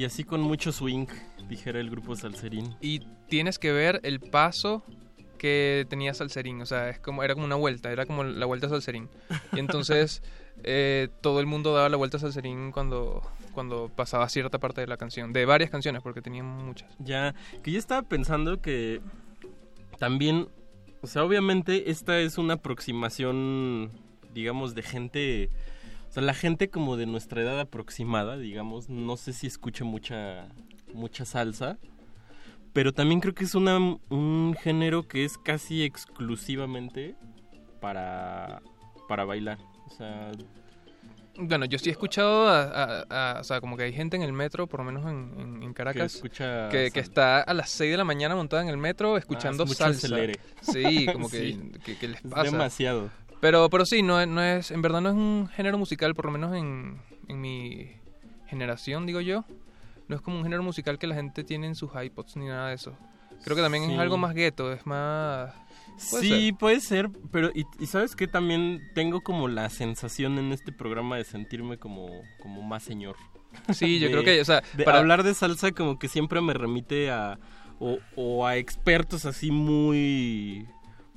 Y así con mucho swing, dijera el grupo Salserín. Y tienes que ver el paso que tenía Salserín, o sea, es como, era como una vuelta, era como la vuelta a Salserín. Y entonces eh, todo el mundo daba la vuelta a Salserín cuando, cuando pasaba cierta parte de la canción, de varias canciones, porque tenían muchas. Ya, que yo estaba pensando que también, o sea, obviamente esta es una aproximación, digamos, de gente, o sea, la gente como de nuestra edad aproximada, digamos, no sé si escuche mucha, mucha salsa, pero también creo que es una, un género que es casi exclusivamente para, para bailar, o sea... Bueno, yo sí he escuchado, a, a- a- o sea, como que hay gente en el metro, por lo menos en, en- en Caracas, escucha que, que está a las 6 de la mañana montada en el metro escuchando Ah, es mucho salsa. acelere. Sí, como que, Sí. que- que les Es pasa. demasiado. Pero, pero sí, no, es- no es, en verdad no es un género musical, por lo menos en, en mi generación, digo yo. No es como un género musical que la gente tiene en sus iPods ni nada de eso. Creo que también Sí. es algo más gueto, es más... puede sí, ser. puede ser, pero y, y sabes que también tengo como la sensación en este programa de sentirme como, como más señor. Sí, yo creo que, o sea, para- hablar de salsa como que siempre me remite a o, o a expertos así muy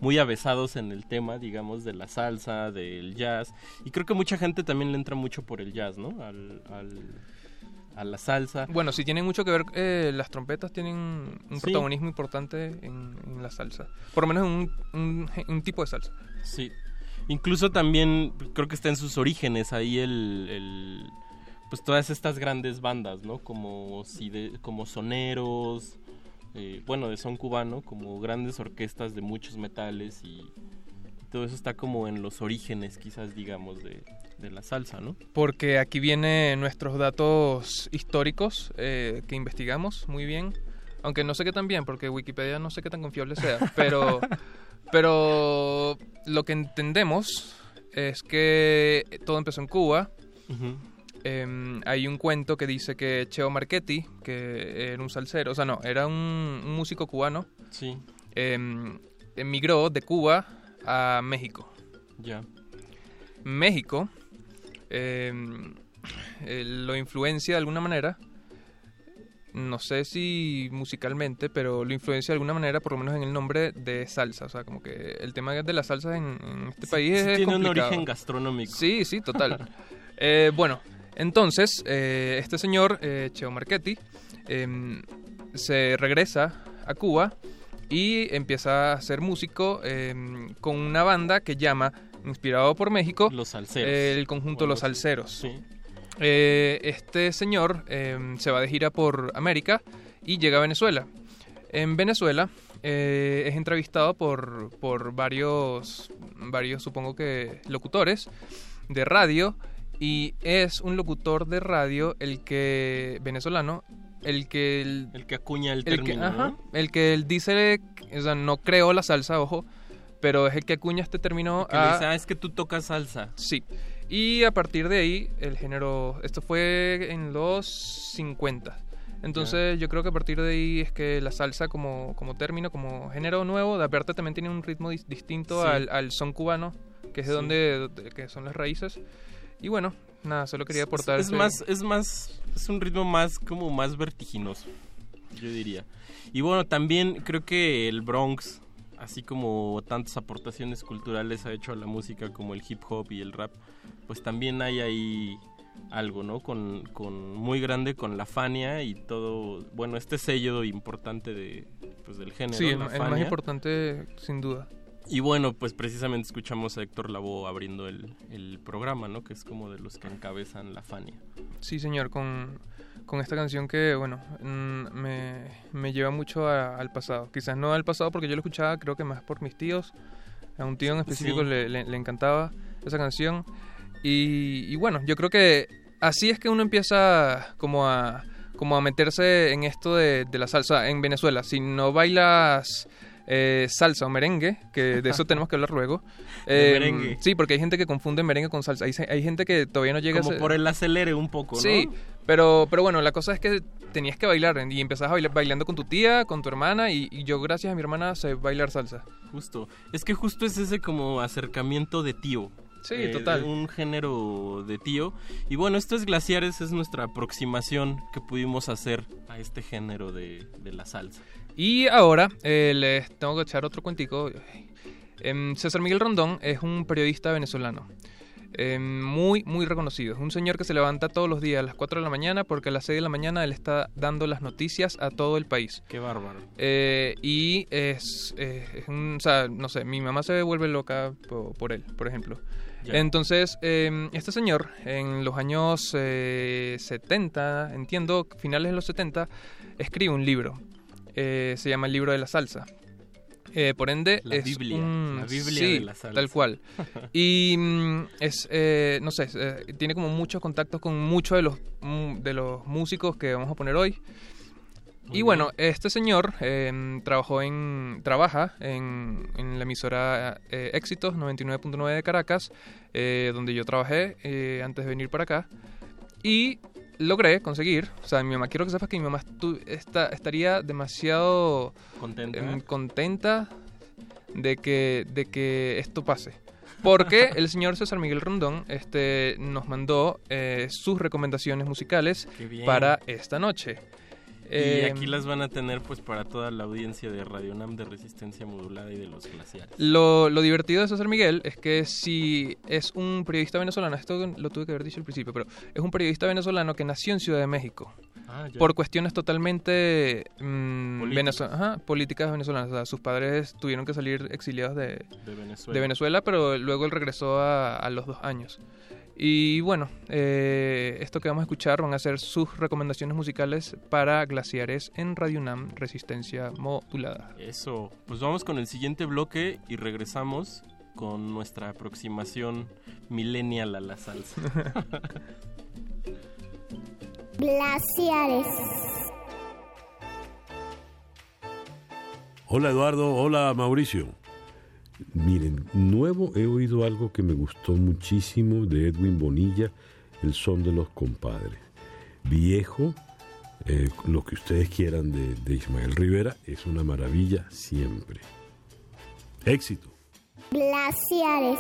muy avesados en el tema, digamos, de la salsa, del jazz. Y creo que mucha gente también le entra mucho por el jazz, ¿no? Al, al- a la salsa. Bueno, sí tienen mucho que ver, eh, las trompetas tienen un Sí. protagonismo importante en, en la salsa. Por lo menos en un, un- un tipo de salsa. Sí. Incluso también creo que está en sus orígenes ahí el, el- pues todas estas grandes bandas, ¿no? Como como soneros, eh, bueno, de son cubano, como grandes orquestas de muchos metales y todo eso está como en los orígenes, quizás digamos, de, de la salsa, ¿no? Porque aquí vienen nuestros datos históricos eh, que investigamos muy bien. Aunque no sé qué tan bien, porque Wikipedia no sé qué tan confiable sea. Pero, pero lo que entendemos es que todo empezó en Cuba. Em, hay un cuento que dice que Cheo Marchetti, que era un salsero, o sea, no, era un, un músico cubano, Sí. em, emigró de Cuba a México. Ya. México eh, eh, lo influencia de alguna manera. No sé si musicalmente, pero lo influencia de alguna manera, por lo menos en el nombre de salsa. O sea, como que el tema de la salsa en, en este país sí es tiene un origen gastronómico. Sí, sí, total. Eh, bueno, entonces, eh, este señor, eh, Cheo Marchetti, em, se regresa a Cuba y empieza a ser músico em, con una banda que llama, inspirado por México, Los el conjunto Los. Salseros. Sí. Eh, este señor em, se va de gira por América y llega a Venezuela. En Venezuela eh, es entrevistado por, por varios, varios, supongo que, locutores de radio y es un locutor de radio el que venezolano el que el, El que acuña el el que, término, ajá, ¿no? el que él dice o sea, no creó la salsa ojo pero es el que acuña este término Que a- dice, "Ah, es que tú tocas salsa. Sí. Y a partir de ahí, el género. Esto fue en los 50. Entonces, yo creo que a partir de ahí es que la salsa, como, como término, como género nuevo, de aparte también tiene un ritmo dis- distinto Sí. al, al son cubano, que es de Sí. donde de- que son las raíces. Y bueno, nada, solo quería aportar. Es ese- más, es más, es un ritmo más como más vertiginoso, yo diría. Y bueno, también creo que el Bronx, así como tantas aportaciones culturales ha hecho a la música como el hip hop y el rap, pues también hay ahí algo, ¿no? Con, con muy grande con la Fania y todo, bueno, este sello importante de, pues, del género. Sí, el, la el más Fania. importante, sin duda. Y bueno, pues precisamente escuchamos a Héctor Lavoe abriendo el, el programa, ¿no? Que es como de los que encabezan la Fania. Sí, señor, con, con esta canción que, bueno, mm, me, me lleva mucho a- al pasado. Quizás no al pasado porque yo lo escuchaba, creo que más por mis tíos. A un tío en específico Sí. le, le- le encantaba esa canción. Y, y bueno, yo creo que así es que uno empieza como a, como a meterse en esto de, de la salsa en Venezuela. Si no bailas eh, salsa o merengue, que de eso tenemos que hablar luego. Eh, merengue. Sí, porque hay gente que confunde merengue con salsa. Hay, hay gente que todavía no llega a Como por el acelere un poco, ¿no? Sí, pero, pero bueno, la cosa es que tenías que bailar y empezabas a bailar bailando con tu tía, con tu hermana y, y yo gracias a mi hermana sé bailar salsa. Justo. Es que justo es ese como acercamiento de tío. Sí, Eh, total. Un género de tío. Y bueno, esto es Glaciares, es nuestra aproximación que pudimos hacer a este género de, de la salsa. Y ahora eh, les tengo que echar otro cuentico. Em, César Miguel Rondón es un periodista venezolano. em, muy, muy reconocido. Es un señor que se levanta todos los días a las 4 de la mañana porque a las 6 de la mañana él está dando las noticias a todo el país. Qué bárbaro. Eh, y es, eh, es un, o sea, no sé, mi mamá se vuelve loca po- por, él, por ejemplo. Ya. Entonces, eh, este señor, en los años eh, 70, entiendo, finales de los 70, escribe un libro. Eh, se llama El libro de la salsa. Eh, por ende, La es Biblia, un- la Biblia sí, de la salsa. tal cual. Y mm, es, eh, no sé, eh, tiene como muchos contactos con muchos de los, mm, de los músicos que vamos a poner hoy. y bueno, este señor trabajó en, trabaja en, en la emisora Éxitos 99.9 de Caracas, donde yo trabajé antes de venir para acá. Y logré conseguir, o sea, mi mamá, quiero que sepas que mi mamá estu- está, estaría demasiado Contenta. em, contenta de que, de que esto pase. Porque el señor César Miguel Rondón este, nos mandó eh, sus recomendaciones musicales para esta noche. Y Eh, aquí las van a tener pues para toda la audiencia de Radio Nam de Resistencia Modulada y de los glaciares. Lo, lo divertido de César Miguel es que si es un periodista venezolano, esto lo tuve que haber dicho al principio, pero es un periodista venezolano que nació en Ciudad de México. Ah, por cuestiones totalmente mm, Políticas. venezo- ajá, políticas venezolanas. O sea, sus padres tuvieron que salir exiliados de, De Venezuela. de Venezuela, pero luego él regresó a, a los dos años. Y bueno, eh, esto que vamos a escuchar van a ser sus recomendaciones musicales para Glaciares en Radio UNAM Resistencia Modulada. Eso, pues vamos con el siguiente bloque y regresamos con nuestra aproximación millennial a la salsa. Glaciares. Hola Eduardo, hola Mauricio. Miren, nuevo he oído algo que me gustó muchísimo de Edwin Bonilla, El son de los compadres. Viejo, eh, lo que ustedes quieran de, de Ismael Rivera, es una maravilla siempre. Éxito. Glaciares.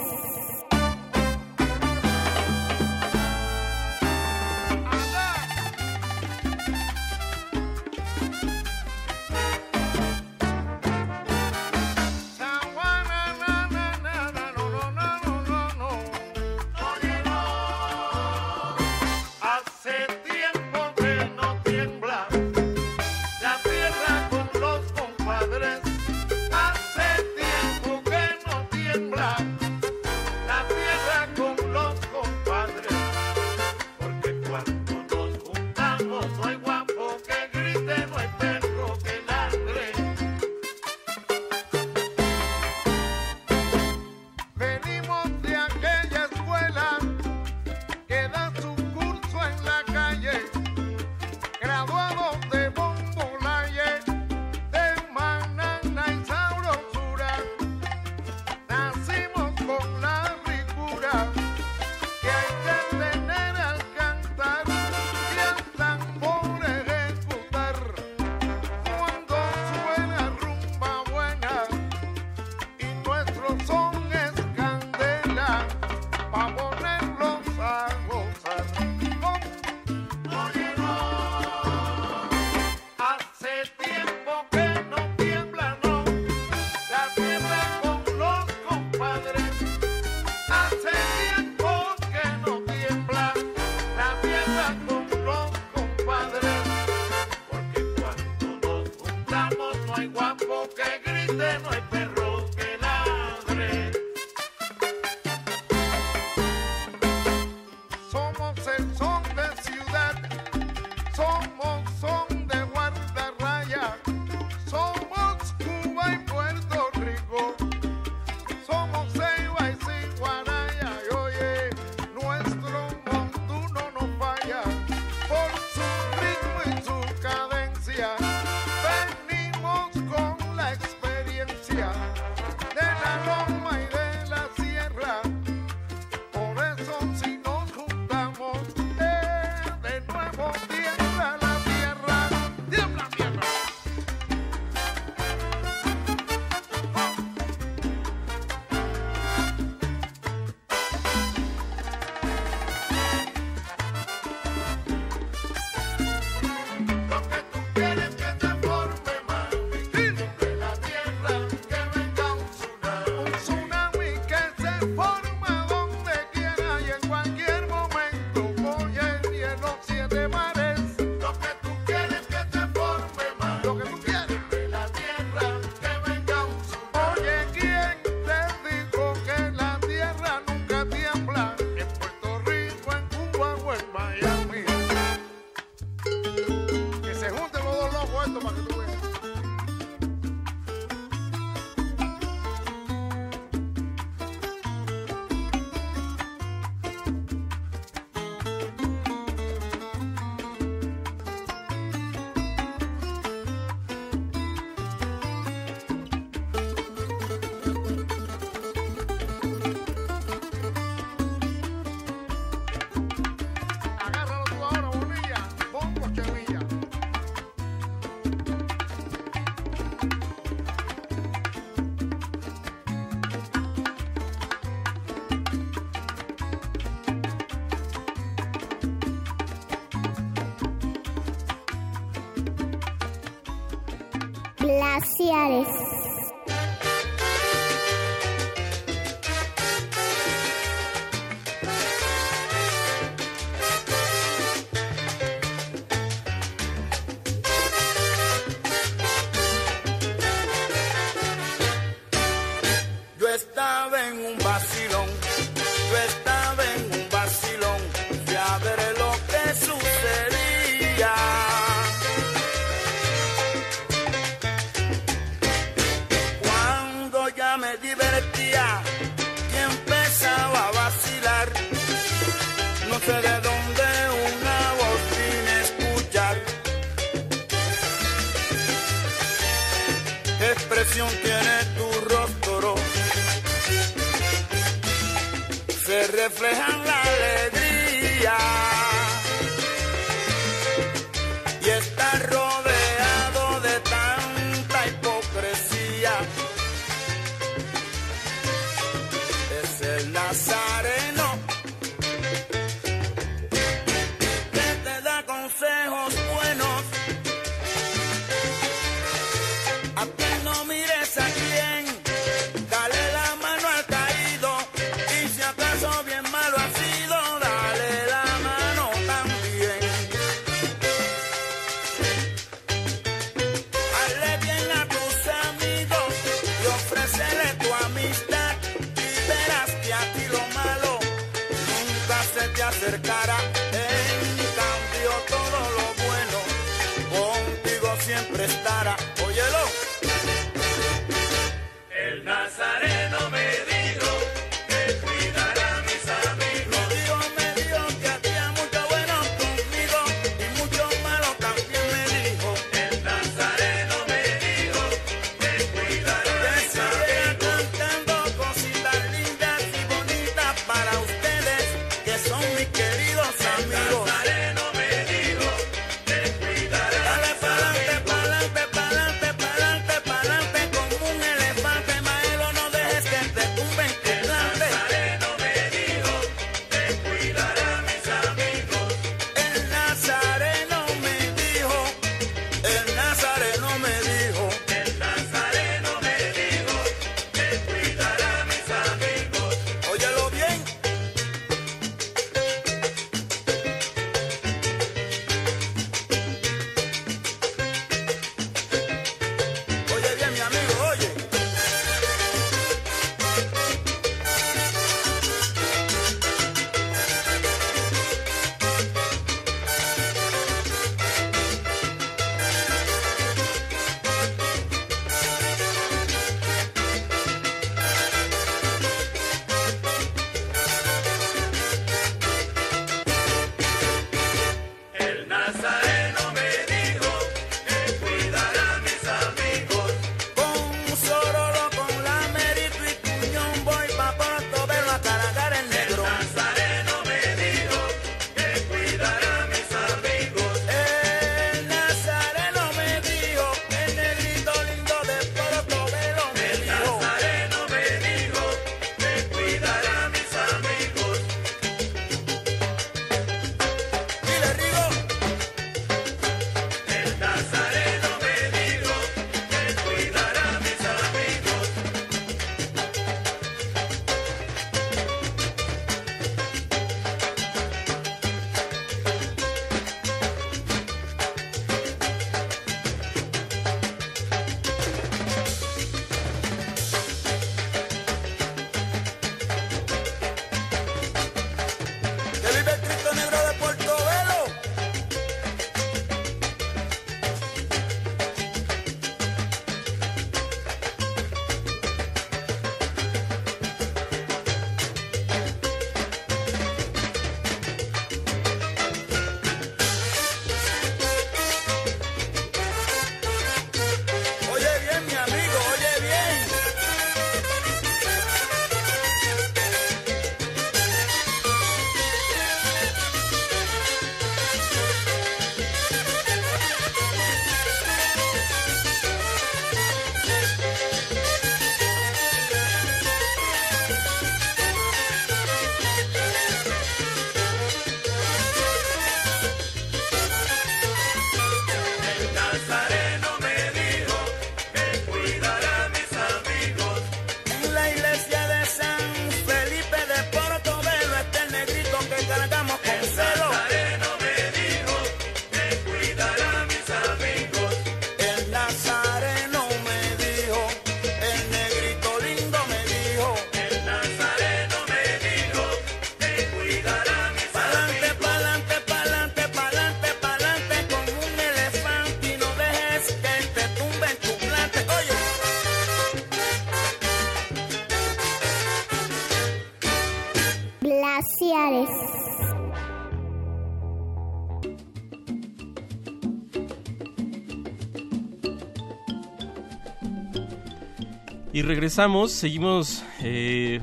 Regresamos, seguimos eh,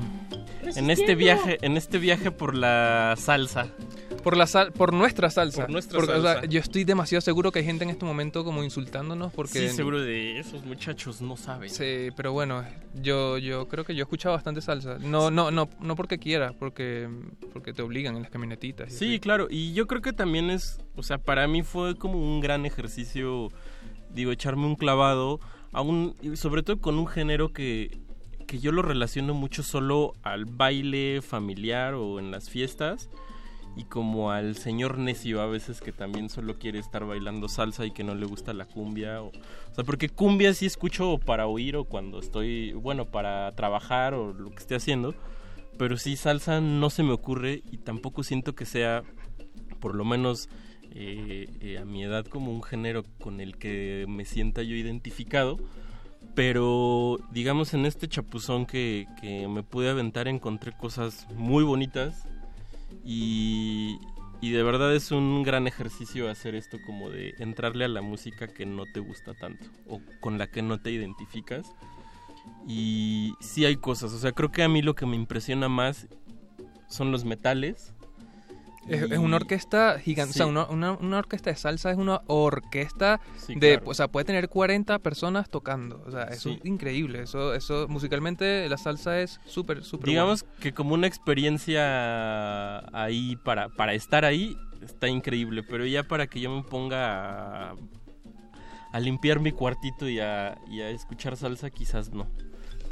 en este viaje, en este viaje por la salsa. Por la sal, por nuestra salsa. Por nuestra Porque, o sea, salsa. yo estoy demasiado seguro que hay gente en este momento como insultándonos porque Sí, seguro de esos muchachos no saben. Sí, pero bueno, yo yo creo que yo he escuchado bastante salsa. No no no no porque quiera, porque porque te obligan en las camionetitas. Sí, claro, y yo creo que también es, o sea, para mí fue como un gran ejercicio, digo, echarme un clavado, a sobre todo con un género que, que yo lo relaciono mucho solo al baile familiar o en las fiestas, y como al señor necio a veces que también solo quiere estar bailando salsa y que no le gusta la cumbia, o, o sea, porque cumbia sí escucho para oír o cuando estoy, bueno, para trabajar o lo que esté haciendo, pero sí salsa no se me ocurre y tampoco siento que sea, por lo menos eh, eh, a mi edad, como un género con el que me sienta yo identificado. Pero digamos en este chapuzón que, que me pude aventar encontré cosas muy bonitas y, y de verdad es un gran ejercicio hacer esto como de entrarle a la música que no te gusta tanto o con la que no te identificas. Y sí hay cosas, o sea, creo que a mí lo que me impresiona más son los metales. Es, Y- es una orquesta gigante, Sí. o sea, una, una- una orquesta de salsa es una orquesta Sí, de, claro. o sea, puede tener 40 personas tocando, o sea, Sí. es increíble, eso, eso musicalmente la salsa es súper, súper Digamos buena. que como una experiencia ahí para, para estar ahí está increíble, pero ya para que yo me ponga a, a limpiar mi cuartito y a, y a escuchar salsa quizás no.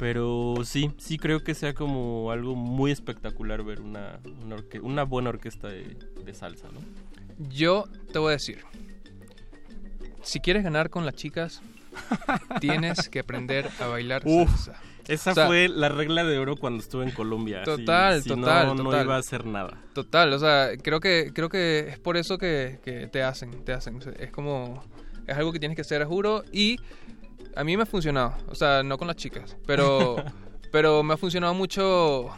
Pero sí, sí creo que sea como algo muy espectacular ver una, una, orque- una buena orquesta de, de salsa, ¿no? Yo te voy a decir, si quieres ganar con las chicas, tienes que aprender a bailar Uf, salsa. Esa O sea, fue la regla de oro cuando estuve en Colombia. Si- Total, si total, no, no total. iba a hacer nada. Total, o sea, creo que creo que es por eso que, que te hacen, te hacen. Es como es algo que tienes que hacer, juro, y a mí me ha funcionado, o sea, no con las chicas, pero pero me ha funcionado mucho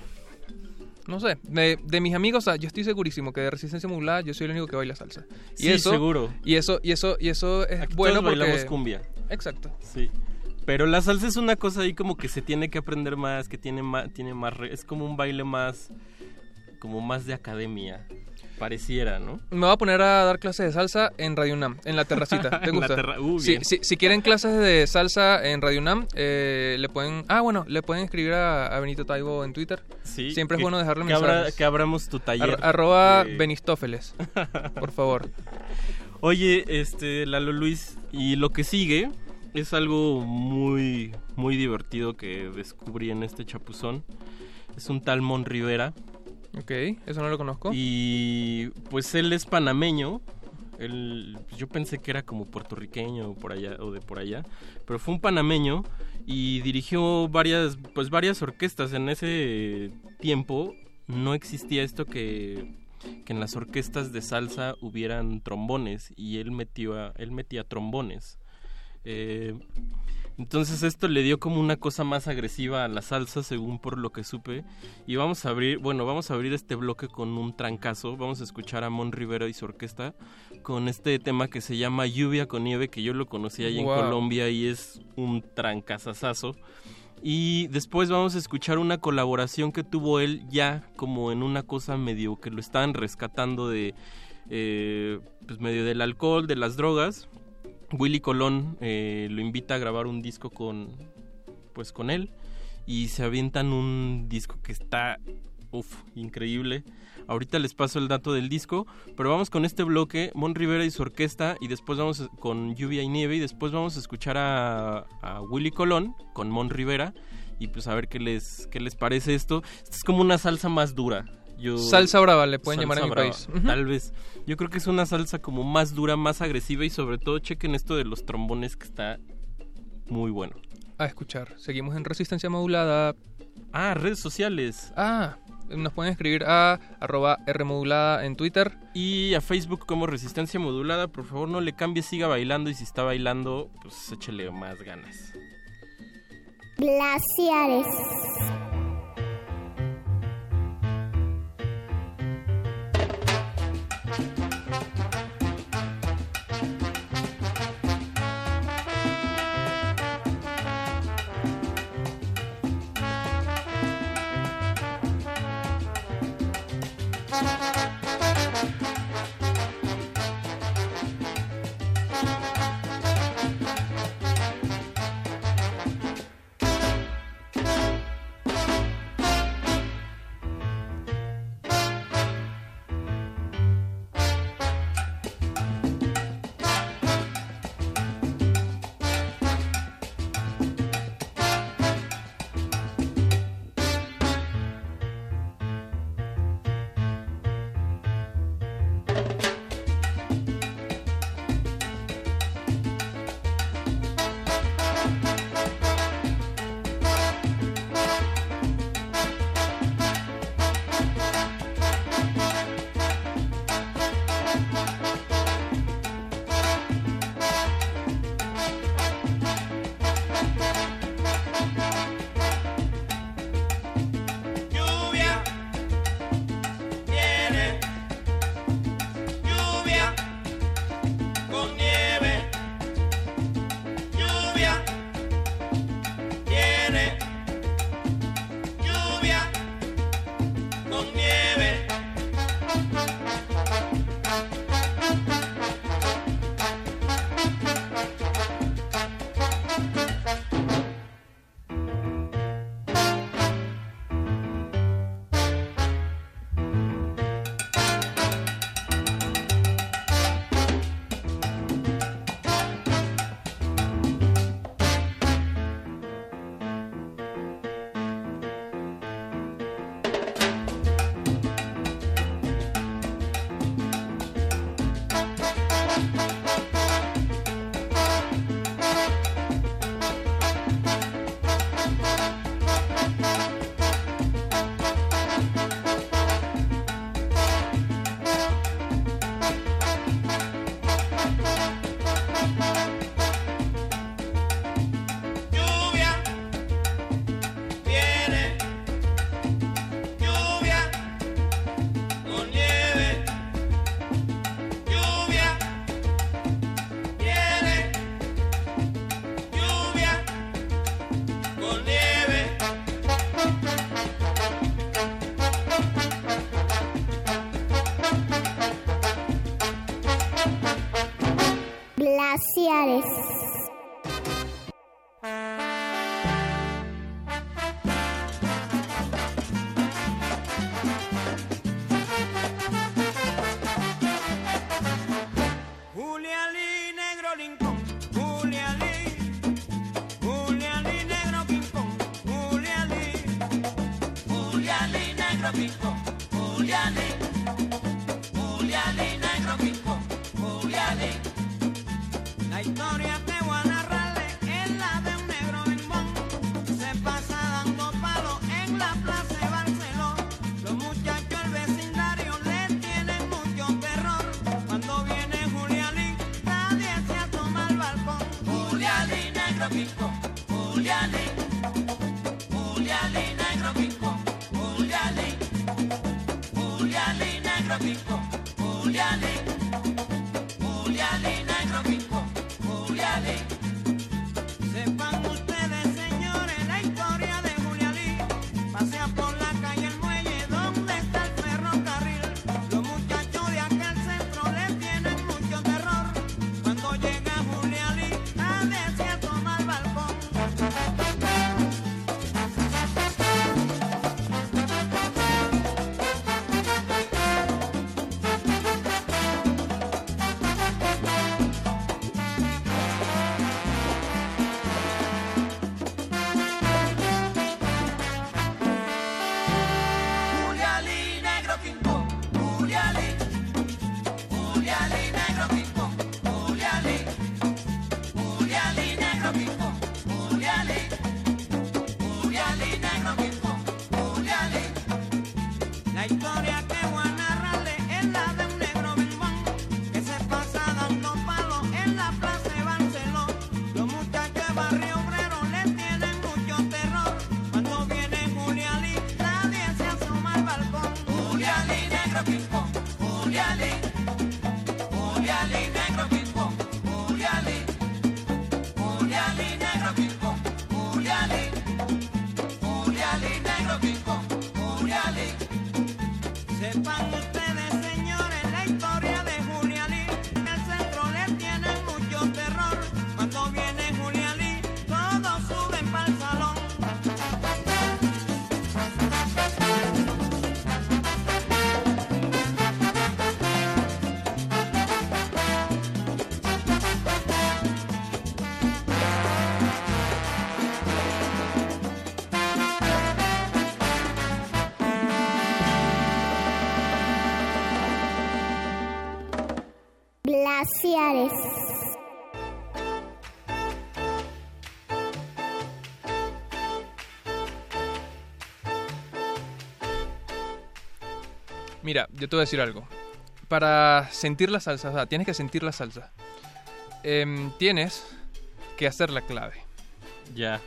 no sé, de, de mis amigos, o sea, yo estoy segurísimo que de resistencia modulada yo soy el único que baila salsa. Y Sí, eso, seguro. Y eso y eso y eso es Aquí bueno todos porque bailamos cumbia. Exacto. Sí. Pero la salsa es una cosa ahí como que se tiene que aprender más, que tiene más, tiene más, es como un baile más, como más de academia, pareciera, ¿no? Me voy a poner a dar clases de salsa en Radio UNAM, en la terracita. ¿Te En la gusta? terra- uh, si, bien. si- si quieren clases de salsa en Radio UNAM, eh, le pueden... Ah, bueno, le pueden escribir a, a Benito Taibo en Twitter. Sí. Siempre es bueno dejarle que abra- mensajes. que abramos tu taller. Ar- arroba Benistófeles, por favor. Oye, este, Lalo Luis, y lo que sigue es algo muy, muy divertido que descubrí en este chapuzón. Es un tal Mon Rivera. Ok, eso no lo conozco. Y pues él es panameño. Él, yo pensé que era como puertorriqueño o por allá o de por allá, pero fue un panameño y dirigió varias pues varias orquestas en ese tiempo no existía esto que que en las orquestas de salsa hubieran trombones y él metió a- él metía trombones. Eh, entonces esto le dio como una cosa más agresiva a la salsa, según por lo que supe. Y vamos a abrir, bueno, vamos a abrir este bloque con un trancazo. Vamos a escuchar a Mon Rivera y su orquesta con este tema que se llama Lluvia con Nieve, que yo lo conocí ahí en. Colombia y es un trancazazazo. Y después vamos a escuchar una colaboración que tuvo él ya como en una cosa medio que lo estaban rescatando de eh, pues medio del alcohol, de las drogas. Willy Colón eh, lo invita a grabar un disco con pues con él y se avientan un disco que está uf, increíble. Ahorita les paso el dato del disco, pero vamos con este bloque, Mon Rivera y su orquesta, y después vamos con Lluvia y Nieve, y después vamos a escuchar a, a Willy Colón con Mon Rivera, y pues a ver qué les, qué les parece esto. Esto es como una salsa más dura. Yo, Salsa brava le pueden llamar en Salsa mi brava, país. Tal vez. Yo creo que es una salsa como más dura, más agresiva, y sobre todo chequen esto de los trombones que está muy bueno. A escuchar. Seguimos en Resistencia Modulada. Ah, redes sociales. Ah, nos pueden escribir a arroba Rmodulada en Twitter. Y a Facebook como Resistencia Modulada, por favor no le cambie, siga bailando y si está bailando, pues échele más ganas. Glaciares. Mira, yo te voy a decir algo. Para sentir la salsa, o sea, tienes que sentir la salsa. Em, tienes que hacer la clave. Ya.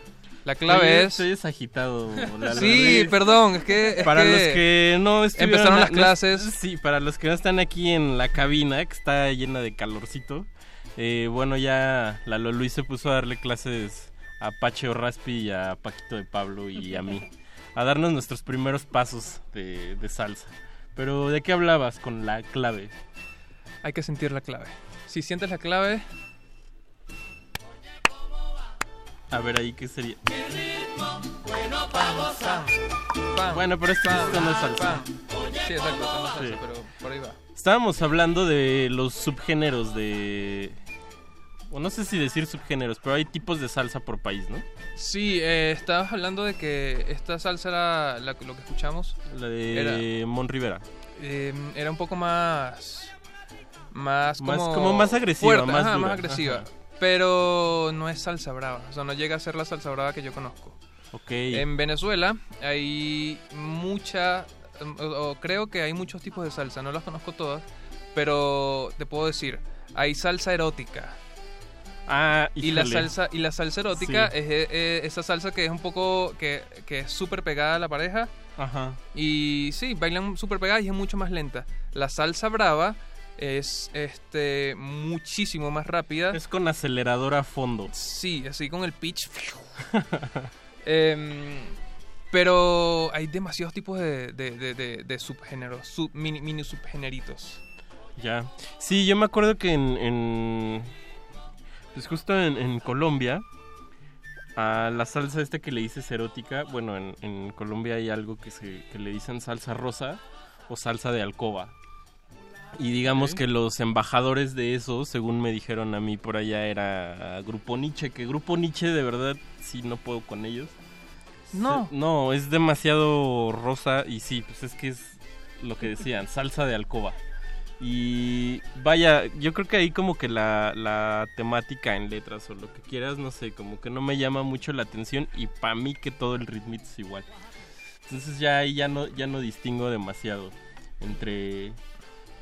La clave Estoy- es... Estoy desagitado. Lalo. Sí, perdón, es que... es para que los que no estuvieron Empezaron las no- clases. sí, para los que no están aquí en la cabina, que está llena de calorcito. eh, bueno, ya Lalo Luis se puso a darle clases a Pache Raspi y a Paquito de Pablo y a mí. A darnos nuestros primeros pasos de, de salsa. Pero, ¿de qué hablabas con la clave? Hay que sentir la clave. Si sientes la clave... A ver, ahí qué sería. Bueno, pa' gozar. Pam, Bueno, pero esto, no es salsa. pam. Sí, exacto, esto no es salsa, Sí. pero por ahí va. Estábamos hablando de los subgéneros de... O no sé si decir subgéneros, pero hay tipos de salsa por país, ¿no? Sí, eh, estabas hablando de que esta salsa era la- lo que escuchamos. La de Mon Rivera. eh, era un poco más. Más Más- como. más agresiva, fuerte, más ajá, dura, más agresiva. ajá. Pero no es salsa brava. O sea, no llega a ser la salsa brava que yo conozco. Ok. En Venezuela hay mucha. O, o creo que hay muchos tipos de salsa. No las conozco todas. Pero te puedo decir: hay salsa erótica. Ah, y la salsa y la salsa erótica Sí. es esa salsa que es un poco que, que es súper pegada a la pareja Ajá. y sí bailan súper pegadas y es mucho más lenta la salsa brava es este muchísimo más rápida Es con acelerador a fondo. sí así con el pitch Em, pero hay demasiados tipos de, de, de- de- de subgéneros sub- mini, mini subgéneritos Ya. Sí, yo me acuerdo que en. en- pues justo en, en Colombia. A la salsa este que le dices erótica. Bueno, en, en Colombia hay algo que, se, que le dicen salsa rosa o salsa de alcoba. Y digamos que los embajadores de eso, según me dijeron a mí por allá, era Grupo Nietzsche. Que Grupo Nietzsche, de verdad, sí no puedo con ellos. No. Se- no, es demasiado rosa y sí, pues es que es lo que decían, salsa de alcoba. Y vaya, yo creo que ahí como que la, la temática en letras o lo que quieras, no sé, como que no me llama mucho la atención y para mí que todo el ritmo es igual. Entonces ya ahí ya no, ya no distingo demasiado entre...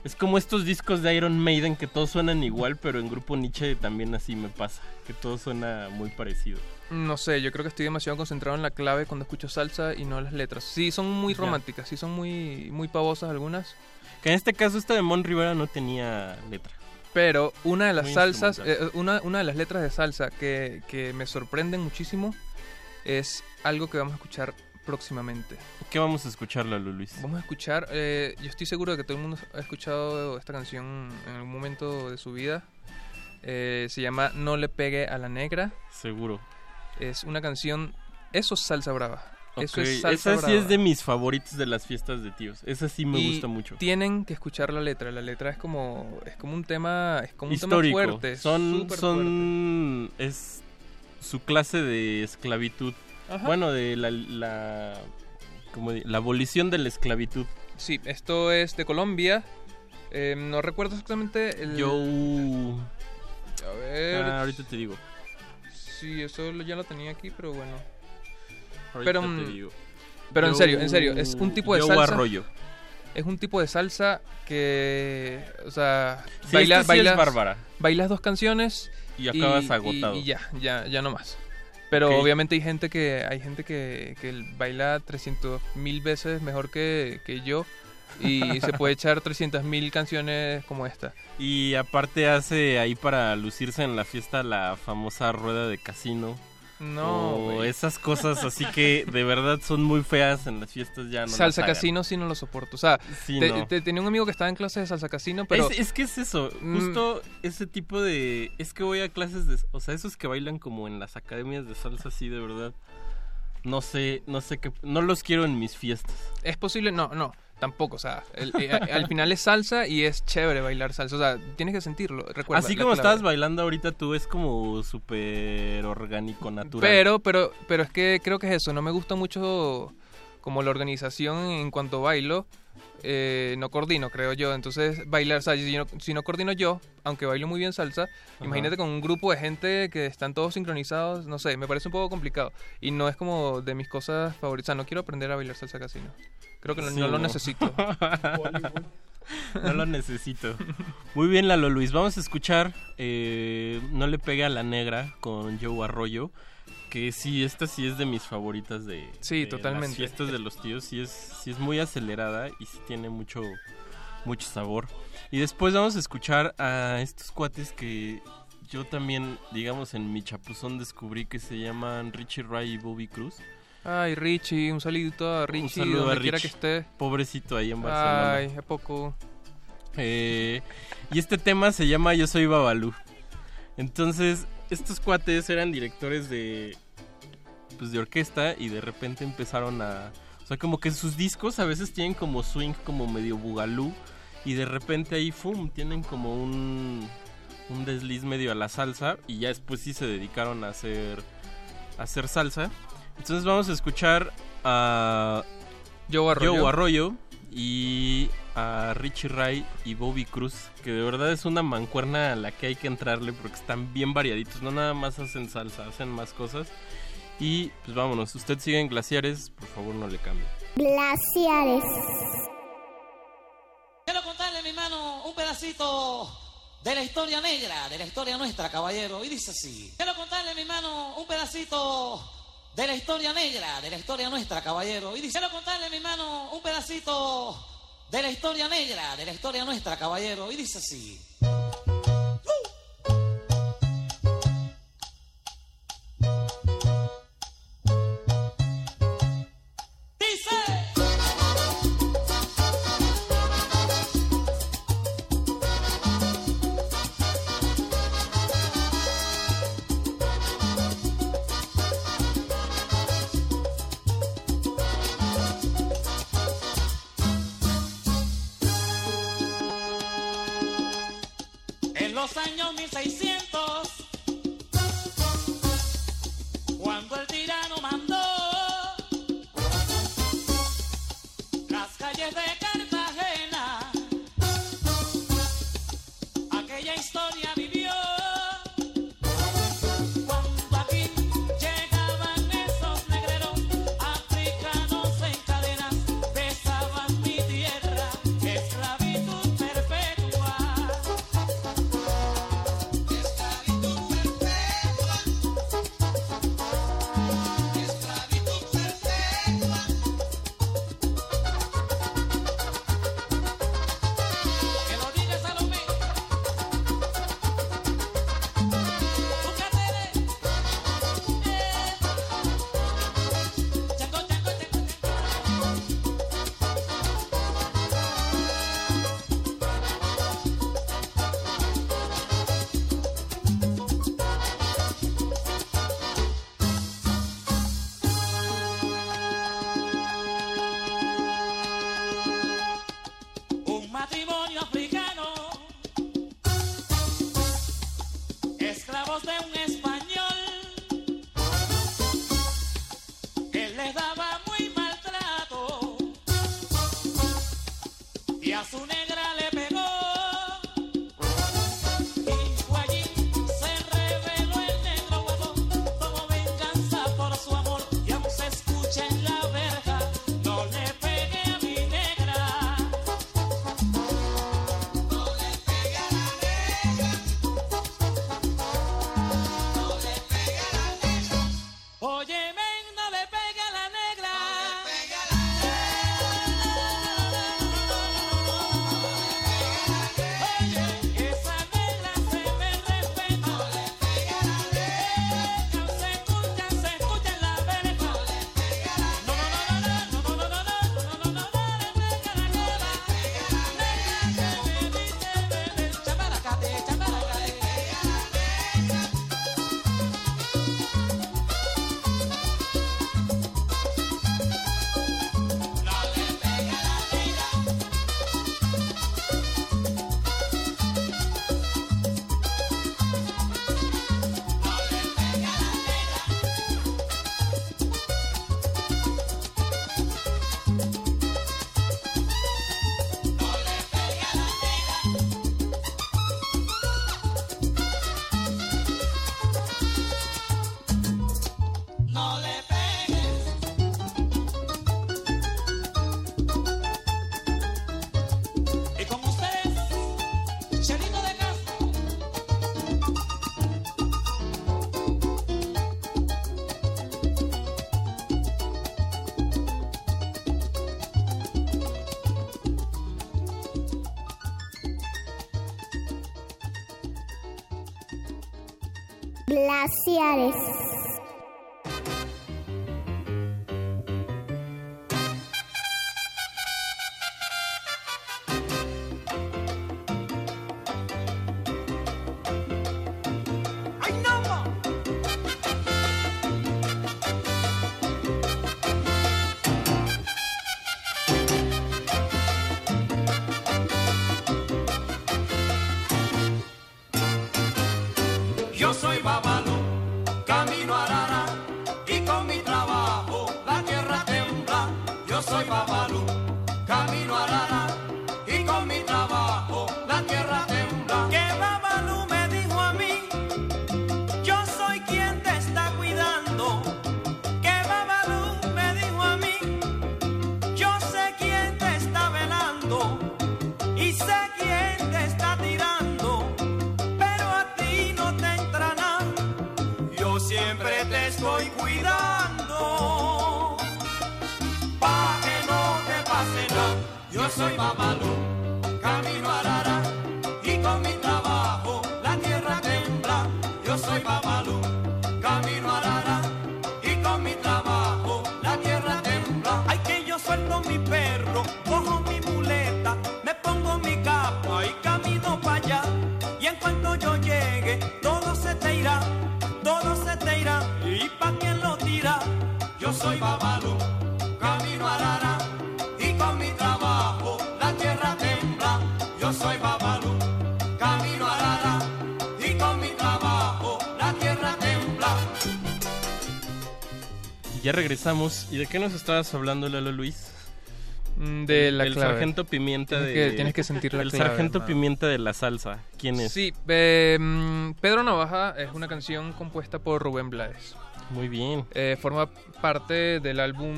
Es como estos discos de Iron Maiden que todos suenan igual, pero en Grupo Nietzsche también así me pasa, que todo suena muy parecido. No sé, yo creo que estoy demasiado concentrado en la clave cuando escucho salsa y no las letras. Sí, son muy románticas, sí son muy, muy pavosas algunas. Que en este caso esta de Mon Rivera no tenía letra. Pero una de las Muy salsas, eh, una, una de las letras de salsa que, que me sorprenden muchísimo es algo que vamos a escuchar próximamente. ¿Qué vamos a escuchar, Lalo Luis? Vamos a escuchar, eh, yo estoy seguro de que todo el mundo ha escuchado esta canción en algún momento de su vida. Eh, se llama No le pegue a la negra. Seguro. Es una canción, eso es salsa brava. Eso es salsa Esa sí brava. es de mis favoritos de las fiestas de tíos. Esa sí me Y gusta mucho. Tienen que escuchar la letra. La letra es como es como un tema es como un Histórico. tema fuerte. son son es su clase de esclavitud. Ajá. Bueno, de la la como la abolición de la esclavitud. Sí, esto es de Colombia. Eh, no recuerdo exactamente el. Yo A ver. Ah, ahorita te digo. Sí, eso ya lo tenía aquí, pero bueno. Pero mm, pero en serio, en serio, es un tipo de salsa. Arroyo. Es un tipo de salsa que, o sea, Sí, baila- este sí es bailas, bárbara. bailas dos canciones Y acabas y- agotado. Y, ya, ya, ya no más. Pero obviamente hay gente que hay gente que, que baila 300 mil veces mejor que, que yo y se puede echar 300 mil canciones como esta. Y aparte hace ahí para lucirse en la fiesta la famosa rueda de casino. No, esas cosas así que de verdad son muy feas en las fiestas ya no salsa casino sí no lo soporto. O sea, Sí, te- no. te- tenía un amigo que estaba en clase de salsa casino, pero... Es, es que es eso, Mm. justo ese tipo de... Es que voy a clases de... O sea, esos que bailan como en las academias de salsa, sí, de verdad. No sé, no sé qué... No los quiero en mis fiestas. Es posible, no, no, tampoco. O sea, el- eh, al final es salsa y es chévere bailar salsa. O sea, tienes que sentirlo. Recuerda, Así como estabas bailando ahorita tú, es como súper orgánico, natural. Pero, pero, pero es que creo que es eso. No me gusta mucho como la organización en cuanto bailo, eh, no coordino, creo yo. Entonces, bailar, sea, si no, si no coordino yo, aunque bailo muy bien salsa, imagínate con un grupo de gente que están todos sincronizados, no sé, me parece un poco complicado. Y no es como de mis cosas favoritas. O sea, no quiero aprender a bailar salsa casi, ¿no? Creo que no, Sí, no lo necesito. No lo necesito. Muy bien, Lalo Luis. Vamos a escuchar eh, No le pega a la negra con Joe Arroyo. Que sí, esta sí es de mis favoritas de, Sí, de totalmente. las fiestas de los tíos. Sí es, sí es muy acelerada y sí tiene mucho, mucho sabor. Y después vamos a escuchar a estos cuates que yo también, digamos, en mi chapuzón descubrí que se llaman Richie Ray y Bobby Cruz. Ay, Richie, un saludito a Richie, Un saludo donde a quiera Rich, que esté. Pobrecito ahí en Barcelona. Ay, ¿a poco? Eh, y este tema se llama Yo soy Babalú. Entonces, estos cuates eran directores de pues de orquesta y de repente empezaron a o sea, como que sus discos a veces tienen como swing como medio bugalú y de repente ahí fum, tienen como un un desliz medio a la salsa y ya después sí se dedicaron a hacer a hacer salsa. Entonces vamos a escuchar a Joe Arroyo. Arroyo y a Richie Ray y Bobby Cruz, que de verdad es una mancuerna a la que hay que entrarle porque están bien variaditos, no nada más hacen salsa, hacen más cosas. Y pues vámonos, usted sigue en Glaciares, por favor no le cambie. Glaciares. Quiero contarle, mi hermano, un pedacito de la historia negra, de la historia nuestra, caballero. Y dice así. Quiero contarle, mi hermano, un pedacito de la historia negra, de la historia nuestra, caballero. Y quiero contarle, mi hermano, un pedacito de la historia negra, de la historia nuestra, caballero. Y dice así. Glaciares. Ya regresamos. ¿Y de qué nos estabas hablando, Lalo Luis? Mm, de la el clave. sargento pimienta Tienes de que- tienes que sentir la el clave, sargento hermano. pimienta de la salsa quién es Sí, eh, mm, Pedro Navaja es una canción compuesta por Rubén Blades. Muy bien. Eh, forma parte del álbum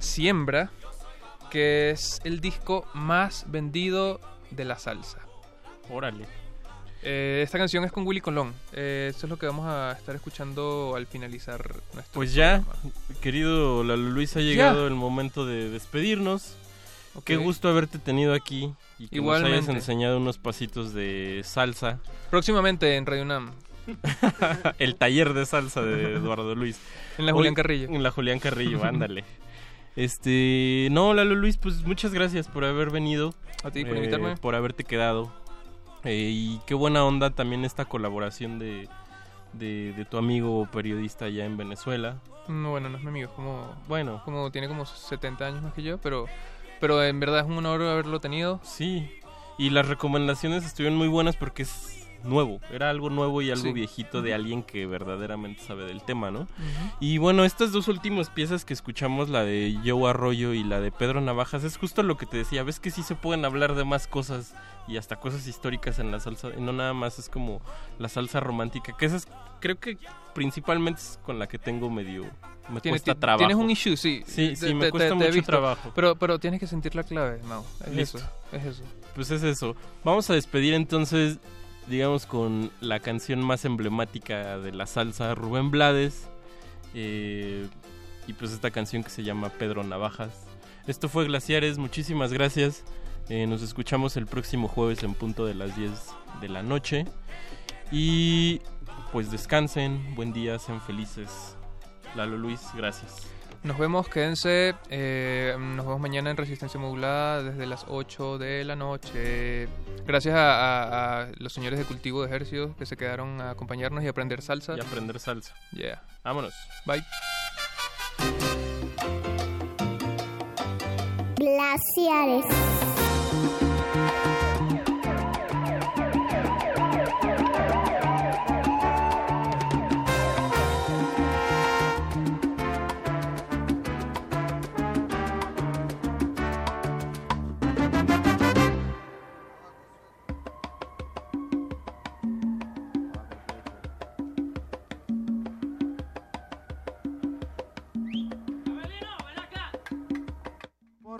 Siembra, que es el disco más vendido de la salsa. Órale. Eh, esta canción es con Willy Colón. Eh, eso es lo que vamos a estar escuchando al finalizar nuestro Pues ya, programa. querido Lalo Luis, ha llegado el momento de despedirnos. Qué Ok. gusto haberte tenido aquí y que nos hayas Igualmente. enseñado unos pasitos de salsa. Próximamente en Radio el taller de salsa de Eduardo Luis. En la Julián Carrillo. En la Julián Carrillo, ándale. Este, no, Lalo Luis, pues muchas gracias por haber venido. A ti por invitarme. Por haberte quedado. Eh, y qué buena onda también esta colaboración de, de, de tu amigo periodista allá en Venezuela. No, bueno, no es mi amigo, es como bueno, como tiene como 70 años más que yo, pero pero en verdad es un honor haberlo tenido. Sí. Y las recomendaciones estuvieron muy buenas porque es nuevo, era algo nuevo y algo Sí. viejito de alguien que verdaderamente sabe del tema, ¿no? Y bueno, estas dos últimas piezas que escuchamos, la de Joe Arroyo y la de Pedro Navajas, es justo lo que te decía, ves que sí se pueden hablar de más cosas y hasta cosas históricas en la salsa, no nada más es como la salsa romántica, que esa es, creo que principalmente es con la que tengo medio, me Tienes, cuesta trabajo. tienes un issue, sí. Sí, Te- sí, te- me te- cuesta te he mucho trabajo. Pero, pero tienes que sentir la clave, Mau. Es Listo. eso, es eso. Pues es eso. Vamos a despedir entonces, digamos, con la canción más emblemática de la salsa, Rubén Blades. eh, y pues esta canción que se llama Pedro Navajas. Esto fue Glaciares, muchísimas gracias. Eh, nos escuchamos el próximo jueves en punto de las 10 de la noche. Y pues descansen, buen día, sean felices. Lalo Luis, gracias. Nos vemos, quédense. eh, nos vemos mañana en Resistencia Modulada desde las 8 de la noche. Gracias a, a- a los señores de Cultivo de Ejercicios que se quedaron a acompañarnos y aprender salsa. Y aprender salsa. Yeah. Vámonos. Bye. Glaciares.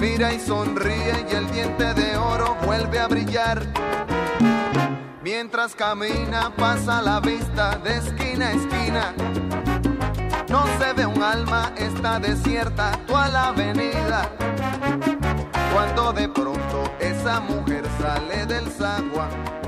Mira y sonríe y el diente de oro vuelve a brillar. Mientras camina pasa la vista de esquina a esquina. No se ve un alma, está desierta toda la avenida. Cuando de pronto esa mujer sale del zaguán